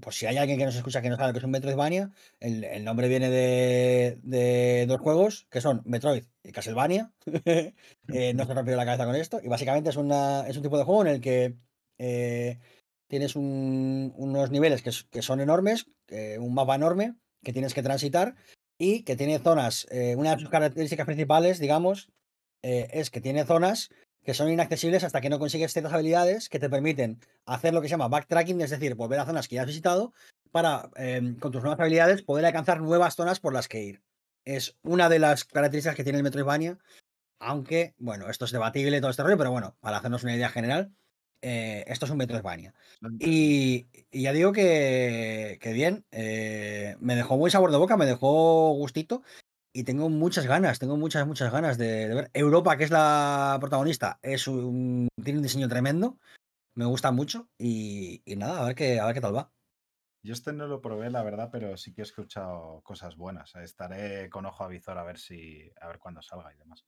por si hay alguien que nos escucha que no sabe que es un Metroidvania, el, el nombre viene de, de dos juegos, que son Metroid y Castlevania. Eh, no se rompió la cabeza con esto. Y básicamente es, una, es un tipo de juego en el que eh, tienes un- unos niveles que, son enormes, eh, un mapa enorme que tienes que transitar y que tiene zonas, eh, una de sus características principales, digamos, eh, es que tiene zonas que son inaccesibles hasta que no consigues ciertas habilidades que te permiten hacer lo que se llama backtracking, es decir, volver a zonas que ya has visitado para, em, con tus nuevas habilidades, poder alcanzar nuevas zonas por las que ir. Es una de las características que tiene el Metroidvania, aunque, bueno, esto es debatible todo este rollo, pero bueno, para hacernos una idea general, eh, esto es un Metroidvania. Y, y ya digo que, que bien, eh, me dejó buen sabor de boca, me dejó gustito y tengo muchas ganas, tengo muchas, muchas ganas de, de ver. Europa, que es la protagonista, es un, tiene un diseño tremendo, me gusta mucho y, y nada, a ver qué, a ver qué tal va. Yo este no lo probé, la verdad, pero sí que he escuchado cosas buenas. Estaré con ojo a visor a ver si, a ver cuándo salga y demás.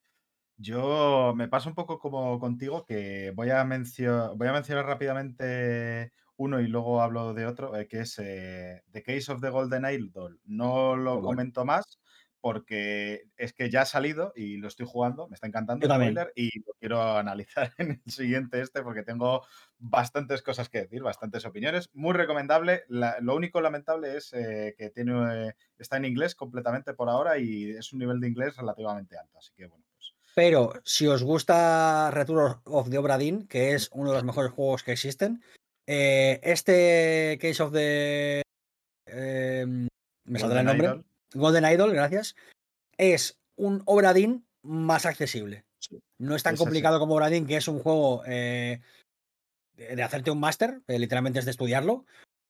Yo me paso un poco como contigo, que voy a, mencio- voy a mencionar rápidamente uno y luego hablo de otro, eh, que es eh, The Case of the Golden Idol. No lo Muy bueno. comento más porque es que ya ha salido y lo estoy jugando, me está encantando, también. spoiler, y lo quiero analizar en el siguiente este porque tengo bastantes cosas que decir, bastantes opiniones. Muy recomendable. La- lo único lamentable es eh, que tiene, eh, está en inglés completamente por ahora y es un nivel de inglés relativamente alto. Así que bueno, pues Pero si os gusta Return of the Obra Dinn, que es uno de los mejores juegos que existen, eh, este Case of the. eh, me saldrá el nombre. Idol, Golden Idol, gracias. Es un Obra Dinn más accesible. No es tan es así. complicado como Obra Dinn, que es un juego eh, de de hacerte un máster, eh, literalmente es de estudiarlo.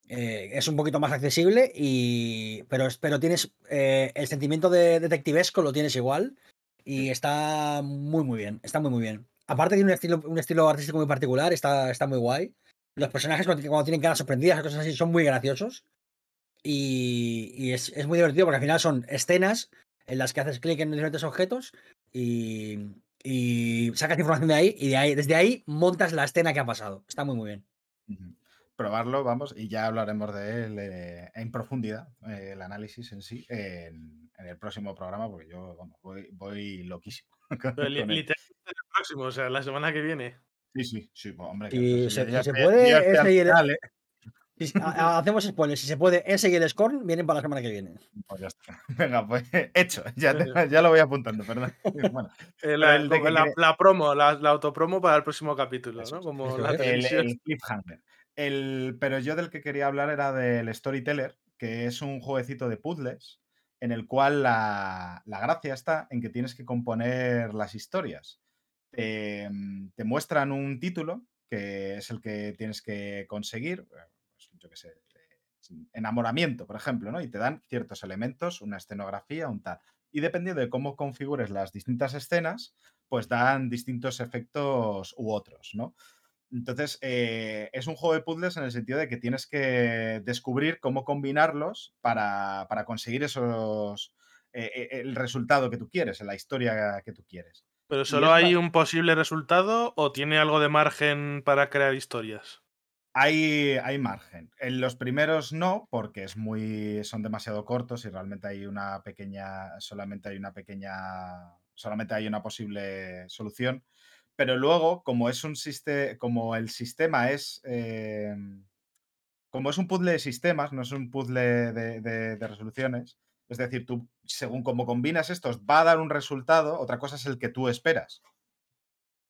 Eh, es un poquito más accesible, y, pero, pero tienes eh, el sentimiento de detectivesco, lo tienes igual. Y está muy, muy bien. Está muy, muy bien. Aparte, tiene un estilo, un estilo artístico muy particular, está, está muy guay. Los personajes, cuando, cuando tienen caras sorprendidas, cosas así, son muy graciosos. Y, y es, es muy divertido porque al final son escenas en las que haces clic en diferentes objetos y, y sacas información de ahí y de ahí, desde ahí montas la escena que ha pasado. Está muy, muy bien. probarlo, vamos, y ya hablaremos de él eh, en profundidad, eh, el análisis en sí, en, en el próximo programa, porque yo voy, voy loquísimo. literalmente el próximo, o sea, la semana que viene. Sí, sí, sí, pues, hombre. que sí, se, ya puede, ese y el- ¿eh? Si a- hacemos spoilers. Si se puede, ese y el Scorn vienen para la semana que viene. Pues ya está. Venga, pues hecho, ya, te- ya lo voy apuntando, perdón. Bueno, Eh, la, el promo, la, la autopromo para el próximo capítulo, ¿no? Como la el, cliffhanger. El, pero yo del que quería hablar era del Storyteller, que es un jueguecito de puzzles en el cual la, la gracia está en que tienes que componer las historias. Te, te muestran un título, que es el que tienes que conseguir, yo qué sé, enamoramiento, por ejemplo, ¿no? Y te dan ciertos elementos, una escenografía, un tal. Y dependiendo de cómo configures las distintas escenas, pues dan distintos efectos u otros, ¿no? Entonces, eh, es un juego de puzzles en el sentido de que tienes que descubrir cómo combinarlos para, para conseguir esos, eh, eh, el resultado que tú quieres, la historia que tú quieres. Pero solo hay un posible resultado o tiene algo de margen para crear historias. Hay, hay margen. En los primeros no, porque es muy, son demasiado cortos y realmente hay una pequeña, solamente hay una pequeña, solamente hay una posible solución. Pero luego, como es un sistema, como el sistema es, eh, como es un puzzle de sistemas, no es un puzzle de, resoluciones, es decir, tú, según cómo combinas estos, va a dar un resultado, otra cosa es el que tú esperas.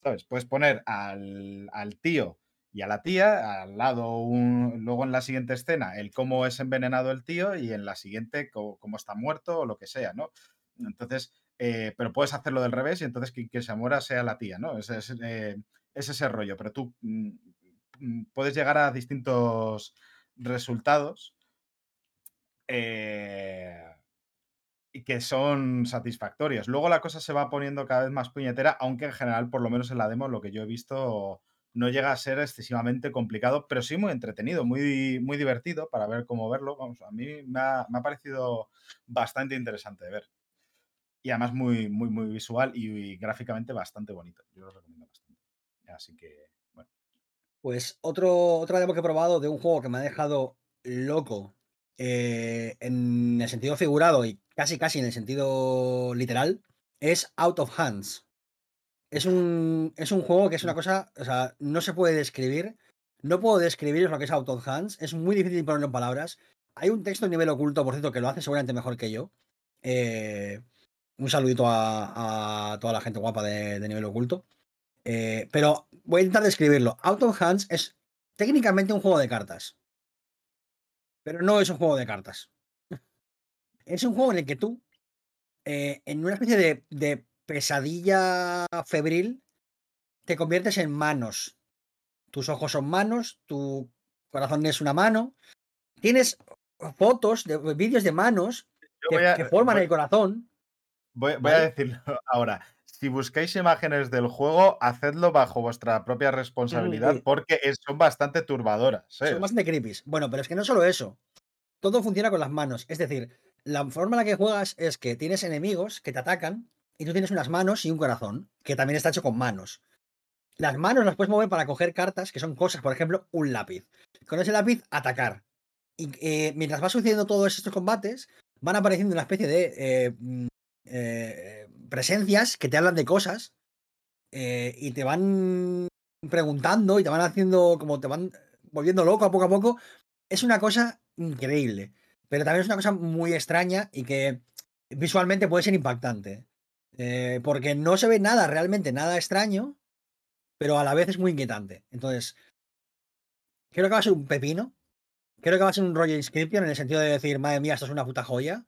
¿Sabes? Puedes poner al, al tío y a la tía, al lado, luego en la siguiente escena, el cómo es envenenado el tío y en la siguiente cómo, está muerto o lo que sea, ¿no? Entonces, eh, pero puedes hacerlo del revés y entonces que se muera sea la tía, ¿no? Es, es, eh, es ese rollo, pero tú mm, mm, puedes llegar a distintos resultados eh, que son satisfactorios. Luego la cosa se va poniendo cada vez más puñetera, aunque en general, por lo menos en la demo, lo que yo he visto no llega a ser excesivamente complicado, pero sí muy entretenido, muy, muy divertido para ver cómo verlo. A mí me ha, me ha parecido bastante interesante de ver. Y además muy, muy, muy visual y, y gráficamente bastante bonito. Yo lo recomiendo bastante. Así que, bueno. Pues otro, otra demo que he probado de un juego que me ha dejado loco eh, en el sentido figurado y casi casi en el sentido literal es Out of Hands. Es un, es un juego que es una cosa, o sea, no se puede describir. No puedo describir lo que es Out of Hands. Es muy difícil ponerlo en palabras. Hay un texto en nivel oculto, por cierto, que lo hace seguramente mejor que yo. Eh, un saludito a, a toda la gente guapa de, de nivel oculto. Eh, pero voy a intentar describirlo. Out of Hands es técnicamente un juego de cartas. Pero no es un juego de cartas. Es un juego en el que tú, eh, en una especie de, de pesadilla febril, te conviertes en manos. Tus ojos son manos, tu corazón es una mano. Tienes fotos, de, vídeos de manos que, voy a- que forman voy- el corazón. Voy, voy a decirlo ahora. Si buscáis imágenes del juego, hacedlo bajo vuestra propia responsabilidad sí. porque son bastante turbadoras. ¿eh? Son bastante creepy. Bueno, pero es que no solo eso. todo funciona con las manos. Es decir, la forma en la que juegas es que tienes enemigos que te atacan y tú tienes unas manos y un corazón, que también está hecho con manos. Las manos las puedes mover para coger cartas, que son cosas, por ejemplo, un lápiz. Con ese lápiz, atacar. Y eh, mientras va sucediendo todos estos combates, van apareciendo una especie de eh, mm, eh, presencias que te hablan de cosas y te van preguntando y te van haciendo como te van volviendo loco a poco a poco. Es una cosa increíble, pero también es una cosa muy extraña y que visualmente puede ser impactante. Eh, porque no se ve nada, realmente nada extraño, pero a la vez es muy inquietante. Entonces, creo que va a ser un pepino. Creo que va a ser un rollo Inscription en el sentido de decir, madre mía, esto es una puta joya.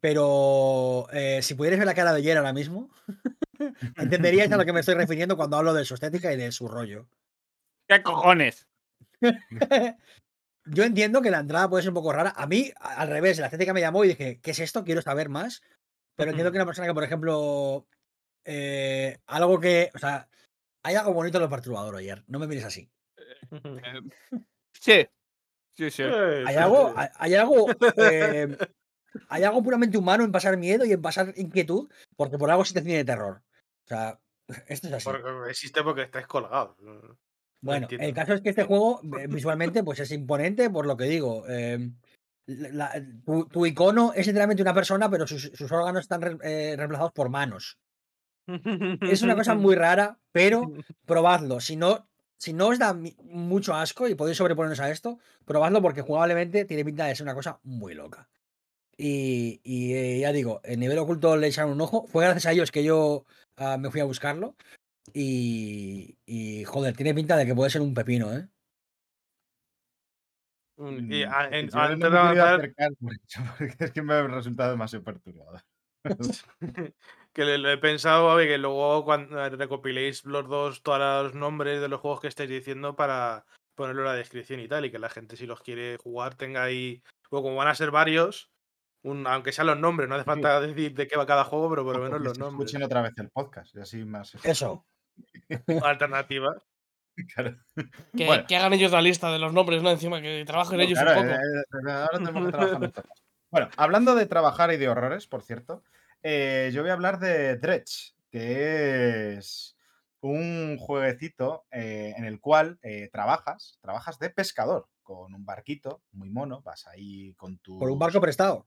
Pero eh, si pudierais ver la cara de Yer ahora mismo, entenderíais a lo que me estoy refiriendo cuando hablo de su estética y de su rollo. ¿Qué cojones? Yo entiendo que la entrada puede ser un poco rara. A mí, al revés, la estética me llamó y dije, ¿qué es esto? Quiero saber más. Pero entiendo que una persona que, por ejemplo, eh, algo que. O sea, hay algo bonito en lo perturbador ayer. No me mires así. Eh, sí. Sí, sí. Hay sí, algo, sí. hay, hay algo, eh, hay algo puramente humano en pasar miedo y en pasar inquietud, porque por algo se te tiene terror. O sea, esto es así. Porque existe porque estáis colgados. Bueno, el caso es que este juego visualmente pues es imponente por lo que digo. em, tu, icono es literalmente una persona, pero sus, órganos están eh, reemplazados por manos. Es una cosa muy rara, pero probadlo. Si no, si no os da mucho asco y podéis sobreponeros a esto, probadlo porque jugablemente tiene pinta de ser una cosa muy loca. Y, y, eh, ya digo, el nivel oculto le echaron un ojo. Fue gracias a ellos que yo ah, me fui a buscarlo. Y, y, joder, tiene pinta de que puede ser un pepino, ¿eh? Y Mm, a- que en- yo no antes me de acercar por eso, porque es que me ha resultado demasiado perturbador. que le- lo he pensado, oye, que luego cuando eh, recopiléis los dos, todos los nombres de los juegos que estáis diciendo para ponerlo en la descripción y tal, y que la gente si los quiere jugar tenga ahí, o como van a ser varios, un, aunque sean los nombres, no hace falta decir de qué va cada juego, pero por lo menos los nombres. escuchen otra vez el podcast, y así más. Eso. Alternativa. Claro. Que, Bueno. que hagan ellos la lista de los nombres, ¿no? Encima que trabajen No, ellos claro, un poco. eh, eh, ahora tenemos que trabajar. Bueno, hablando de trabajar y de horrores, por cierto, eh, yo voy a hablar de Dredge, que es un jueguecito eh, en el cual eh, trabajas, trabajas de pescador con un barquito muy mono, vas ahí con tu... Por un barco prestado.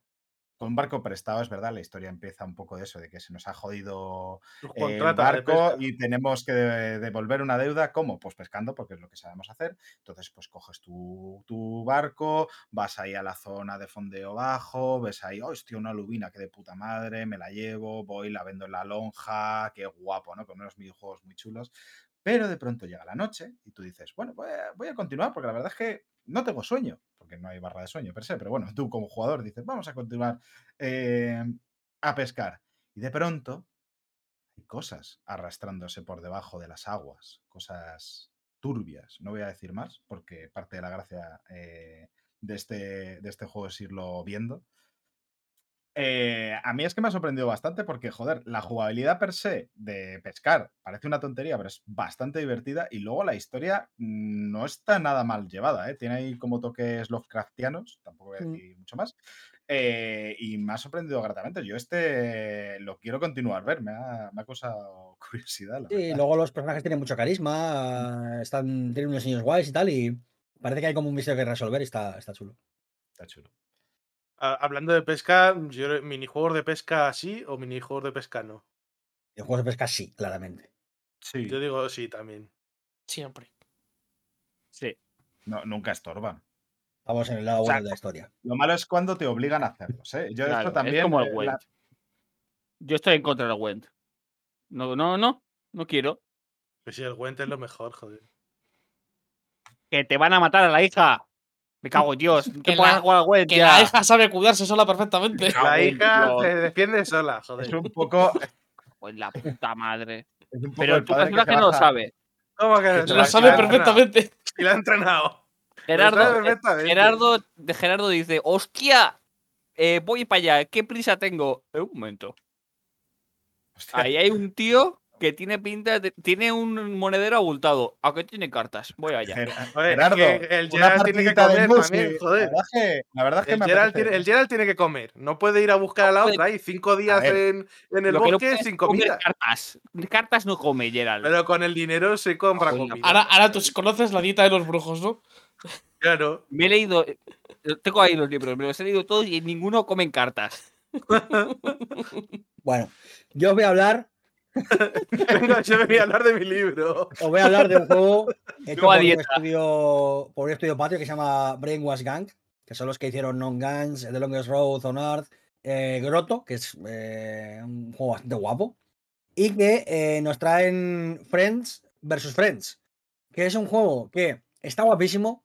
Con un barco prestado, es verdad, la historia empieza un poco de eso, de que se nos ha jodido Tus el barco y tenemos que de- devolver una deuda. ¿Cómo? Pues pescando, porque es lo que sabemos hacer. Entonces, pues coges tu, tu barco, vas ahí a la zona de fondeo bajo, ves ahí, hostia, una lubina que de puta madre, me la llevo, voy, la vendo en la lonja, qué guapo, ¿no? Con unos videojuegos muy chulos. Pero de pronto llega la noche y tú dices, bueno, voy a, voy a continuar porque la verdad es que no tengo sueño, porque no hay barra de sueño per se, pero bueno, tú como jugador dices, vamos a continuar eh, a pescar. Y de pronto hay cosas arrastrándose por debajo de las aguas, cosas turbias. No voy a decir más, porque parte de la gracia eh, de, este, de este juego es irlo viendo. Eh, a mí es que me ha sorprendido bastante porque, joder, la jugabilidad per se de pescar parece una tontería, pero es bastante divertida y luego la historia no está nada mal llevada, ¿eh? Tiene ahí como toques Lovecraftianos, tampoco voy a Mm. decir mucho más. eh, y me ha sorprendido gratamente. Yo este lo quiero continuar ver, me ha, me ha causado curiosidad. La Sí, luego los personajes tienen mucho carisma, están, tienen unos niños guays y tal, y parece que hay como un misterio que resolver y está, está chulo. Está chulo. Ha- Hablando de pesca, yo, ¿minijuegos de pesca sí o minijuegos de pesca no? En juegos de pesca sí, claramente. Sí, Yo digo sí también. Siempre. Sí. no, nunca estorban. Vamos en el lado O sea, bueno de la historia. Lo malo es cuando te obligan a hacerlos. ¿eh? Yo Claro, esto también. es como el eh, la-. Yo estoy en contra del Went. No, no, no. No quiero. Pues sí, el Gwent es lo mejor, joder. Que te van a matar a la hija. Me cago en Dios. Que ¿Qué puedes la- Que ya? la hija sabe cuidarse sola perfectamente. La hija Dios. se defiende sola, es joder. un poco. Pues la puta madre. es Pero el tu personaje no lo sabe. ¿Cómo que no Lo sabe perfectamente. Y la ha entrenado. Gerardo, eh. Gerardo, de Gerardo dice, hostia, eh, voy para allá, ¿qué prisa tengo? Eh, un momento. Hostia, Ahí hay un tío que tiene pinta de. Tiene un monedero abultado. Aunque tiene cartas. Voy allá. Gerardo, el una Gerard tiene que comer también, La joder. verdad es que, la verdad es que El me tiene, el Gerald tiene que comer. No puede ir a buscar a la otra ahí cinco días en, en el no bosque es sin comer comida. cartas. Cartas no come, Gerald. Pero con el dinero se compra Joder, comida. Ahora, ahora tú conoces la dieta de los brujos, ¿no? Claro. Me he leído. eh, Tengo ahí los libros, me los he leído todos y ninguno comen cartas. Bueno, yo os voy a hablar, Venga, yo venía a hablar de mi libro. os voy a hablar de un juego hecho por un, estudio, por un estudio patrio que se llama Brainwash Gang, que son los que hicieron Non Guns, The Longest Road on Earth, eh, Grotto, que es eh, un juego bastante guapo, y que eh, nos traen Friends versus Friends, que es un juego que está guapísimo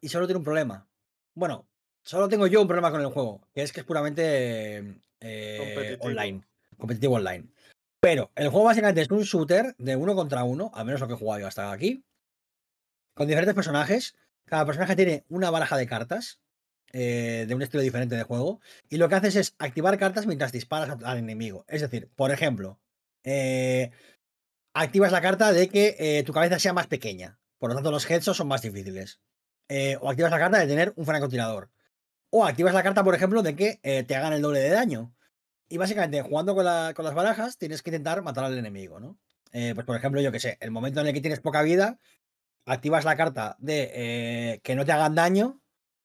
y solo tiene un problema. Bueno, solo tengo yo un problema con el juego, que es que es puramente eh, Competitivo. online, competitivo online. Pero el juego básicamente es un shooter de uno contra uno, al menos lo que he jugado yo hasta aquí, con diferentes personajes. Cada personaje tiene una baraja de cartas eh, de un estilo diferente de juego. Y lo que haces es activar cartas mientras disparas al- enemigo. Es decir, por ejemplo, eh, activas la carta de que eh, tu cabeza sea más pequeña. Por lo tanto, los headshots son más difíciles. O activas la carta de tener un francotirador. O activas la carta, por ejemplo, de que te hagan el doble de daño. Y básicamente, jugando con, la- con las barajas, tienes que intentar matar al enemigo, ¿no? Eh, pues, por ejemplo, yo que sé, el momento en el que tienes poca vida, activas la carta de eh, que no te hagan daño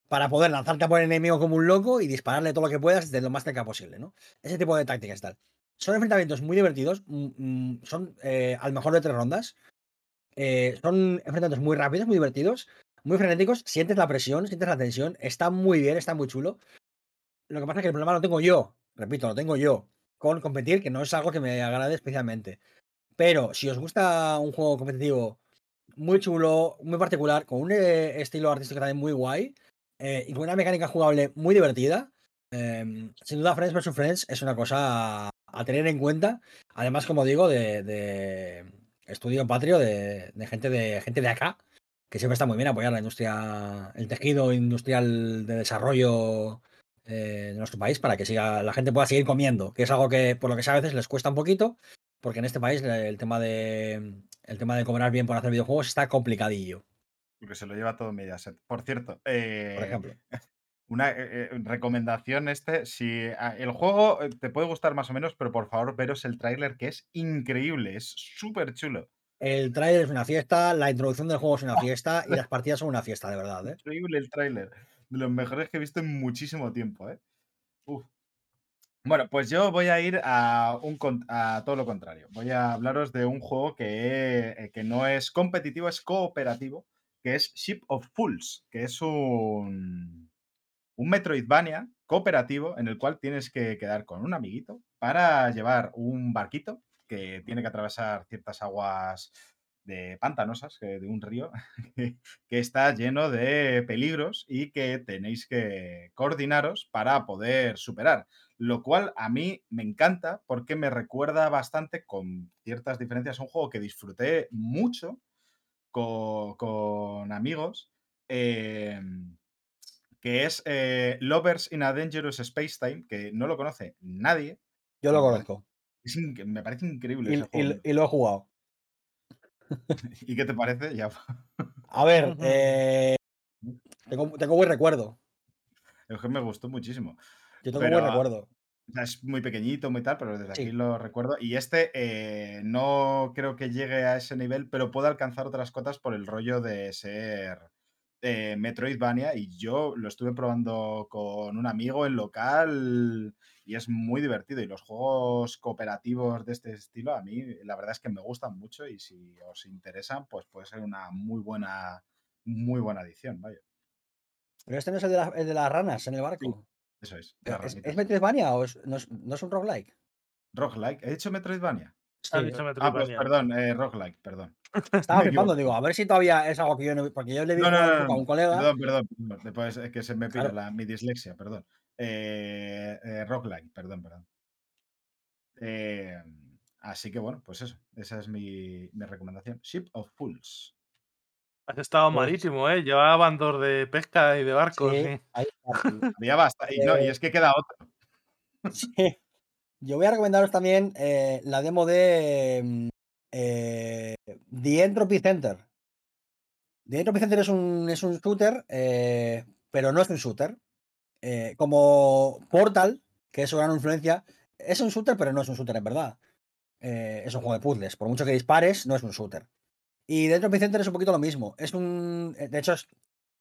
para poder lanzarte a por el enemigo como un loco y dispararle todo lo que puedas desde lo más cerca posible, ¿no? Ese tipo de tácticas tal. Son enfrentamientos muy divertidos, mm, mm, son eh, al mejor de tres rondas. Eh, son enfrentamientos muy rápidos, muy divertidos, muy frenéticos. Sientes la presión, sientes la tensión. Está muy bien, está muy chulo. Lo que pasa es que el problema lo tengo yo, repito, lo tengo yo, con competir, que no es algo que me agrade especialmente. Pero si os gusta un juego competitivo muy chulo, muy particular, con un eh, estilo artístico también muy guay, eh, y con una mecánica jugable muy divertida, em, sin duda Friends vs. Friends es una cosa a, tener en cuenta. Además, como digo, de, estudio patrio, de gente de gente de acá, que siempre está muy bien apoyar la industria, el tejido industrial de desarrollo eh, de nuestro país para que siga, la gente pueda seguir comiendo, que es algo que por lo que sé a veces les cuesta un poquito, porque en este país eh, el tema de el tema de cobrar bien por hacer videojuegos está complicadillo, Porque se lo lleva todo Mediaset. Por cierto, eh, por ejemplo. una eh, eh, recomendación este, si ah, el juego eh, te puede gustar más o menos, pero por favor veros el tráiler que es increíble, es súper chulo. El trailer es una fiesta, la introducción del juego es una fiesta y las partidas son una fiesta, de verdad. ¿eh? Increíble el tráiler. De los mejores que he visto en muchísimo tiempo, ¿eh? Uf. Bueno, pues yo voy a ir a, todo lo contrario. Voy a hablaros de un juego que, eh, que no es competitivo, es cooperativo, que es Ship of Fools, que es un, un Metroidvania cooperativo en el cual tienes que quedar con un amiguito para llevar un barquito que tiene que atravesar ciertas aguas de pantanosas, de un río, que está lleno de peligros y que tenéis que coordinaros para poder superar. Lo cual a mí me encanta porque me recuerda bastante, con ciertas diferencias, a un juego que disfruté mucho co- con, amigos, em, que es eh, Lovers in a Dangerous Space Time, que no lo conoce nadie. Yo lo conozco es me parece increíble y, ese y- juego. y lo he jugado. ¿Y qué te parece? Ya. A ver, eh, tengo, tengo buen recuerdo. Es que me gustó muchísimo. Yo tengo Pero, buen recuerdo. O sea, es muy pequeñito, muy tal, pero desde Sí. aquí lo recuerdo. Y este eh, no creo que llegue a ese nivel, pero puede alcanzar otras cotas por el rollo de ser eh, Metroidvania. Y yo lo estuve probando con un amigo en local y es muy divertido. Y los juegos cooperativos de este estilo, a mí la verdad es que me gustan mucho. Y si os interesan, pues puede ser una muy buena, muy buena adición. Vaya, Pero este no es el de, la- el de las ranas en el barco. eso es. Las ¿Es, ranitas. ¿Es Metroidvania o es- no, es, no es un roguelike? Roguelike. ¿He dicho Metroidvania? Sí, Ah, pues perdón, eh, roguelike, perdón. Estaba flipando, digo, a ver si todavía es algo que yo no. Porque yo le vi No, no, no, a un colega. Perdón, perdón, perdón. Después es que se me pilla Claro. la, mi dislexia, perdón. Eh, eh, roguelike, perdón, perdón. Eh, así que bueno, pues eso. Esa es mi, mi recomendación. Ship of Fools. Has estado Pues- marítimo, ¿eh? Llevaban dos de pesca y de barcos. Sí, sí. ahí está, sí. Había basta. Y, no, y es que queda otro. Sí. Yo voy a recomendaros también eh, la demo de mm, eh, The Entropy Center. The Entropy Center es un, es un shooter, eh, pero no es un shooter. Eh, como Portal, que es su gran influencia, es un shooter, pero no es un shooter en verdad. Es un juego de puzzles. Por mucho que dispares, no es un shooter. Y dentro de Center es un poquito lo mismo. Es un. De hecho,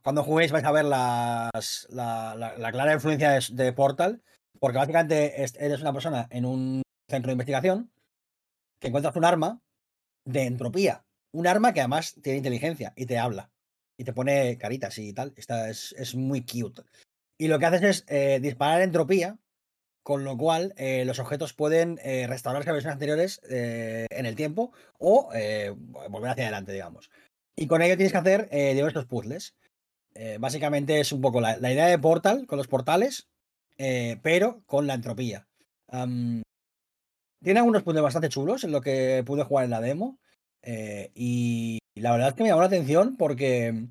cuando juguéis vais a ver la, la- la clara influencia de Portal. Porque básicamente es- eres una persona en un centro de investigación que encuentras un arma de entropía. Un arma que además tiene inteligencia y te habla. Y te pone caritas y tal. Está, es, es muy cute. Y lo que haces es eh, disparar entropía, con lo cual eh, los objetos pueden eh, restaurarse a versiones anteriores eh, en el tiempo o volver hacia adelante, digamos. Y con ello tienes que hacer diversos puzzles. Básicamente es un poco la idea de Portal con los portales, eh, pero con la entropía. Tiene algunos puzzles bastante chulos en lo que pude jugar en la demo. eh, y la verdad es que me llamó la atención porque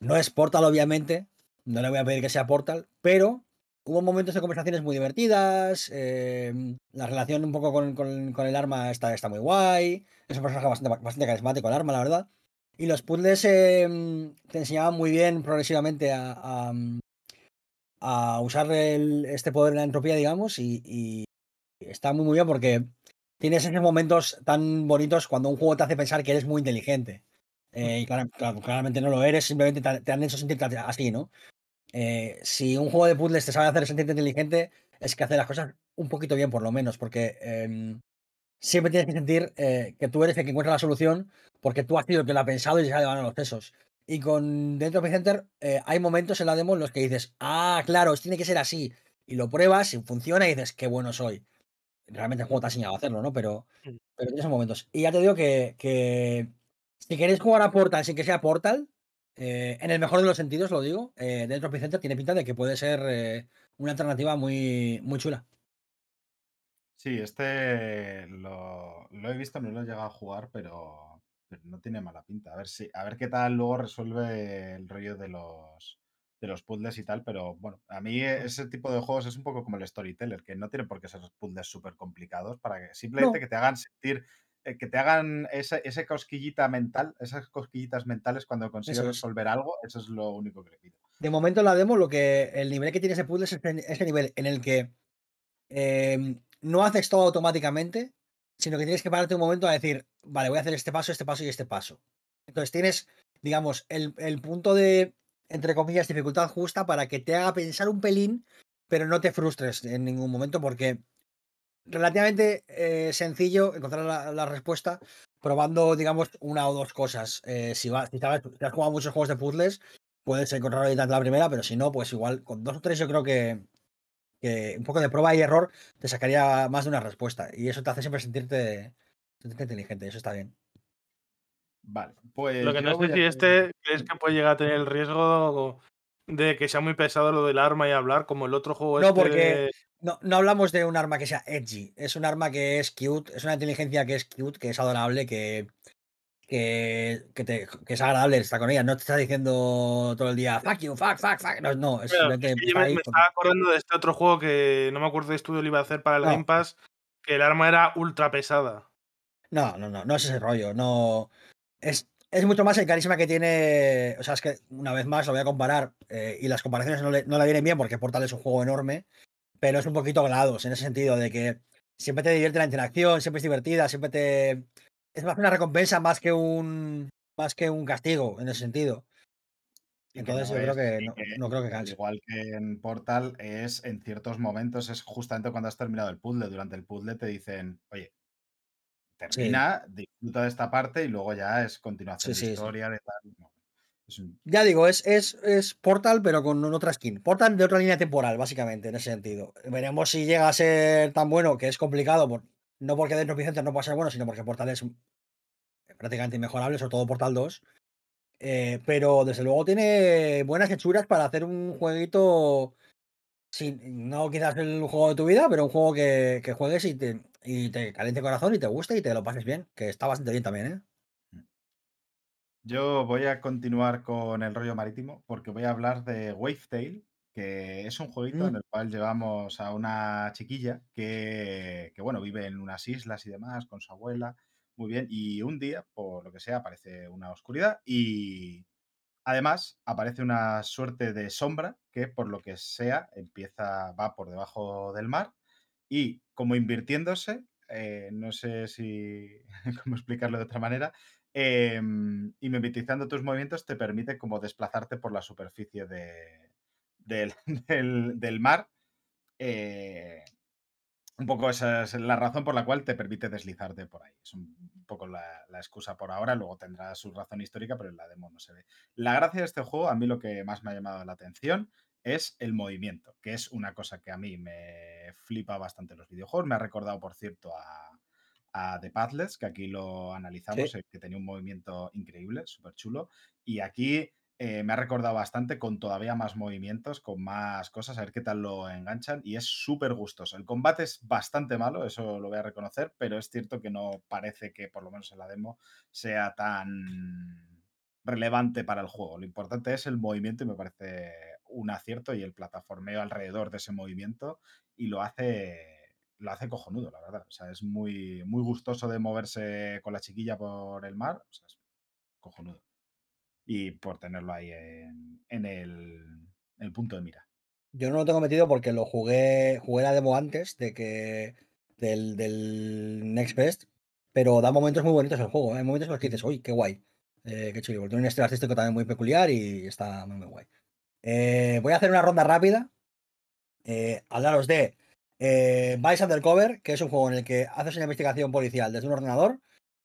no es Portal, obviamente. No le voy a pedir que sea Portal, pero hubo momentos de conversaciones muy divertidas. eh, la relación un poco con, con- el arma está, está muy guay. Es un personaje bastante, bastante carismático el arma, la verdad. Y los puzzles eh, te enseñaban muy bien progresivamente a, a usar el- este poder de la entropía, digamos, y, y está muy, muy bien porque tienes esos momentos tan bonitos cuando un juego te hace pensar que eres muy inteligente. Eh, y clara- claro, claramente no lo eres, simplemente te, te han hecho sentirte así, ¿no? Eh, si un juego de puzzles te sabe hacer sentirte inteligente, es que hace las cosas un poquito bien, por lo menos, porque em, siempre tienes que sentir eh, que tú eres el que encuentra la solución, porque tú has sido el que lo ha pensado y se ha llevado los sesos. Y con Dentro of Center eh, hay momentos en la demo en los que dices, ah, claro, tiene que ser así. Y lo pruebas y funciona y dices, qué bueno soy. Realmente el juego te ha enseñado a hacerlo, ¿no? Pero, Mm. pero esos momentos. Y ya te digo que, que si queréis jugar a Portal sin que sea Portal, eh, en el mejor de los sentidos, lo digo, eh, Dentro of Center tiene pinta de que puede ser eh, una alternativa muy, muy chula. Sí, este lo, lo he visto, no lo he llegado a jugar, pero, pero no tiene mala pinta. A ver si, a ver qué tal luego resuelve el rollo de los de los puzzles y tal, pero bueno, a mí ese tipo de juegos es un poco como el storyteller, que no tiene por qué ser puzzles súper complicados para que simplemente No. que te hagan sentir, eh, que te hagan ese, ese cosquillita mental, esas cosquillitas mentales cuando consigues Eso es. resolver algo, eso es lo único que le pido. De momento en la demo, lo que el nivel que tiene ese puzzle es ese, ese nivel en el que em, no haces todo automáticamente, sino que tienes que pararte un momento a decir, vale, voy a hacer este paso, este paso y este paso. Entonces tienes, digamos, el, el punto de, entre comillas, dificultad justa para que te haga pensar un pelín, pero no te frustres en ningún momento porque relativamente eh, sencillo encontrar la, respuesta probando, digamos, una o dos cosas. Eh, si, vas, si, sabes- si has jugado muchos juegos de puzzles, puedes encontrarlo ahorita en la primera, pero si no, pues igual con dos o tres yo creo que, que un poco de prueba y error te sacaría más de una respuesta. Y eso te hace siempre sentirte, sentirte inteligente, eso está bien. Vale, pues Lo que no sé si este crees que puede llegar a tener el riesgo de que sea muy pesado lo del arma y hablar, como el otro juego No, este porque- No, no hablamos de un arma que sea edgy, es un arma que es cute, es una inteligencia que es cute, que es adorable, que, que, que, te- que es agradable estar con ella. No te está diciendo todo el día fuck you, fuck, fuck, fuck. No, no es simplemente es yo me, estaba acordando de este otro juego que no me acuerdo de estudio lo iba a hacer para el No. Game Pass, que el arma era ultra pesada. No, no, no, no es ese rollo, no. Es, es mucho más el carisma que tiene. O sea, es que una vez más lo voy a comparar. eh, y las comparaciones no le, no le vienen bien porque Portal es un juego enorme. Pero es un poquito glados en ese sentido, de que siempre te divierte la interacción, siempre es divertida, siempre te. Es más una recompensa más que un. más que un castigo, en ese sentido. Entonces no yo creo que no, no creo que canse. igual que en Portal, es en ciertos momentos, es justamente cuando has terminado el puzzle. Durante el puzzle te dicen, oye, termina, disfruta de esta parte y luego ya es continuación Sí, de sí, sí. historia, de tal. no. Es un- Ya digo, es, es, es Portal, pero con otra skin. Portal de otra línea temporal, básicamente, en ese sentido. Veremos si llega a ser tan bueno, que es complicado, por- no porque dentro de Vicente no pueda ser bueno, sino porque Portal es prácticamente inmejorable, sobre todo Portal 2. Eh, pero desde luego tiene buenas hechuras para hacer un jueguito. Sin, no quizás el juego de tu vida, pero un juego que, juegues y te, y te caliente el corazón y te guste y te lo pases bien, que está bastante bien también, ¿eh? Yo voy a continuar con el rollo marítimo porque voy a hablar de Wavetail, que es un jueguito en Mm. el cual llevamos a una chiquilla que, que, bueno, vive en unas islas y demás con su abuela, muy bien, y un día, por lo que sea, aparece una oscuridad y además aparece una suerte de sombra que, por lo que sea, empieza, va por debajo del mar y como invirtiéndose, eh, no sé si cómo explicarlo de otra manera, em, y mimetizando tus movimientos te permite como desplazarte por la superficie de, del, del- del mar. eh, un poco esa es la razón por la cual te permite deslizarte por ahí. Es un poco la, la excusa por ahora, luego tendrá su razón histórica, pero en la demo no se ve. La gracia de este juego, a mí lo que más me ha llamado la atención es el movimiento, que es una cosa que a mí me flipa bastante en los videojuegos. Me ha recordado, por cierto, a, a The Pathless, que aquí lo analizamos, Sí. eh, que tenía un movimiento increíble, súper chulo. Y aquí eh, me ha recordado bastante con todavía más movimientos, con más cosas, a ver qué tal lo enganchan. Y es súper gustoso. El combate es bastante malo, eso lo voy a reconocer, pero es cierto que no parece que, por lo menos en la demo, sea tan relevante para el juego. Lo importante es el movimiento y me parece un acierto y el plataformeo alrededor de ese movimiento y lo hace lo hace cojonudo, la verdad. O sea, es muy, muy gustoso de moverse con la chiquilla por el mar. O sea, es cojonudo. Y por tenerlo ahí en, en el, punto de mira. Yo no lo tengo metido porque lo jugué, jugué la demo antes de que del, del Next Best, pero da momentos muy bonitos el juego. ¿eh? Hay momentos en los que dices, uy, qué guay, eh, qué chulo. porque Tiene un estilo artístico también muy peculiar y está muy, muy guay. Eh, voy a hacer una ronda rápida. Hablaros de Vice Undercover, que es un juego en el que haces una investigación policial desde un ordenador.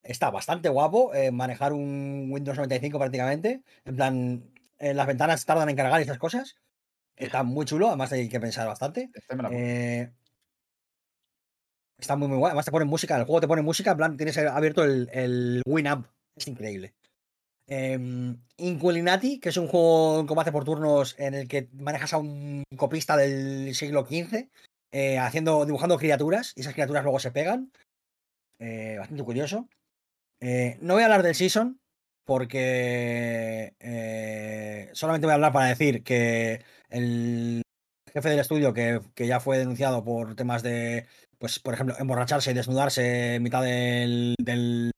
Está bastante guapo eh, manejar un Windows 95 prácticamente. En plan, eh, las ventanas tardan en cargar y esas cosas. Está muy chulo, además hay que pensar bastante. Este. Eh, está muy, muy guay. Además te pone música, el juego te pone música, en plan, tienes abierto el, el Winamp. Es increíble. Eh, Inquilinati, que es un juego en combate por turnos en el que manejas a un copista del siglo XV, eh, haciendo, dibujando criaturas, y esas criaturas luego se pegan. Bastante curioso. Eh, no voy a hablar del Season, porque eh, solamente voy a hablar para decir que el jefe del estudio, que, que ya fue denunciado por temas de, pues, por ejemplo, emborracharse y desnudarse en mitad del, del,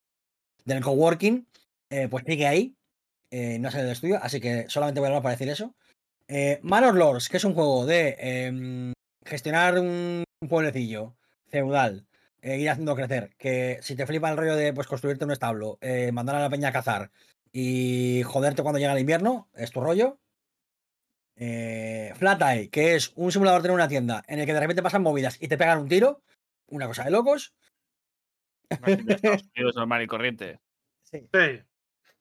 del coworking, eh, pues sigue ahí, no sale del estudio, así que solamente voy a hablar para decir eso. Manor Lords, que es un juego de em, gestionar un pueblecillo feudal, eh, ir haciendo crecer, que si te flipa el rollo de pues construirte un establo, eh, mandar a la peña a cazar y joderte cuando llega el invierno, es tu rollo. Eh, Flat Eye, que es un simulador de una tienda en el que de repente pasan movidas y te pegan un tiro, una cosa de locos. De Estados Unidos normal y corriente. Sí. Sí.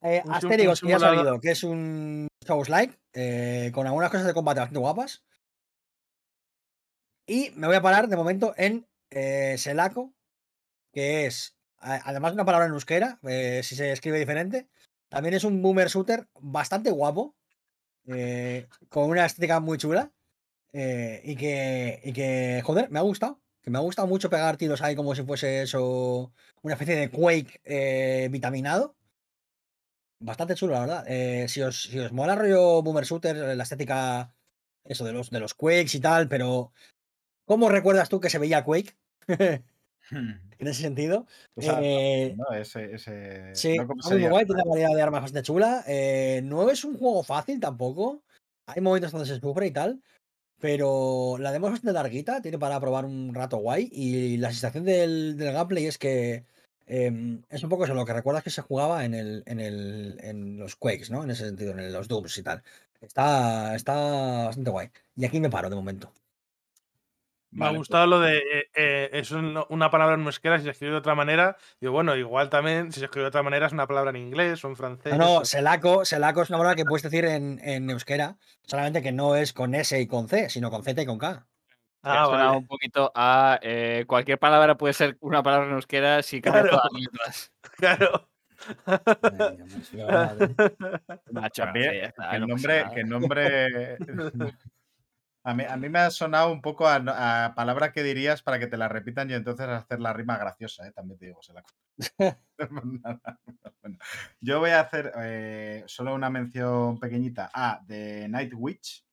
Eh, que ya ha simulador- salido, que es un Souls-like, eh, con algunas cosas de combate bastante guapas. Y me voy a parar de momento en eh, Selaco, que es, además de una palabra en euskera, eh, si se escribe diferente, también es un boomer shooter bastante guapo, eh, con una estética muy chula, eh, y, que, y que, joder, me ha gustado. Que me ha gustado mucho pegar tiros ahí como si fuese eso, una especie de Quake vitaminado. Bastante chulo, la verdad. Si, os, si os mola rollo Boomer Shooter, la estética, eso de los, de los Quakes y tal, pero ¿cómo recuerdas tú que se veía Quake? en ese sentido. O sea, Eh, ¿no? Ese, ese, Sí, no muy guay, tiene una variedad de armas bastante chula. eh, no es un juego fácil tampoco. Hay momentos donde se sufre y tal. Pero la demo es bastante larguita, tiene para probar un rato guay. Y la sensación del, del gameplay es que em, es un poco eso, lo que recuerdas que se jugaba en, el, en, el, en los Quakes, ¿no? En ese sentido, en los Dooms y tal. Está, está bastante guay. Y aquí me paro de momento. Me ha Vale, gustado lo de eh, eh, es un- una palabra en euskera, si se escribe de otra manera. Digo, bueno, igual también si se escribe de otra manera es una palabra en inglés o en francés. No, no, o- Selaco, Selaco es una palabra que puedes decir en, en euskera, solamente que no es con S y con C, sino con Z y con K. Ah, vale. un poquito a eh, cualquier palabra puede ser una palabra en euskera si cambia Claro. todas las letras. Claro. Macho, También, sí, ya está, que el nombre, que el nombre a, mí, a mí me ha sonado un poco a, a palabra que dirías para que te la repitan y entonces hacer la rima graciosa, ¿eh? también te digo, se la Bueno, yo voy a hacer eh, solo una mención pequeñita a The Night Witch,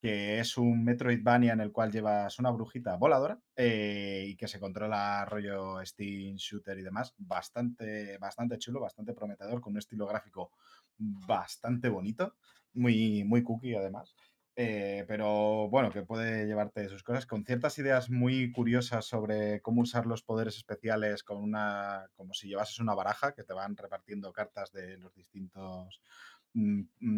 que es un Metroidvania en el cual llevas una brujita voladora eh, y que se controla rollo Steam, Shooter y demás. Bastante, bastante chulo, bastante prometedor, con un estilo gráfico bastante bonito, muy, muy cookie además. Eh, pero bueno, que puede llevarte sus cosas con ciertas ideas muy curiosas sobre cómo usar los poderes especiales con una, como si llevases una baraja que te van repartiendo cartas de los distintos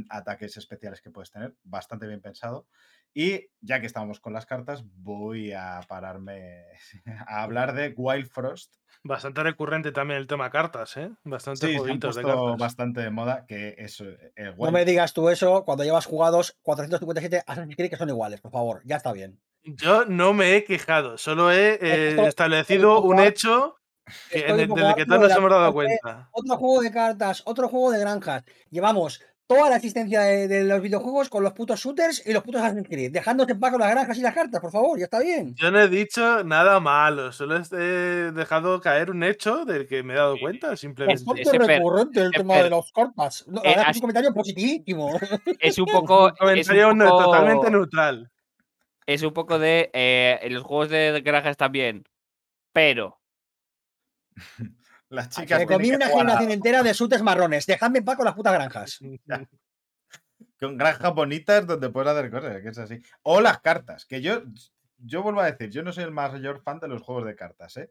ataques especiales que puedes tener. Bastante bien pensado. Y ya que estamos con las cartas, voy a pararme a hablar de Wild Frost. Bastante recurrente también el tema cartas, ¿eh? Bastante Sí, jueguitos de cartas. bastante de moda que eso. eh, No me digas tú eso cuando llevas jugados 457 Assassin's Creed que son iguales, por favor, ya está bien. Yo no me he quejado, solo he eh, Esto- establecido un hecho de- poco del que todos nos hemos dado cuenta. Otro juego de cartas, otro juego de granjas. Llevamos toda la existencia de, de los videojuegos con los putos shooters y los putos Assassin's Creed. Dejándose en paz con las granjas y las cartas, por favor, ya está bien. Yo no he dicho nada malo, solo he dejado caer un hecho del que me he dado cuenta, simplemente. Per- recurrente el tema de las cartas. No, Eh, es es un comentario positivísimo. Es un poco. Un es comentario un no- poco- totalmente neutral. Es un poco de. eh, en los juegos de granjas también. Pero. Las chicas. Me comí una generación entera de shooters marrones. Dejadme en paz con las putas granjas. con granjas bonitas donde puedes hacer cosas, que es así. O las cartas, que yo, yo vuelvo a decir, yo no soy el mayor fan de los juegos de cartas, ¿eh?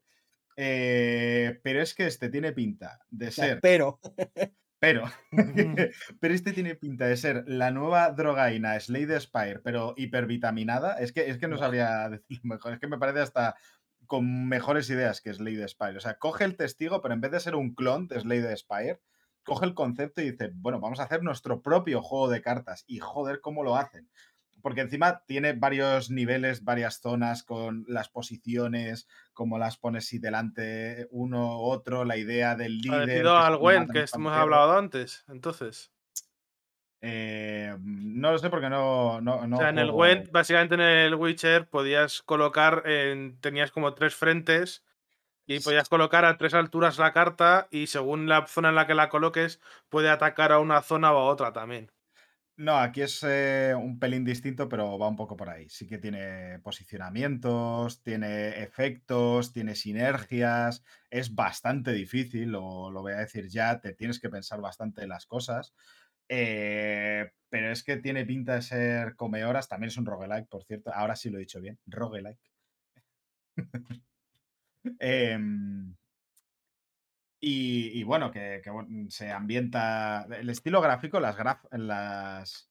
Eh, pero es que este tiene pinta de ser, Pero, pero, pero este tiene pinta de ser la nueva drogaína Slade Spire, pero hipervitaminada. Es que, es que no sabría decirlo mejor, es que me parece hasta con mejores ideas que Slade Spire. O sea, coge el testigo, pero en vez de ser un clon de Slade Spire, coge el concepto y dice, bueno, vamos a hacer nuestro propio juego de cartas. Y joder, ¿cómo lo hacen? Porque encima tiene varios niveles, varias zonas con las posiciones, como las pones si delante uno otro, la idea del líder. Parecido al que hemos hablado antes, entonces. Eh, no lo sé porque no. no, no o sea, en el Gwen, básicamente en el Witcher podías colocar, en, tenías como tres frentes y podías colocar a tres alturas la carta y según la zona en la que la coloques puede atacar a una zona o a otra también. No, aquí es eh, un pelín distinto, pero va un poco por ahí. Sí que tiene posicionamientos, tiene efectos, tiene sinergias. Es bastante difícil, lo, lo voy a decir ya. Te tienes que pensar bastante las cosas. Eh, pero es que tiene pinta de ser come horas. También es un roguelike, por cierto. Ahora sí lo he dicho bien. Roguelike. Em, y, bueno, que, que, se ambienta. El estilo gráfico, las graf, las.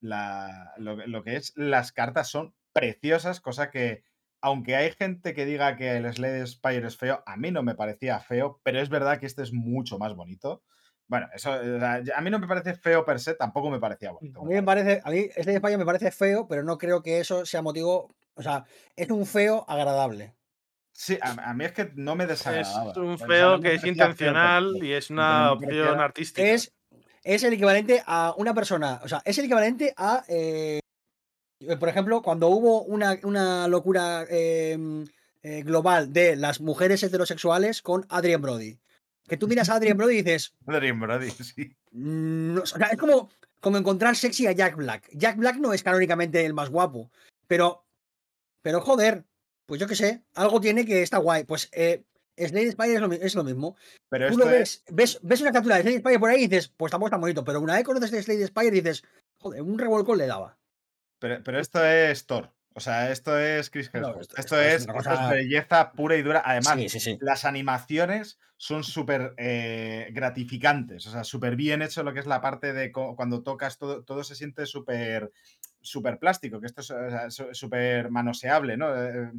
la- lo, lo que es las cartas son preciosas, cosa que. Aunque hay gente que diga que el Slade Spire es feo, a mí no me parecía feo, pero es verdad que este es mucho más bonito. Bueno, eso sea, a mí no me parece feo per se, tampoco me parecía bonito. a mí me parece, a mí este de España me parece feo, pero no creo que eso sea motivo. O sea, es un feo agradable. Sí, a, a mí es que no me Es desagradaba. un o sea, feo que es feo intencional y es una opción artística. Es, es el equivalente a una persona. O sea, es el equivalente a. eh, por ejemplo, cuando hubo una, una locura eh, eh, global de las mujeres heterosexuales con Adrien Brody. Que tú miras a Adrien Brody y dices. Adrien Brody, sí. Mm, no, o sea, es como, como encontrar sexy a Jack Black. Jack Black no es canónicamente el más guapo, pero, pero joder, pues yo qué sé, algo tiene que está guay. Pues eh, Slade Spire es lo, mi- es lo mismo. Pero Tú es- ves, ves, ves una captura de Slade Spire por ahí y dices, pues tampoco está bonito, pero una vez conoces a Slade Spire dices, joder, un revolcón le daba. Pero, pero esto es Thor. O sea, esto es Chris No, Hemsworth. esto- esto, esto es belleza pura y dura. Además, sí, sí, sí. las animaciones son súper eh, gratificantes. O sea, súper bien hecho lo que es la parte de cuando tocas, todo, todo se siente súper súper plástico, que esto es o sea, súper manoseable, ¿no? Eh,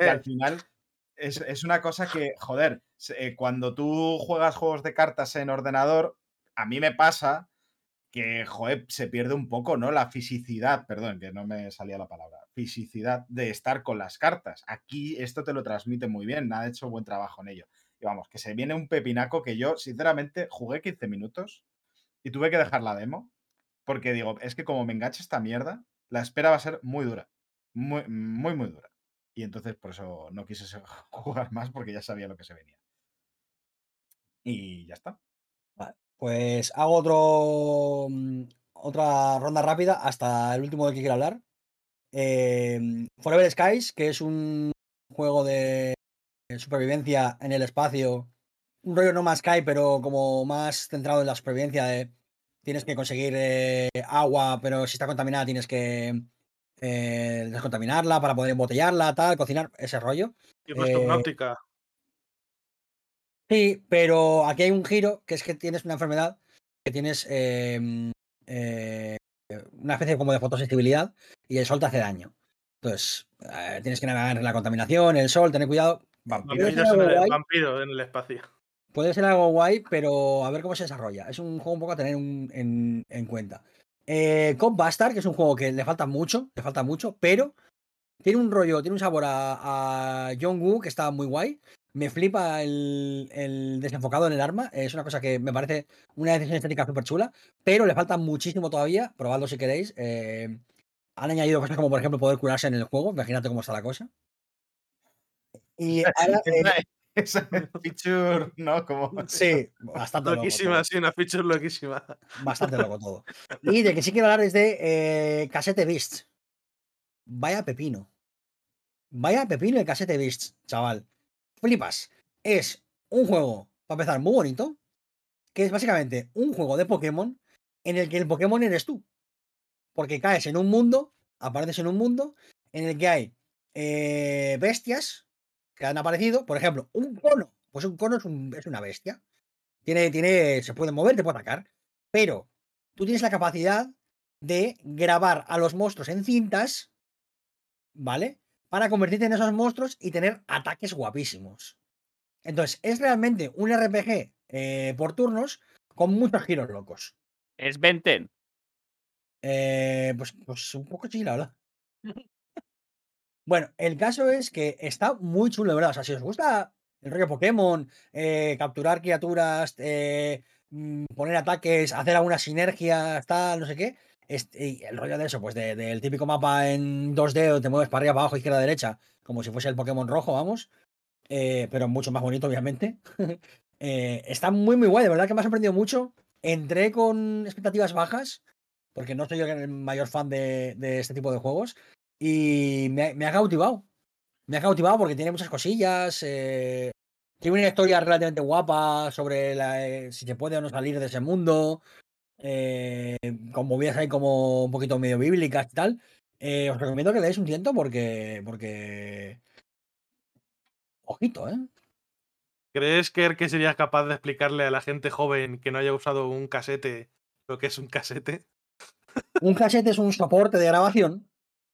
y al final es, es una cosa que, joder, eh, cuando tú juegas juegos de cartas en ordenador, a mí me pasa que, joder, se pierde un poco, ¿no? La fisicidad, perdón, que no me salía la palabra, fisicidad de estar con las cartas. Aquí esto te lo transmite muy bien, ha hecho buen trabajo en ello. Y vamos, que se viene un pepinaco que yo, sinceramente, jugué 15 minutos y tuve que dejar la demo porque digo, es que como me enganche esta mierda, la espera va a ser muy dura, muy, muy, muy dura. Y entonces por eso no quise se- jugar más porque ya sabía lo que se venía. Y ya está. Vale, Pues hago otro mm, otra ronda rápida hasta el último del que quiera hablar. Eh, Forever Skies, que es un juego de supervivencia en el espacio. Un rollo no más Sky, pero como más centrado en la supervivencia. de- tienes que conseguir eh, agua, pero si está contaminada tienes que eh, descontaminarla para poder embotellarla, tal, cocinar, ese rollo. Tipo Eh, Subnautica. Sí, pero aquí hay un giro, que es que tienes una enfermedad, que tienes eh, eh, una especie como de fotosensibilidad y el sol te hace daño. Entonces, eh, tienes que navegar en la contaminación, el sol, tener cuidado. Vampiro. El, guay. en el espacio. Puede ser algo guay, pero a ver cómo se desarrolla. Es un juego un poco a tener un- en, en cuenta. Eh, Cop Bastard, que es un juego que le falta mucho, le falta mucho, pero tiene un rollo, tiene un sabor a, a John Woo que está muy guay. Me flipa el, el desenfocado en el arma. Es una cosa que me parece una decisión estética súper chula, pero le falta muchísimo todavía. Probadlo si queréis. Eh, han añadido cosas como, por ejemplo, poder curarse en el juego. Imagínate cómo está la cosa. Y ahora, eh, Esa, feature, ¿no? Como... sí, bastante loco. Loquísima, sí, una feature loquísima. Bastante loco todo. Y de que sí quiero hablar es de eh, Casete Beasts. Vaya pepino. Vaya pepino el Casete Beasts, chaval. Flipas. Es un juego, para empezar, muy bonito. Que es básicamente un juego de Pokémon en el que el Pokémon eres tú. Porque caes en un mundo, apareces en un mundo en el que hay eh, bestias que han aparecido. Por ejemplo, un cono. Pues un cono es, un- es una bestia. Tiene, tiene, se puede mover, te puede atacar. Pero tú tienes la capacidad de grabar a los monstruos en cintas, ¿vale? Para convertirte en esos monstruos y tener ataques guapísimos. Entonces, es realmente un RPG eh, por turnos con muchos giros locos. Es Benten. Eh, pues, pues un poco sí, la verdad. Bueno, el caso es que está muy chulo, de verdad. O sea, si os gusta el rollo Pokémon, eh, capturar criaturas, eh, mm, poner ataques, hacer algunas sinergias, tal, no sé qué. El rollo de eso, pues de- del típico mapa en 2D, donde te mueves para arriba, abajo, izquierda, derecha, como si fuese el Pokémon rojo, vamos. eh, pero mucho más bonito, obviamente. Eh, está muy, muy guay, de verdad que me ha sorprendido mucho. Entré con expectativas bajas, porque no soy yo el mayor fan de, este tipo de juegos. Y me, ha- cautivado. Me ha cautivado porque tiene muchas cosillas. eh, tiene una historia relativamente guapa sobre si se puede o no salir de ese mundo. Eh, con movidas ahí como un poquito medio bíblicas y tal. Eh, os recomiendo que le deis un tiento porque. porque. Ojito, ¿eh? ¿Crees que, que serías capaz de explicarle a la gente joven que no haya usado un casete lo que es un casete? Un cassette es un soporte de grabación,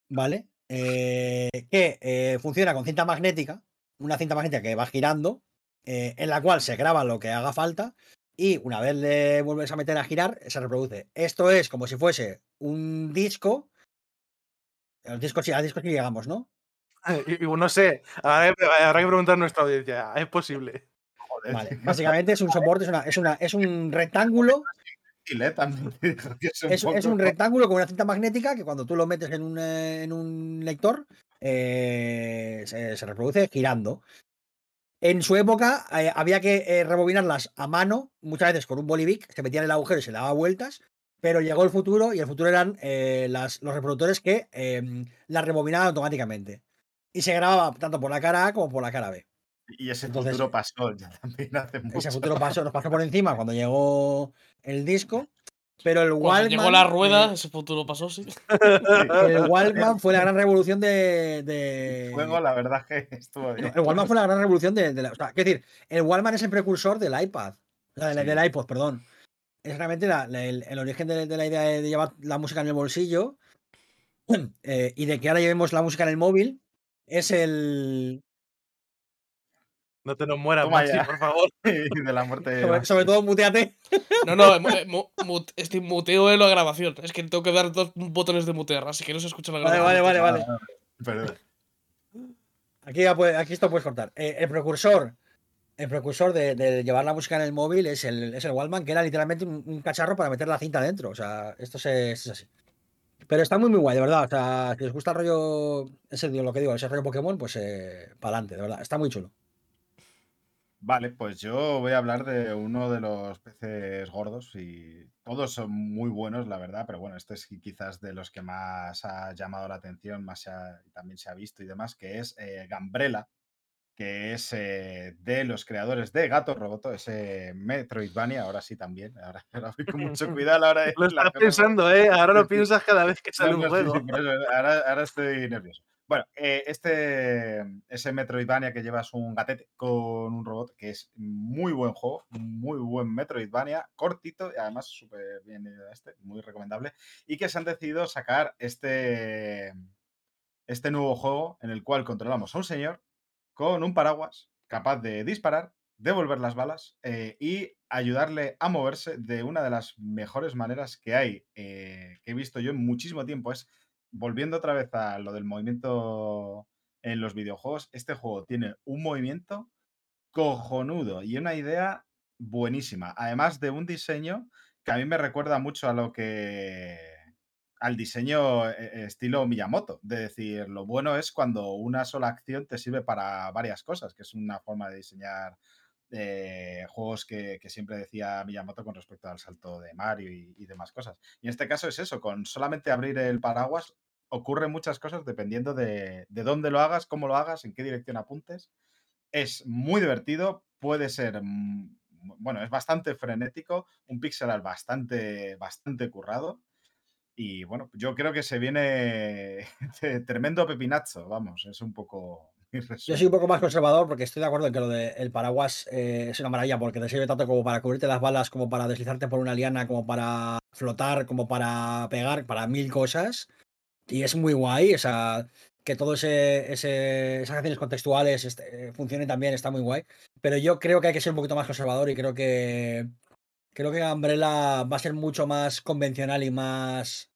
¿vale? Eh, que eh, funciona con cinta magnética, una cinta magnética que va girando, eh, en la cual se graba lo que haga falta y una vez le vuelves a meter a girar, se reproduce. Esto es como si fuese un disco. El disco sí, al disco sí llegamos, ¿no? Y, y no sé, habrá que, preguntar a nuestra audiencia. ¿Es posible? Joder, Vale, básicamente es un soporte, es, una, es, una, es un rectángulo es un, Es, un rectángulo con una cinta magnética que cuando tú lo metes en un, eh, en un lector eh, se, se reproduce girando. En su época eh, había que eh, rebobinarlas a mano, muchas veces con un bolivic, se metía en el agujero y se le daba vueltas, pero llegó el futuro y el futuro eran eh, las- los reproductores que eh, las rebobinaban automáticamente. Y se grababa tanto por la cara A como por la cara B. Y ese Entonces- futuro pasó ya también hace mucho. Ese futuro pasó, nos pasó por encima cuando llegó el disco, pero el Walkman, llegó la rueda, eh, ese futuro pasó, sí. El Walkman fue la gran revolución de. de- El juego, la verdad es que estuvo bien. el Walkman fue la gran revolución de, de la. O sea, quiero decir, el Walkman es el precursor del iPad. O sea, del, Sí. del iPod, perdón. Es realmente la- la- el, el origen de, de la idea de, de llevar la música en el bolsillo eh, y de que ahora llevemos la música en el móvil. Es el. No te nos mueras, Maxi, por favor. Y de la muerte de Sobre, sobre todo, muteate. No, no, eh, mu- eh, mu- este muteo de la grabación. Es que tengo que dar dos botones de mutear, así que no se escucha la Vale, grabación. vale, vale, vale. Perdón. Aquí, ya puede- aquí esto puedes cortar. Eh, el precursor, el precursor de, de llevar la música en el móvil es el, es el Walkman, que era literalmente un, un cacharro para meter la cinta dentro. O sea, esto se- es, así. Pero está muy, muy guay, de verdad. O sea, si os gusta el rollo, ese, lo que digo, ese rollo Pokémon, pues para adelante, de verdad. Está muy chulo. Vale, pues yo voy a hablar de uno de los peces gordos y todos son muy buenos, la verdad, pero bueno, este es qui- quizás de los que más ha llamado la atención, más se ha- también se ha visto y demás, que es eh, Gambrela, que es eh, de los creadores de Gato Roboto, ese Metroidvania, ahora sí también, ahora, ahora voy con mucho cuidado a la hora de Lo estás pensando, ¿eh? Ahora lo piensas cada vez que sale No, un no, juego. sí, ahora, ahora estoy nervioso. Bueno, eh, este, ese Metroidvania que llevas un gatete con un robot, que es muy buen juego, muy buen Metroidvania, cortito y además súper bien este, muy recomendable, y que se han decidido sacar este, este nuevo juego en el cual controlamos a un señor con un paraguas capaz de disparar, devolver las balas eh, y ayudarle a moverse de una de las mejores maneras que hay, eh, que he visto yo en muchísimo tiempo. Es volviendo otra vez a lo del movimiento en los videojuegos, este juego tiene un movimiento cojonudo y una idea buenísima, además de un diseño que a mí me recuerda mucho a lo que al diseño eh, estilo Miyamoto, de decir, lo bueno es cuando una sola acción te sirve para varias cosas, que es una forma de diseñar eh, juegos que, siempre decía Miyamoto con respecto al salto de Mario y, demás cosas. Y en este caso es eso, con solamente abrir el paraguas ocurren muchas cosas dependiendo de, de dónde lo hagas, cómo lo hagas, en qué dirección apuntes. Es muy divertido, puede ser, mm, bueno, es bastante frenético, un pixel art bastante, bastante currado. Y bueno, yo creo que se viene tremendo pepinazo, vamos, es un poco Yo soy un poco más conservador porque estoy de acuerdo en que lo del paraguas eh, es una maravilla porque te sirve tanto como para cubrirte las balas, como para deslizarte por una liana, como para flotar, como para pegar, para mil cosas. Y es muy guay, o sea, que todo ese, ese- esas acciones contextuales este, eh, funcionen también, está muy guay. Pero yo creo que hay que ser un poquito más conservador y creo que creo que Umbrella va a ser mucho más convencional y más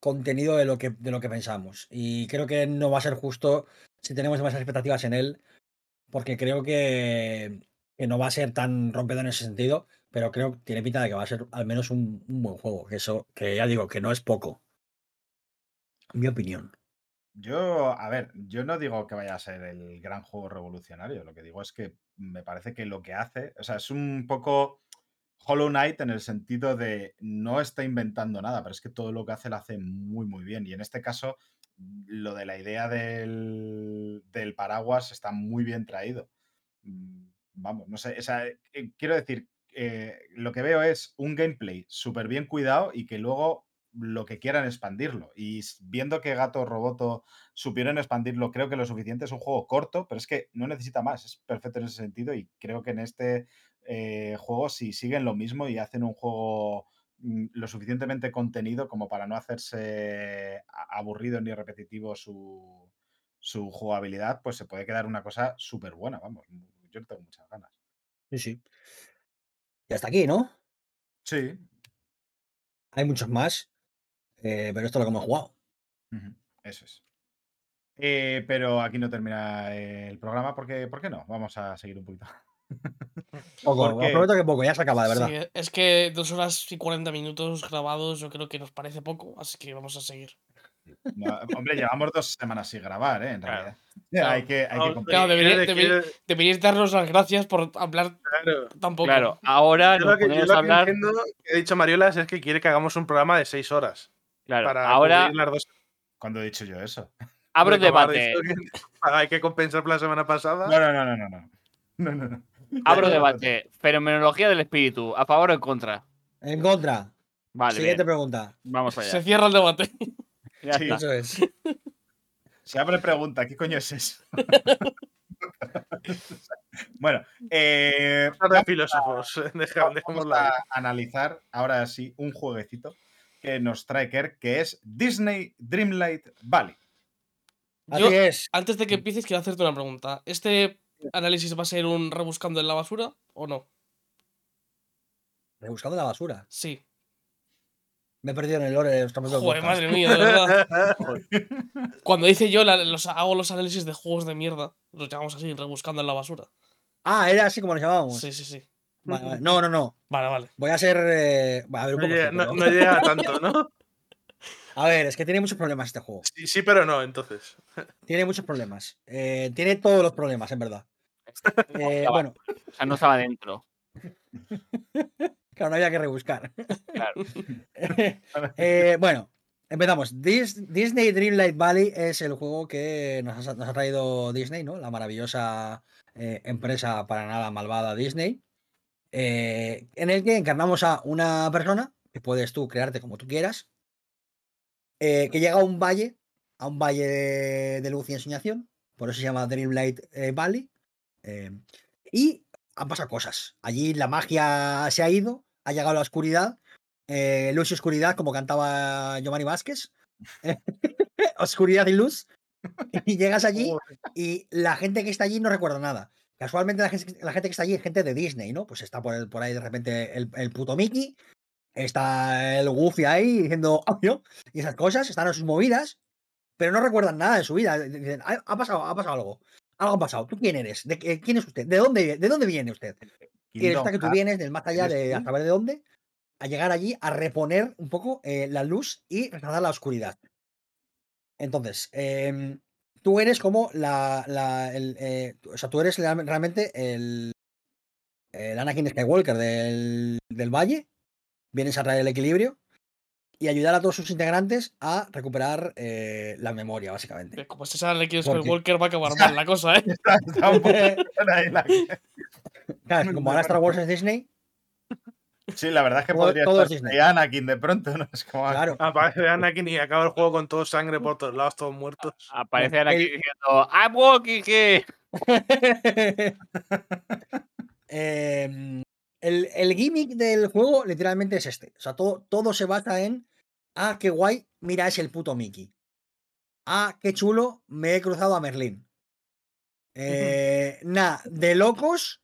contenido de lo que, de lo que pensamos. Y creo que no va a ser justo si tenemos demasiadas expectativas en él, porque creo que, que no va a ser tan rompedor en ese sentido, pero creo que tiene pinta de que va a ser al menos un, un buen juego, que eso, que ya digo, que no es poco. Mi opinión. Yo, a ver, yo no digo que vaya a ser el gran juego revolucionario, lo que digo es que me parece que lo que hace, o sea, es un poco Hollow Knight en el sentido de no está inventando nada, pero es que todo lo que hace lo hace muy, muy bien. Y en este caso, lo de la idea del, del paraguas está muy bien traído. Mm, Vamos, no sé, sea, eh, quiero decir, eh, lo que veo es un gameplay súper bien cuidado y que luego lo que quieran expandirlo. Y viendo que Gato Roboto supieron expandirlo, creo que lo suficiente es un juego corto, pero es que no necesita más, es perfecto en ese sentido y creo que en este eh, juego si siguen lo mismo y hacen un juego lo suficientemente contenido como para no hacerse aburrido ni repetitivo su, su jugabilidad, pues se puede quedar una cosa súper buena, vamos. Yo tengo muchas ganas. Sí, sí. Y hasta aquí, ¿no? Sí. Hay muchos más, eh, pero esto es lo que hemos jugado. Eso es. Eh, pero aquí no termina el programa porque, ¿por qué no? Vamos a seguir un poquito. Poco, os Porque- prometo que poco, ya se acaba, de verdad. Sí, es que dos horas y 40 minutos grabados yo creo que nos parece poco, así que vamos a seguir. No, hombre, llevamos dos semanas sin grabar, ¿eh? En Claro. realidad. Claro. Hay que, hay que. Claro, debería- debería- Deberíais darnos las gracias por hablar claro. tan poco. Claro, ahora Yo lo que, yo lo que hablar. entiendo que ha dicho Mariolas es que quiere que hagamos un programa de seis horas. Claro, para ahora cubrir las dos. Cuando he dicho yo eso? abro ha debate. Hay que compensar por la semana pasada. No, no, no, no. no. No, no, no. Abro debate. Fenomenología del espíritu. ¿A favor o en contra? En contra. Vale, Siguiente bien. pregunta. Vamos allá. Se cierra el debate. Ya Sí. está. Eso es. Se abre pregunta, ¿qué coño es eso? bueno, eh, filósofos. Vamos a analizar ahora sí un jueguecito que nos trae Kerr, que es Disney Dreamlight Valley. Así Yo, es. antes de que empieces, quiero hacerte una pregunta. ¿Este análisis va a ser un rebuscando en la basura o no? Rebuscando la basura. Sí. Me he perdido en el lore de propio Joder, podcast. madre mía, de verdad. Cuando dice yo la- los, hago los análisis de juegos de mierda, los llamamos así, rebuscando en la basura. Ah, era así como nos llamábamos. Sí, sí, sí. Vale, vale. No, no, no. Vale, vale. Voy a ser. eh, A ver, un No poco. llega, no- llega tanto, ¿no? A ver, es que tiene muchos problemas este juego. Sí, sí, pero no, entonces. Tiene muchos problemas. Eh, tiene todos los problemas, en verdad. Eh, bueno, O sea, no estaba dentro. claro, no había que rebuscar. Claro. Eh, bueno, empezamos. Dis- Disney Dreamlight Valley es el juego que nos ha, nos ha traído Disney, ¿no? La maravillosa eh, empresa para nada malvada Disney. eh, en el que encarnamos a una persona que puedes tú crearte como tú quieras, que llega a un valle, a un valle de, de luz y ensoñación, por eso se llama Dreamlight Valley. Eh, y han pasado cosas. Allí la magia se ha ido, ha llegado la oscuridad, eh, luz y oscuridad, como cantaba Giovanni Vázquez. oscuridad y luz. Y llegas allí y la gente que está allí no recuerda nada. Casualmente la gente, la gente que está allí es gente de Disney, ¿no? Pues está por, el- por ahí de repente el, el puto Mickey, está el Goofy ahí diciendo "Obvio", y esas cosas, están en sus movidas, pero no recuerdan nada de su vida. Dicen, "Ah, ha pasado, ha pasado algo. Algo ha pasado. ¿Tú quién eres? ¿De, ¿Quién es usted? ¿De dónde, ¿De dónde viene usted? Y resulta que tú vienes del más allá ¿eres de a saber de dónde, a llegar allí a reponer un poco eh, la luz y restaurar la oscuridad. Entonces, em, tú eres como la. la- el, eh, o sea, tú eres real- realmente el. El Anakin Skywalker del, del Valle. Vienes a traer el equilibrio y ayudar a todos sus integrantes a recuperar eh, la memoria, básicamente. Como se sale que Porque- Skywalker va a acabar mal la cosa, ¿eh? Está, está un poco la- Claro, como ahora Star Wars es Disney, Sí, la verdad es que podría todo estar es Disney. Anakin de pronto, ¿no? Es como, claro. Aparece Anakin y acaba el juego con todo sangre por todos lados, todos muertos. Aparece el- diciendo I'm walking here. Em, el, el gimmick del juego literalmente es este. O sea, todo, todo se basa en. Ah, qué guay, mira, es el puto Mickey. Ah, qué chulo, me he cruzado a Merlín. Eh, Nada, de locos.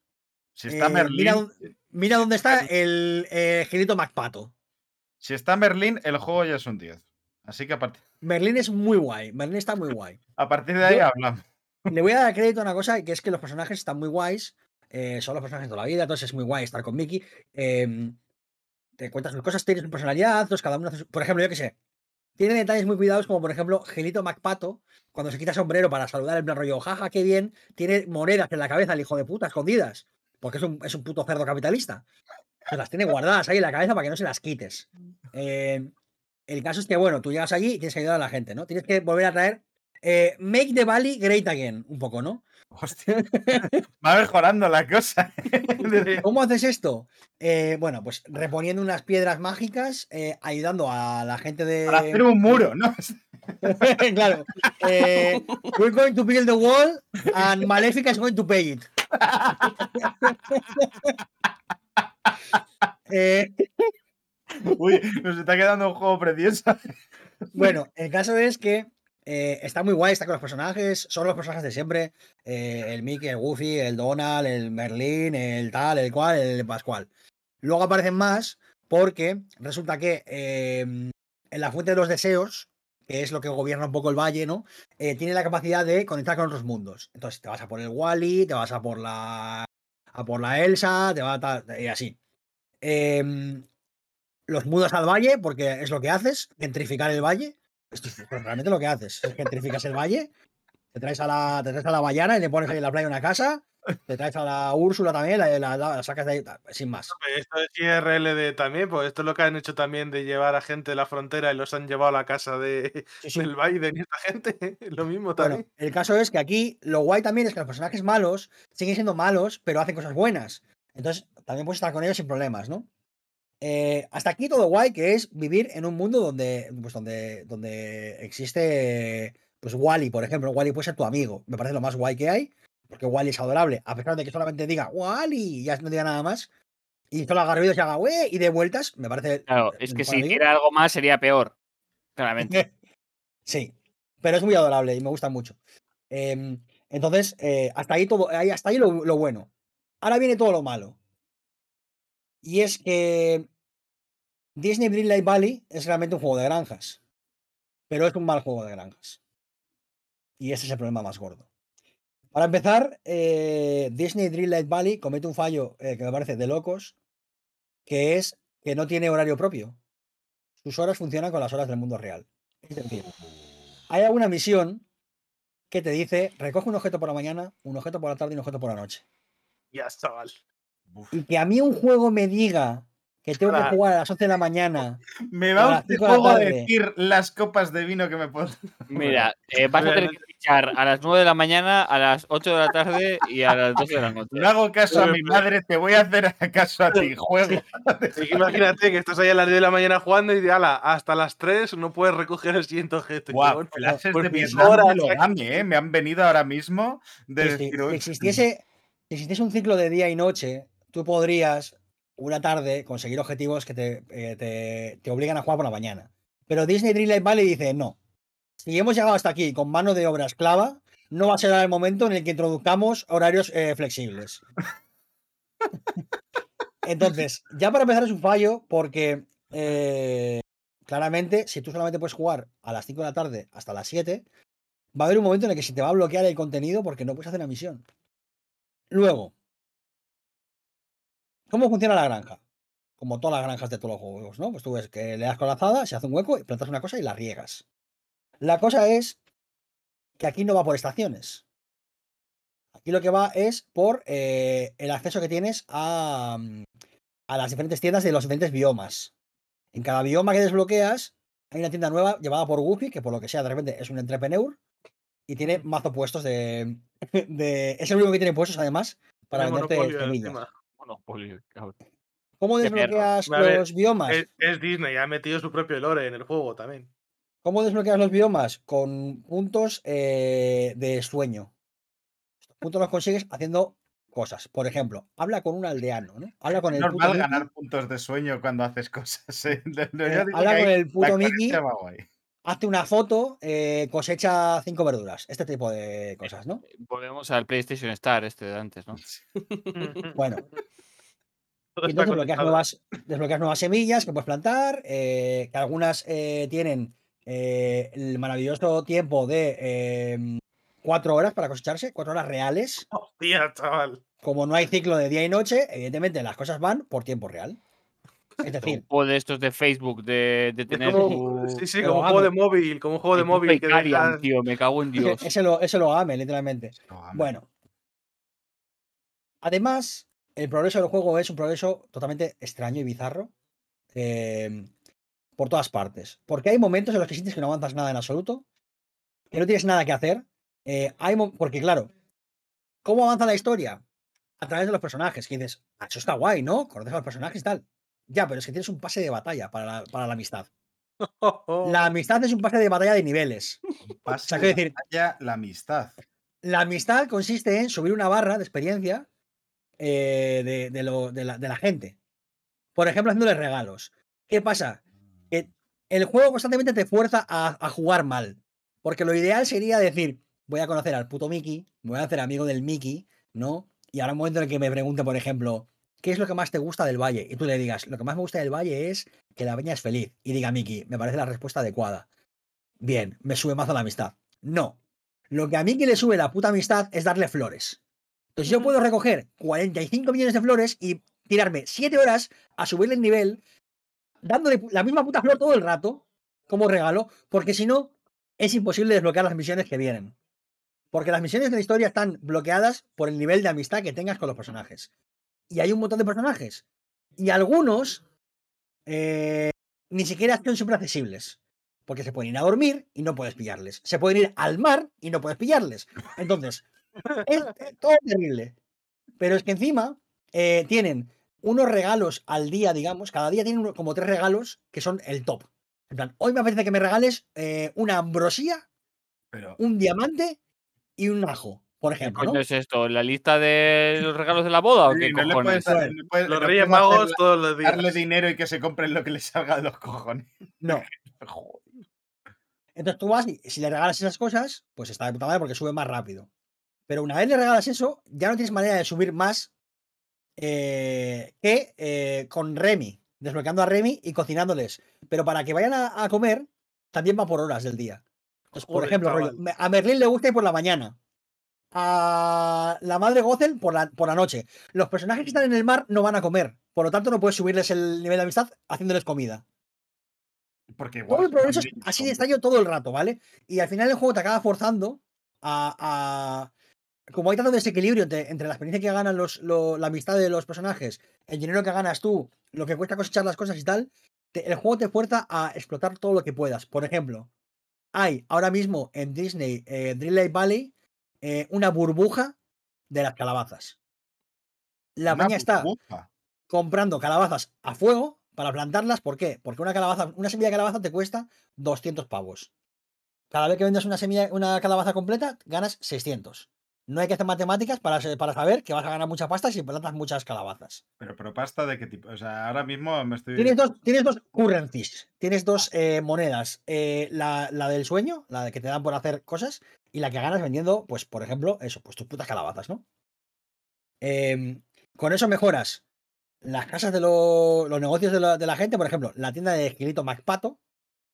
Si está eh, Merlín, mira, dónde- mira dónde está el eh, Gilito MacPato. si está Merlín, el juego ya es un 10. Así que a partir, Merlín es muy guay. Merlín está muy guay. a partir de ahí Yo- hablamos. Le voy a dar crédito a una cosa, que es que los personajes están muy guays. eh, son los personajes de toda la vida, entonces es muy guay estar con Mickey. em, te cuentas sus cosas, tienes su personalidad, entonces cada uno hace su- Por ejemplo, yo qué sé. Tiene detalles muy cuidados, como por ejemplo, Gelito MacPato, cuando se quita sombrero para saludar, en plan rollo, jaja, qué bien, tiene monedas en la cabeza, el hijo de puta, escondidas. Porque es un, es un puto cerdo capitalista. Se las tiene guardadas ahí en la cabeza para que no se las quites. Em, el caso es que, bueno, tú llegas allí y tienes que ayudar a la gente, ¿no? Tienes que volver a traer. eh, make the Valley great again, un poco, ¿no? Hostia. Va mejorando la cosa. ¿Cómo haces esto? Eh, bueno, pues reponiendo unas piedras mágicas, eh, ayudando a la gente de. Para hacer un muro, ¿no? claro. Eh, we're going to build the wall and Maléfica is going to pay it. Uy, nos está quedando un juego precioso. bueno, el caso es que eh, está muy guay, está con los personajes, son los personajes de siempre. eh, el Mickey, el Goofy, el Donald, el Merlin, el tal, el cual, el Pascual. Luego aparecen más porque resulta que eh, en la fuente de los deseos, que es lo que gobierna un poco el valle, ¿no? Eh, tiene la capacidad de conectar con otros mundos. Entonces te vas a por el Wally, te vas a por la. a por la Elsa, te vas a y así. Em, los mudas al valle, porque es lo que haces, gentrificar el valle. Esto es realmente lo que haces. Es gentrificas el valle, te traes a la, te traes a la Bayana y le pones ahí en la playa una casa, te traes a la Úrsula también, la, la- la sacas de ahí, sin más. Esto es IRLD también, pues esto es lo que han hecho también de llevar a gente de la frontera y los han llevado a la casa de, Sí, sí. del Biden y esta gente. Lo mismo Bueno, también. el caso es que aquí lo guay también es que los personajes malos siguen siendo malos, pero hacen cosas buenas. Entonces, también puedes estar con ellos sin problemas, ¿no? Eh, hasta aquí todo guay, que es vivir en un mundo donde, pues donde, donde existe, pues Wally, por ejemplo. Wally puede ser tu amigo. Me parece lo más guay que hay, porque Wally es adorable, a pesar de que solamente diga Wally y ya no diga nada más. Y solo ruidos y haga "Ué", y de vueltas, me parece. Claro, el es que si hiciera algo más sería peor. Claramente. Sí, pero es muy adorable y me gusta mucho. Em, entonces, eh, hasta ahí todo, hasta ahí lo, lo bueno. Ahora viene todo lo malo. Y es que Disney Dreamlight Valley es realmente un juego de granjas. Pero es un mal juego de granjas. Y ese es el problema más gordo. Para empezar, eh, Disney Dreamlight Valley comete un fallo eh, que me parece de locos, que es que no tiene horario propio. Sus horas funcionan con las horas del mundo real. Es decir, hay alguna misión que te dice, recoge un objeto por la mañana, un objeto por la tarde y un objeto por la noche. Ya, chaval. Uf. Y que a mí un juego me diga que tengo que Claro. jugar a las 11 de la mañana. Me va la juego a decir las copas de vino que me puedo. Mira, eh, vas a tener que fichar a las 9 de la mañana, a las 8 de la tarde y a las 12 de la noche. No hago caso a mi madre, te voy a hacer caso a ti, juego. Que imagínate que estás ahí a las 10 de la mañana jugando y de ala, hasta las 3 no puedes recoger el siguiente objeto. Guau, flashes por de mis Vietnam horas me lo ¿eh? Me han venido ahora mismo de Sí, sí, decir, Si "Uy, existiese, si existiese un ciclo de día y noche, tú podrías una tarde conseguir objetivos que te, eh, te, te obligan a jugar por la mañana. Pero Disney Dreamlight Valley dice, no. Si hemos llegado hasta aquí con mano de obra esclava, no va a ser el momento en el que introduzcamos horarios eh, flexibles. Entonces, ya para empezar es un fallo porque eh, claramente si tú solamente puedes jugar a las 5 de la tarde hasta las 7, va a haber un momento en el que se te va a bloquear el contenido porque no puedes hacer la misión. Luego, ¿cómo funciona la granja? Como todas las granjas de todos los juegos, ¿no? Pues tú ves que le das con la azada, se hace un hueco y plantas una cosa y la riegas. La cosa es que aquí no va por estaciones. Aquí lo que va es por eh, el acceso que tienes a, mm, a las diferentes tiendas de los diferentes biomas. En cada bioma que desbloqueas hay una tienda nueva llevada por Goofy, que por lo que sea de repente es un entrepreneur y tiene mazo puestos de, de- Es el único que tiene puestos además para venderte semillas. Monopolio, cabrón. ¿Cómo desbloqueas ver, los biomas? Es, es Disney, ha metido su propio lore en el juego también. ¿Cómo desbloqueas los biomas? Con puntos eh, de sueño. Estos puntos los consigues haciendo cosas. Por ejemplo, habla con un aldeano, ¿no? Habla con es el puto normal Mickey, ganar puntos de sueño cuando haces cosas. ¿eh? Eh, habla con el puto Mickey. Hazte una foto, eh, cosecha cinco verduras. Este tipo de cosas, ¿no? Volvemos al PlayStation Star este de antes, ¿no? Bueno, Y entonces desbloqueas nuevas, desbloqueas nuevas semillas que puedes plantar, eh, que algunas eh, tienen eh, el maravilloso tiempo de eh, cuatro horas para cosecharse, cuatro horas reales. Hostia, chaval. Como no hay ciclo de día y noche, evidentemente las cosas van por tiempo real. Es Un decir, juego de estos de Facebook de, tener como, tu- sí, sí, como un juego de móvil, como un juego de móvil que dejas- tío, me cago en Dios. ese lo, ese lo ame, literalmente. Bueno. Además, el progreso del juego es un progreso totalmente extraño y bizarro. eh, por todas partes. Porque hay momentos en los que sientes que no avanzas nada en absoluto. Que no tienes nada que hacer. eh, hay porque, claro, ¿cómo avanza la historia? A través de los personajes. Que dices, "Ah, eso está guay, ¿no? Conoces a los personajes y tal. Ya, pero es que tienes un pase de batalla para la, para la amistad. La amistad es un pase de batalla de niveles. Pase sea, de decir- batalla, la amistad. La amistad consiste en subir una barra de experiencia eh, de, de lo- de la, de la gente. Por ejemplo, haciéndoles regalos. ¿Qué pasa? Que el juego constantemente te fuerza a, a jugar mal. Porque lo ideal sería decir, voy a conocer al puto Mickey, me voy a hacer amigo del Mickey, ¿no? Y ahora un momento en el que me pregunte, por ejemplo, ¿qué es lo que más te gusta del valle? Y tú le digas, lo que más me gusta del valle es que la peña es feliz. Y diga Mickey, me parece la respuesta adecuada. Bien, me sube más a la amistad. No. Lo que a Mickey le sube la puta amistad es darle flores. Entonces yo puedo recoger 45 millones de flores y tirarme 7 horas a subirle el nivel, dándole la misma puta flor todo el rato, como regalo, porque si no, es imposible desbloquear las misiones que vienen. Porque las misiones de la historia están bloqueadas por el nivel de amistad que tengas con los personajes. Y hay un montón de personajes. Y algunos eh, ni siquiera son súper accesibles. Porque se pueden ir a dormir y no puedes pillarles. Se pueden ir al mar y no puedes pillarles. Entonces, es eh, todo terrible. Pero es que encima eh, tienen unos regalos al día, digamos. Cada día tienen como tres regalos que son el top. En plan, hoy me apetece que me regales eh, una ambrosía, Pero un diamante y un ajo, por ¿Qué ejemplo. coño ¿no? es esto? ¿La lista de los regalos de la boda o Sí, qué no cojones? no puedes- Los Reyes Magos todos los días. darle dinero y que se compren lo que les salga de los cojones. No. Entonces tú vas y si le regalas esas cosas, pues está de puta madre porque sube más rápido. Pero una vez le regalas eso, ya no tienes manera de subir más eh, que eh, con Remy, desbloqueando a Remy y cocinándoles. Pero para que vayan a, a comer, también va por horas del día. Entonces, por ejemplo, rollo, a Merlín le gusta ir por la mañana. A la madre Gothel por la, por la noche. Los personajes que están en el mar no van a comer. Por lo tanto, no puedes subirles el nivel de amistad haciéndoles comida. Porque Todo igual el progreso es así de extraño todo el rato, ¿vale? Y al final el juego te acaba forzando a, a- Como hay tanto desequilibrio entre, entre la experiencia que ganan los, lo- la amistad de los personajes, el dinero que ganas tú, lo que cuesta cosechar las cosas y tal, te- el juego te fuerza a explotar todo lo que puedas. Por ejemplo, hay ahora mismo en Disney eh, Dreamlight Valley eh, una burbuja de las calabazas. La peña está comprando calabazas a fuego para plantarlas. ¿Por qué? Porque una calabaza, una semilla de calabaza te cuesta 200 pavos. Cada vez que vendes una semilla, una calabaza completa, ganas 600. No hay que hacer matemáticas para, para saber que vas a ganar mucha pasta si plantas muchas calabazas. Pero, pero pasta de qué tipo. O sea, ahora mismo me estoy. Tienes dos, tienes dos currencies, tienes dos eh, monedas. eh, la, la del sueño, la de que te dan por hacer cosas, y la que ganas vendiendo, pues, por ejemplo, eso, pues tus putas calabazas, ¿no? Em, con eso mejoras las casas de lo- los negocios de la, de la gente, por ejemplo, la tienda de Esquilito MacPato,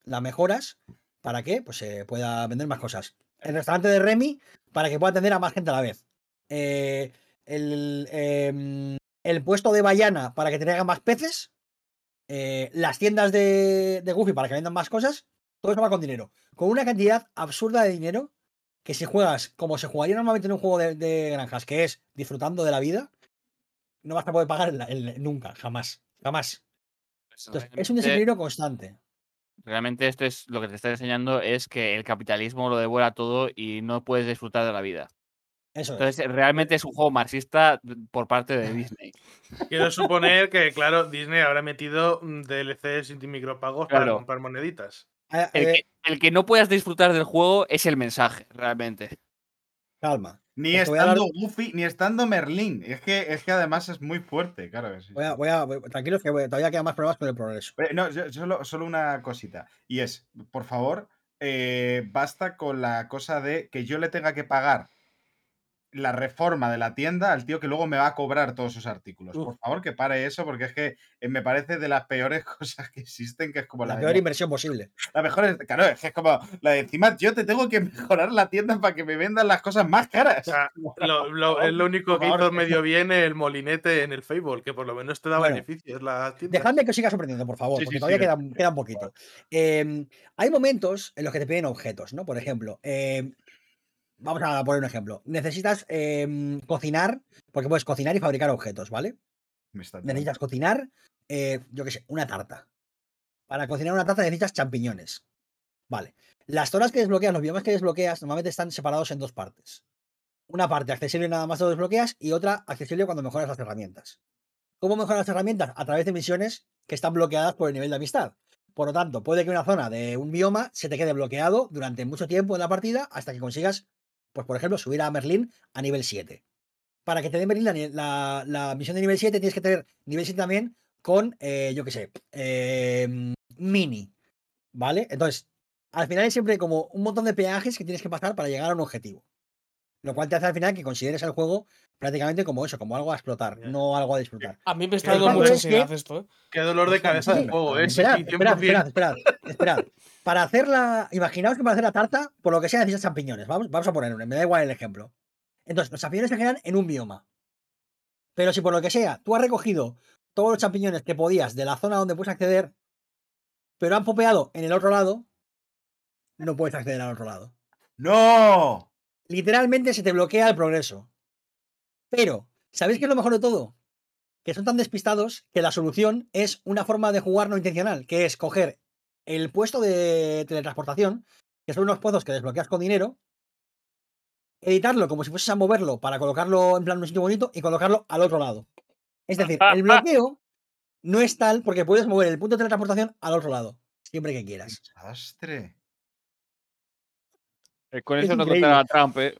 la mejoras para que pues, se pueda vender más cosas. El restaurante de Remy, para que pueda atender a más gente a la vez. Eh, el, em, el puesto de Bayana, para que traigan más peces. Eh, las tiendas de, de Goofy, para que vendan más cosas. Todo eso va con dinero. Con una cantidad absurda de dinero que si juegas como se jugaría normalmente en un juego de, de granjas, que es disfrutando de la vida, no vas a poder pagar el- el- nunca, jamás. Jamás. Entonces, es un desequilibrio constante. Realmente esto es lo que te está enseñando es que el capitalismo lo devora todo y no puedes disfrutar de la vida. Eso es. Entonces, realmente es un juego marxista por parte de Disney. Quiero suponer que, claro, Disney habrá metido mm, DLCs y micropagos para Claro. comprar moneditas. Ah, El eh, que, el que no puedas disfrutar del juego es el mensaje, realmente. calma. Ni dar- estando Goofy, ni estando Merlín. Es que, es que además es muy fuerte, claro que sí. Voy a, voy a- voy- tranquilos que todavía quedan más pruebas con el progreso. Eh, No, yo- solo, solo una cosita. Y es, por favor, eh, basta con la cosa de que yo le tenga que pagar la reforma de la tienda al tío que luego me va a cobrar todos sus artículos. Uf. Por favor, que pare eso, porque es que eh, me parece de las peores cosas que existen, que es como la, La de, peor no, inversión posible. la mejor es, claro, es que es como la de encima yo te tengo que mejorar la tienda para que me vendan las cosas más caras. O sea, lo, lo- es lo único que hizo medio bien el molinete en el Fable, que por lo menos te da Bueno, beneficios la tienda. Dejadme que os siga sorprendiendo, por favor, Sí, porque sí, todavía queda, queda un poquito. Em, hay momentos en los que te piden objetos, ¿no? Por ejemplo, em, vamos a poner un ejemplo. Necesitas em, cocinar, porque puedes cocinar y fabricar objetos, ¿vale? Me está Necesitas cocinar, eh, yo qué sé, una tarta. Para cocinar una tarta necesitas champiñones. Vale. Las zonas que desbloqueas, los biomas que desbloqueas, normalmente están separados en dos partes. Una parte accesible nada más lo desbloqueas y otra accesible cuando mejoras las herramientas. ¿Cómo mejoras las herramientas? A través de misiones que están bloqueadas por el nivel de amistad. Por lo tanto, puede que una zona de un bioma se te quede bloqueado durante mucho tiempo en la partida hasta que consigas, pues por ejemplo, subir a Merlín a nivel 7. Para que te dé Merlín la, misión de nivel 7 tienes que tener nivel 7 también con, eh, yo qué sé, eh, mini. ¿Vale? Entonces, al final es siempre como un montón de peajes que tienes que pasar para llegar a un objetivo. Lo cual te hace al final que consideres el juego prácticamente como eso, como algo a explotar, no algo a disfrutar. A mí me está dando mucha es que- ansiedad esto, ¿eh? Qué dolor de cabeza Sí, de juego, ¿eh? Sí, Esperad, sí, esperad, 100%. esperad, esperad, esperad. Para hacer la. Imaginaos que para hacer la tarta, por lo que sea, necesitas champiñones. Vamos, vamos a poner uno, me da igual el ejemplo. Entonces, los champiñones se generan en un bioma. Pero si por lo que sea, tú has recogido todos los champiñones que podías de la zona donde puedes acceder, pero han popeado en el otro lado, no puedes acceder al otro lado. ¡No! Literalmente se te bloquea el progreso. Pero, ¿sabéis qué es lo mejor de todo? Que son tan despistados que la solución es una forma de jugar no intencional, que es coger el puesto de teletransportación, que son unos pozos que desbloqueas con dinero, editarlo como si fueses a moverlo para colocarlo en plan un sitio bonito y colocarlo al otro lado. Es decir, el bloqueo no es tal porque puedes mover el punto de teletransportación al otro lado, siempre que quieras. Desastre. Eh, Con Es eso no contaba Trump, ¿eh?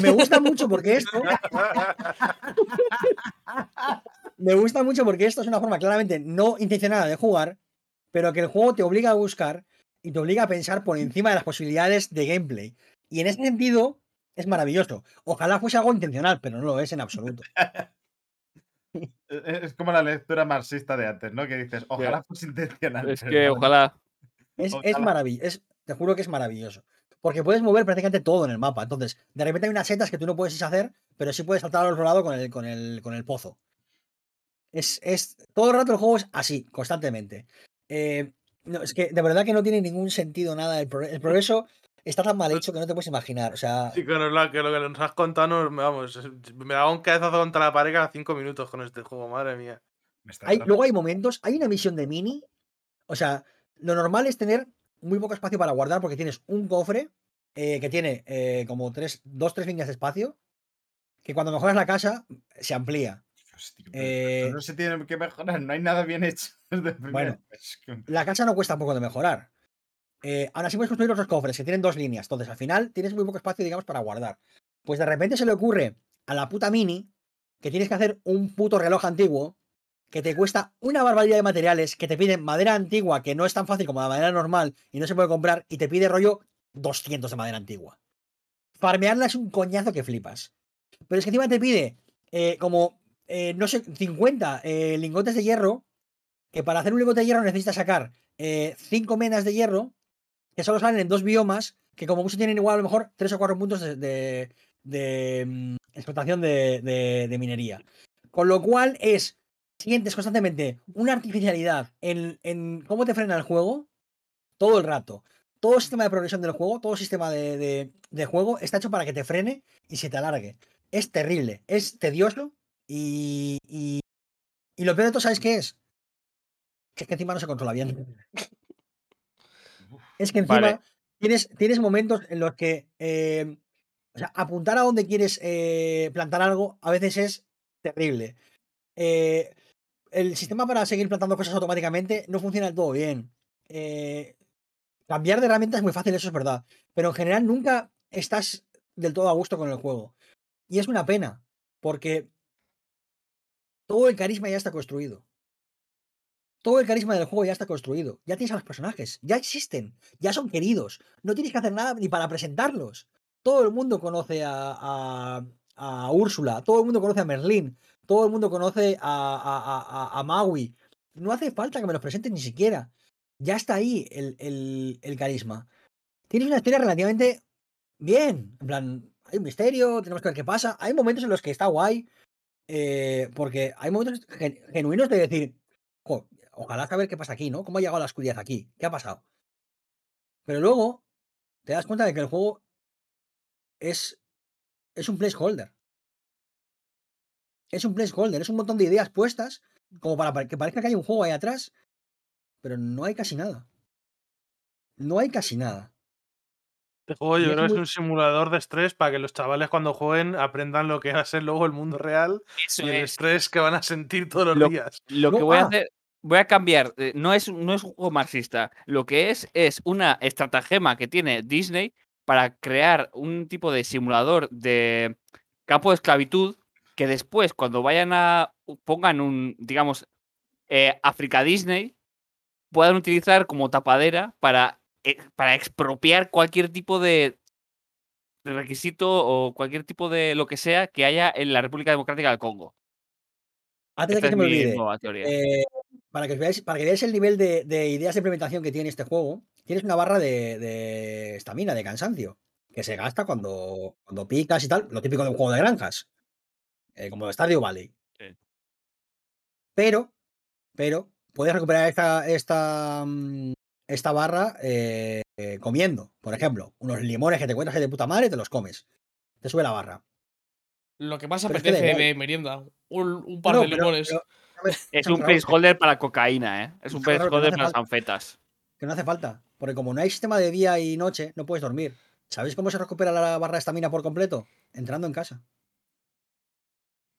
Me gusta mucho porque esto. Me gusta mucho porque esto es una forma claramente no intencionada de jugar, pero que el juego te obliga a buscar y te obliga a pensar por encima de las posibilidades de gameplay. Y en ese sentido es maravilloso. Ojalá fuese algo intencional, pero no lo es en absoluto. Es como la lectura marxista de antes, ¿no? Que dices, ojalá fuese intencional. Es que ojalá. Es, es Ojalá. maravilloso. Te juro que es maravilloso. Porque puedes mover prácticamente todo en el mapa. Entonces, de repente hay unas setas que tú no puedes hacer, pero sí puedes saltar al otro lado con el, con el, con el pozo. Es, es, todo el rato el juego es así, constantemente. Eh, no, es que de verdad que no tiene ningún sentido nada. El, pro- el progreso está tan mal hecho que no te puedes imaginar. O sea, Sí, que, nos que lo que nos has contado, nos- vamos, me daba un cabezazo contra la pared cada cinco minutos con este juego, madre mía. Hay, luego hay momentos, hay una misión de mini. O sea, lo normal es tener muy poco espacio para guardar porque tienes un cofre eh, que tiene eh, como tres, dos, tres líneas de espacio. Que cuando mejoras la casa se amplía. Tío, pero eh, no se tiene que mejorar, no hay nada bien hecho. Bueno. La casa no cuesta poco de mejorar. Ahora sí puedes construir los dos cofres que tienen dos líneas. Entonces, al final tienes muy poco espacio, digamos, para guardar. Pues de repente se le ocurre a la puta mini que tienes que hacer un puto reloj antiguo que te cuesta una barbaridad de materiales, que te piden madera antigua, que no es tan fácil como la madera normal y no se puede comprar, y te pide rollo 200 de madera antigua. Farmearla es un coñazo que flipas. Pero es que encima te pide eh, como, eh, no sé, 50 eh, lingotes de hierro, que para hacer un lingote de hierro necesitas sacar 5 menas de hierro, que solo salen en dos biomas, que como mucho tienen igual a lo mejor 3 o 4 puntos de, de- mm, explotación de- de minería. Con lo cual es, sientes constantemente una artificialidad en, en cómo te frena el juego todo el rato. Todo sistema de progresión del juego, todo sistema de, de- de juego está hecho para que te frene y se te alargue. Es terrible, es tedioso y, y, y lo peor de todo, ¿sabes qué es? Que es que encima no se controla bien. Es que encima Vale. tienes, tienes momentos en los que eh, o sea, apuntar a donde quieres eh, plantar algo a veces es terrible. Eh, el sistema para seguir plantando cosas automáticamente no funciona del todo bien. Eh, cambiar de herramienta es muy fácil, eso es verdad. Pero en general nunca estás del todo a gusto con el juego. Y es una pena, porque todo el carisma ya está construido. Todo el carisma del juego ya está construido. Ya tienes a los personajes, ya existen, ya son queridos. No tienes que hacer nada ni para presentarlos. Todo el mundo conoce a, a, a Úrsula, todo el mundo conoce a Merlín, todo el mundo conoce a, Maui. No hace falta que me los presenten ni siquiera. Ya está ahí el, carisma. Tienes una historia relativamente bien. En plan, hay un misterio, tenemos que ver qué pasa. Hay momentos en los que está guay. eh, porque hay momentos gen- genuinos de decir, "Jo, ojalá saber qué pasa aquí, ¿no? ¿Cómo ha llegado la oscuridad aquí? ¿Qué ha pasado? Pero luego te das cuenta de que el juego es un placeholder. Es un placeholder, es un montón de ideas puestas como para pa- que parezca que hay un juego ahí atrás, pero no hay casi nada. No hay casi nada. Este juego yo creo que es un simulador de estrés para que los chavales cuando jueguen aprendan lo que va a ser luego el mundo real Eso y el es. estrés que van a sentir todos los Lo- días. Lo que No, voy a ah. hacer, voy a cambiar. eh, No es, no es un juego marxista. Lo que es es una estratagema que tiene Disney para crear un tipo de simulador de campo de esclavitud que después, cuando vayan a pongan un, digamos, eh, África Disney, puedan utilizar como tapadera para, eh, para expropiar cualquier tipo de de requisito o cualquier tipo de lo que sea que haya en la República Democrática del Congo. Antes de que se me olvide, eh, para, que veáis, para que veáis el nivel de, de ideas de implementación que tiene este juego, tienes una barra de- de estamina, de, cansancio, que se gasta cuando, cuando picas y tal, lo típico de un juego de granjas, eh, como Stardew Valley. Sí. Pero, pero, puedes recuperar esta, esta, mm, esta barra eh, eh, comiendo, por ejemplo, unos limones que te encuentras de puta madre, te los comes. Te sube la barra. Lo que más Pero es que da apetece de merienda. Un, un par No, de limones. pero, Es un placeholder para cocaína, ¿eh? Es un Claro, que no placeholder para las anfetas. que no hace falta. Porque como no hay sistema de día y noche, no puedes dormir. ¿Sabéis cómo se recupera la barra de estamina por completo? Entrando en casa.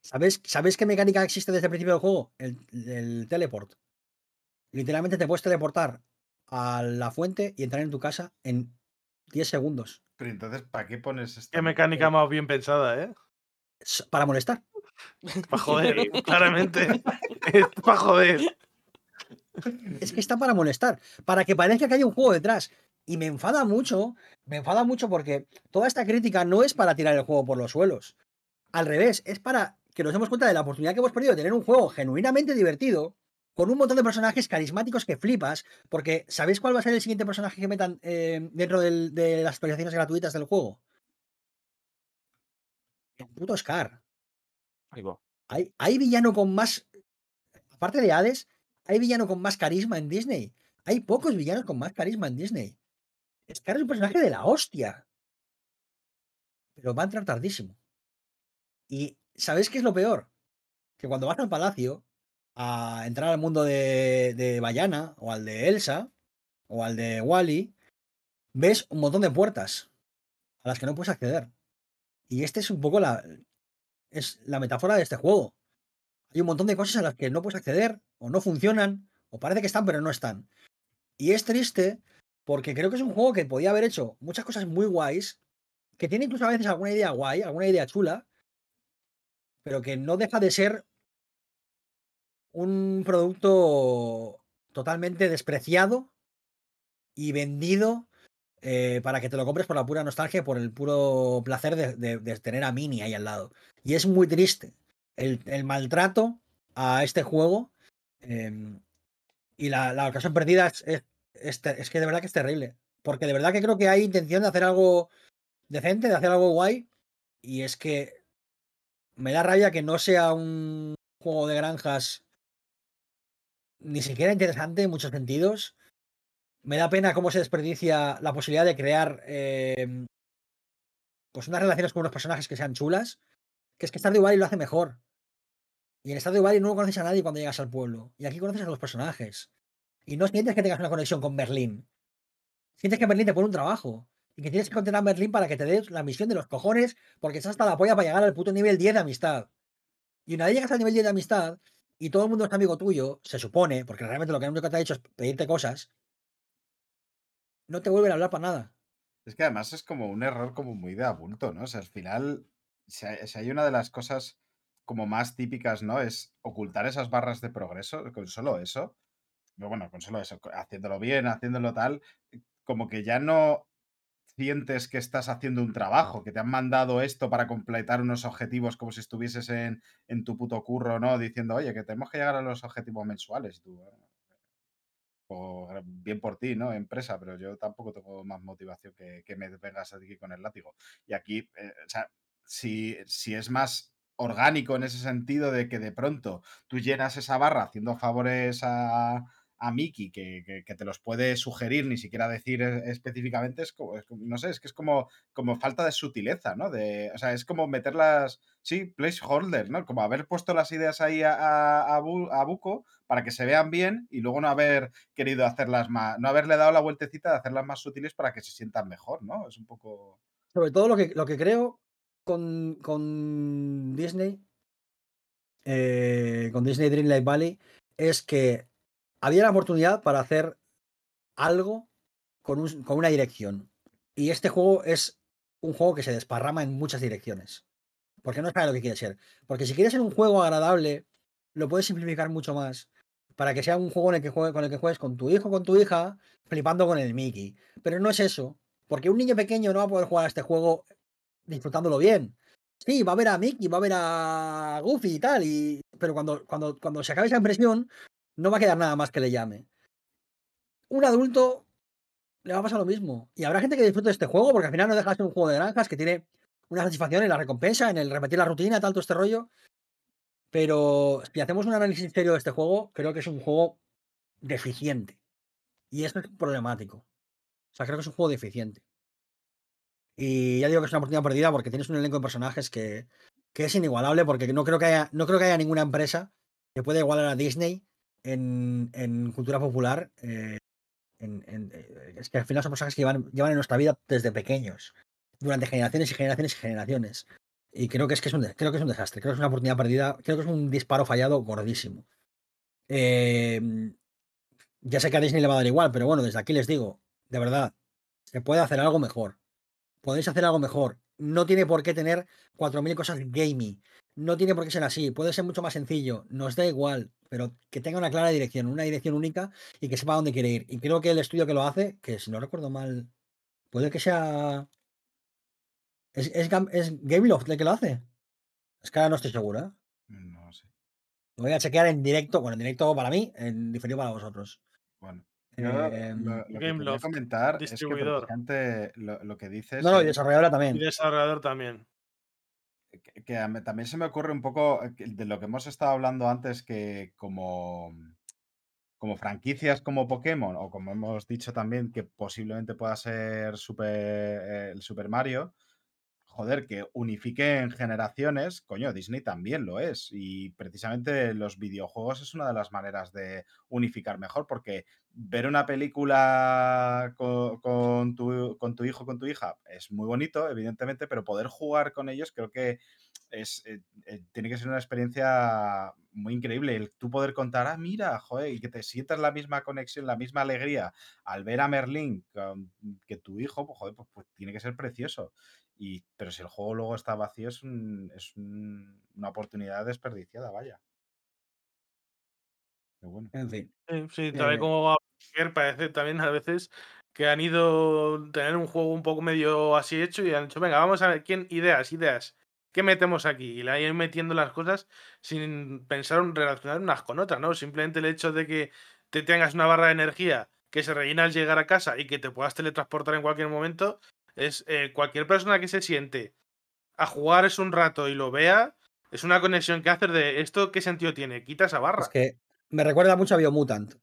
¿Sabéis, ¿Sabéis qué mecánica existe desde el principio del juego? El, el teleport. Literalmente te puedes teleportar a la fuente y entrar en tu casa en 10 segundos. Pero entonces, ¿para qué pones esta Qué mecánica más bien pensada, ¿eh? Para molestar. Para joder, claramente. Es para joder. Es que está para molestar. Para que parezca que hay un juego detrás. Y me enfada mucho. Me enfada mucho porque toda esta crítica no es para tirar el juego por los suelos. Al revés, es para que nos demos cuenta de la oportunidad que hemos perdido de tener un juego genuinamente divertido, con un montón de personajes carismáticos que flipas, porque ¿sabéis cuál va a ser el siguiente personaje que metan eh, dentro del- de las actualizaciones gratuitas del juego? El puto Scar. Ahí va. Hay, hay villano con más. Aparte de Hades, hay villano con más carisma en Disney. Hay pocos villanos con más carisma en Disney. Scar es un personaje de la hostia. Pero va a entrar tardísimo. Y ¿sabéis qué es lo peor? Que cuando vas al palacio a entrar al mundo de, de Bayana o al de Elsa o al de Wally, ves un montón de puertas a las que no puedes acceder. Y este es un poco la, es la metáfora de este juego. Hay un montón de cosas a las que no puedes acceder o no funcionan o parece que están pero no están. Y es triste porque creo que es un juego que podía haber hecho muchas cosas muy guays, que tiene incluso a veces alguna idea guay, alguna idea chula, pero que no deja de ser un producto totalmente despreciado y vendido eh, para que te lo compres por la pura nostalgia, por el puro placer de, tener a Mini ahí al lado. Y es muy triste el, maltrato a este juego em, y la, ocasión perdida es, es, es que de verdad que es terrible. Porque de verdad que creo que hay intención de hacer algo decente, de hacer algo guay. Y es que me da rabia que no sea un juego de granjas ni siquiera interesante en muchos sentidos. Me da pena cómo se desperdicia la posibilidad de crear em, pues unas relaciones con unos personajes que sean chulas. Que es que Stardew Valley lo hace mejor. Y en Stardew Valley no conoces a nadie cuando llegas al pueblo. Y aquí conoces a los personajes. Y no sientes que tengas una conexión con Berlín. Sientes que Berlín te pone un trabajo. Y que tienes que contener a Berlín para que te des la misión de los cojones. Porque estás hasta la polla para llegar al puto nivel 10 de amistad. Y una vez llegas al nivel 10 de amistad. Y todo el mundo es amigo tuyo. Se supone. Porque realmente lo que que te ha hecho es pedirte cosas. No te vuelven a hablar para nada. Es que además es como un error como muy de abulto, ¿no? O sea, al final, si hay, una de las cosas como más típicas, ¿no? Es ocultar esas barras de progreso, con solo eso, bueno, con solo eso, haciéndolo bien, haciéndolo tal, como que ya no sientes que estás haciendo un trabajo, que te han mandado esto para completar unos objetivos como si estuvieses en, en tu puto curro, ¿no? Diciendo, oye, que tenemos que llegar a los objetivos mensuales. Tú, "Bueno, o gra- bien por ti, ¿no? Empresa, pero yo tampoco tengo más motivación que, que me vengas aquí con el látigo. Y aquí, eh, o sea, si, si es más orgánico en ese sentido de que de pronto tú llenas esa barra haciendo favores a, a Miki que, que- te los puede sugerir, ni siquiera decir e- específicamente, es como, no sé, es que es como, como falta de sutileza, ¿no? De, o sea, es como meterlas, sí, placeholder, ¿no? Como haber puesto las ideas ahí a, a, a Buco para que se vean bien y luego no haber querido hacerlas más, no haberle dado la vueltecita de hacerlas más sutiles para que se sientan mejor, ¿no? Es un poco... Sobre todo lo que, lo que creo con, con Disney, eh, con Disney Dreamlight Valley, es que había la oportunidad para hacer algo con, un- con una dirección. Y este juego es un juego que se desparrama en muchas direcciones. Porque no sabe lo que quiere ser. Porque si quieres ser un juego agradable, lo puedes simplificar mucho más. Para que sea un juego en el que juegue, con el que juegues con tu hijo con tu hija, flipando con el Mickey. Pero no es eso. Porque un niño pequeño no va a poder jugar a este juego disfrutándolo bien. Sí, va a ver a Mickey, va a ver a Goofy y tal. Y... Pero cuando, cuando, cuando se acabe esa impresión, no va a quedar nada más que le llame. Un adulto le va a pasar lo mismo. Y habrá gente que disfrute de este juego, porque al final no deja de ser un juego de granjas que tiene una satisfacción en la recompensa, en el repetir la rutina, tal, todo este rollo. Pero si hacemos un análisis serio de este juego, creo que es un juego deficiente. Y eso es problemático. O sea, creo que es un juego deficiente. Y ya digo que es una oportunidad perdida porque tienes un elenco de personajes que, que es inigualable, porque no creo que haya, no creo que haya ninguna empresa que pueda igualar a Disney en, cultura popular. eh, en- eh, es que al final son personajes que llevan, en nuestra vida desde pequeños, durante generaciones y generaciones y generaciones. Y creo que es que es un, creo que es un desastre, creo que es una oportunidad perdida, creo que es un disparo fallado gordísimo. Eh, ya sé que a Disney le va a dar igual, pero bueno, desde aquí les digo, de verdad, se puede hacer algo mejor. Podéis hacer algo mejor. No tiene por qué tener 4.000 cosas gamey. No tiene por qué ser así. Puede ser mucho más sencillo. Nos da igual, pero que tenga una clara dirección, una dirección única y que sepa dónde quiere ir. Y creo que el estudio que lo hace, que si no recuerdo mal, puede que sea. ¿Es, es, es Gameloft el que lo hace? Es que ahora no estoy seguro, ¿eh? No sé. Lo voy a chequear en directo. Bueno, en directo para mí, en diferido para vosotros. Bueno. Yo Em, lo, lo que quería Gameloft, comentar es que distribuidor. precisamente lo, lo que dices no, no, y es- desarrolladora Y también. desarrollador también. que, que a mí también se me ocurre un poco eh, de lo que hemos estado hablando antes, que como, como franquicias como Pokémon, o como hemos dicho también, que posiblemente pueda ser Super, eh, el Super Mario, joder, que unifiquen generaciones, coño, Disney también lo es. Y precisamente los videojuegos es una de las maneras de unificar mejor, porque ver una película con, tu, con tu hijo, con tu hija, es muy bonito, evidentemente, pero poder jugar con ellos creo que es, eh, eh, tiene que ser una experiencia muy increíble. El tú poder contar, ah, mira, joder, y que te sientas la misma conexión, la misma alegría al ver a Merlín que tu hijo, pues joder, pues, pues tiene que ser precioso. Y, pero si el juego luego está vacío, es, un- es un- una oportunidad desperdiciada, vaya. Bueno. En fin. Sí, sí, tal y Eh, como va a ver, parece también a veces que han ido a tener un juego un poco medio así hecho y han dicho, venga, vamos a ver, ¿quién? Ideas, ideas. ¿Qué metemos aquí? Y le han ido metiendo las cosas sin pensar en relacionar unas con otras, ¿no? Simplemente el hecho de que te tengas una barra de energía que se rellena al llegar a casa y que te puedas teletransportar en cualquier momento, es eh, cualquier persona que se siente a jugar es un rato y lo vea, es una conexión que haces de esto, ¿qué sentido tiene? Quita esa barra. Es que me recuerda mucho a Biomutant.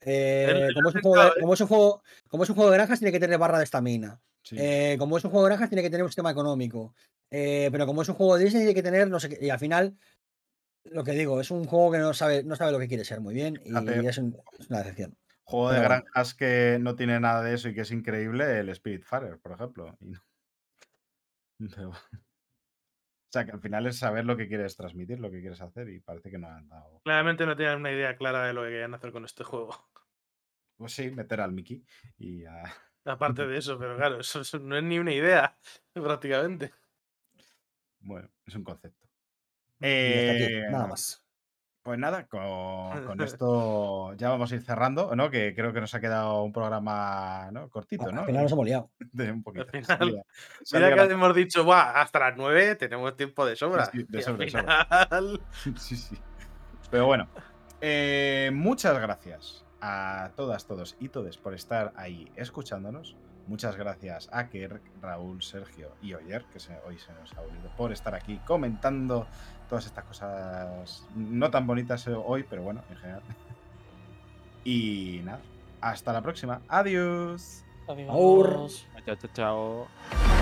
Eh, el como, es un juego de, ¿eh? como, es un juego, como es un juego de granjas, tiene que tener barra de estamina. Sí. Eh, como es un juego de granjas, tiene que tener un sistema económico. Eh, pero como es un juego de Disney, tiene que tener no sé qué. Y al final, lo que digo, es un juego que no sabe, no sabe lo que quiere ser muy bien. Y Fíjate. es, un- es una decepción. Juego de granjas que no tiene nada de eso y que es increíble, el Spiritfarer, por ejemplo. Y no- pero- O sea, que al final es saber lo que quieres transmitir, lo que quieres hacer y parece que no han dado. Claramente no tienen una idea clara de lo que querían hacer con este juego. Pues sí, meter al Mickey y a... Aparte de eso, pero claro, eso, eso no es ni una idea, prácticamente. Bueno, es un concepto. Eh, nada más. Pues nada, con, con esto ya vamos a ir cerrando, ¿no? Que creo que nos ha quedado un programa ¿no? cortito, Al ¿no? final nos hemos liado. De un poquito. final, salida- Mira salida que hemos dicho, Buah, hasta las 9 tenemos tiempo de sobra. sí, de al sobra, de sobra. sí. Pero bueno, eh, muchas gracias a todas, todos y todes por estar ahí escuchándonos. Muchas gracias a Kerk, Raúl, Sergio y Oyer, que se- hoy se nos ha unido, por estar aquí comentando todas estas cosas no tan bonitas eh, hoy, pero bueno, en general. Y nada, hasta la próxima. Adiós. Adiós. Chao, chao, chao.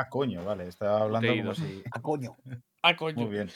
Ah, coño, vale. Estaba hablando como si. A coño. Ah, coño. Muy bien.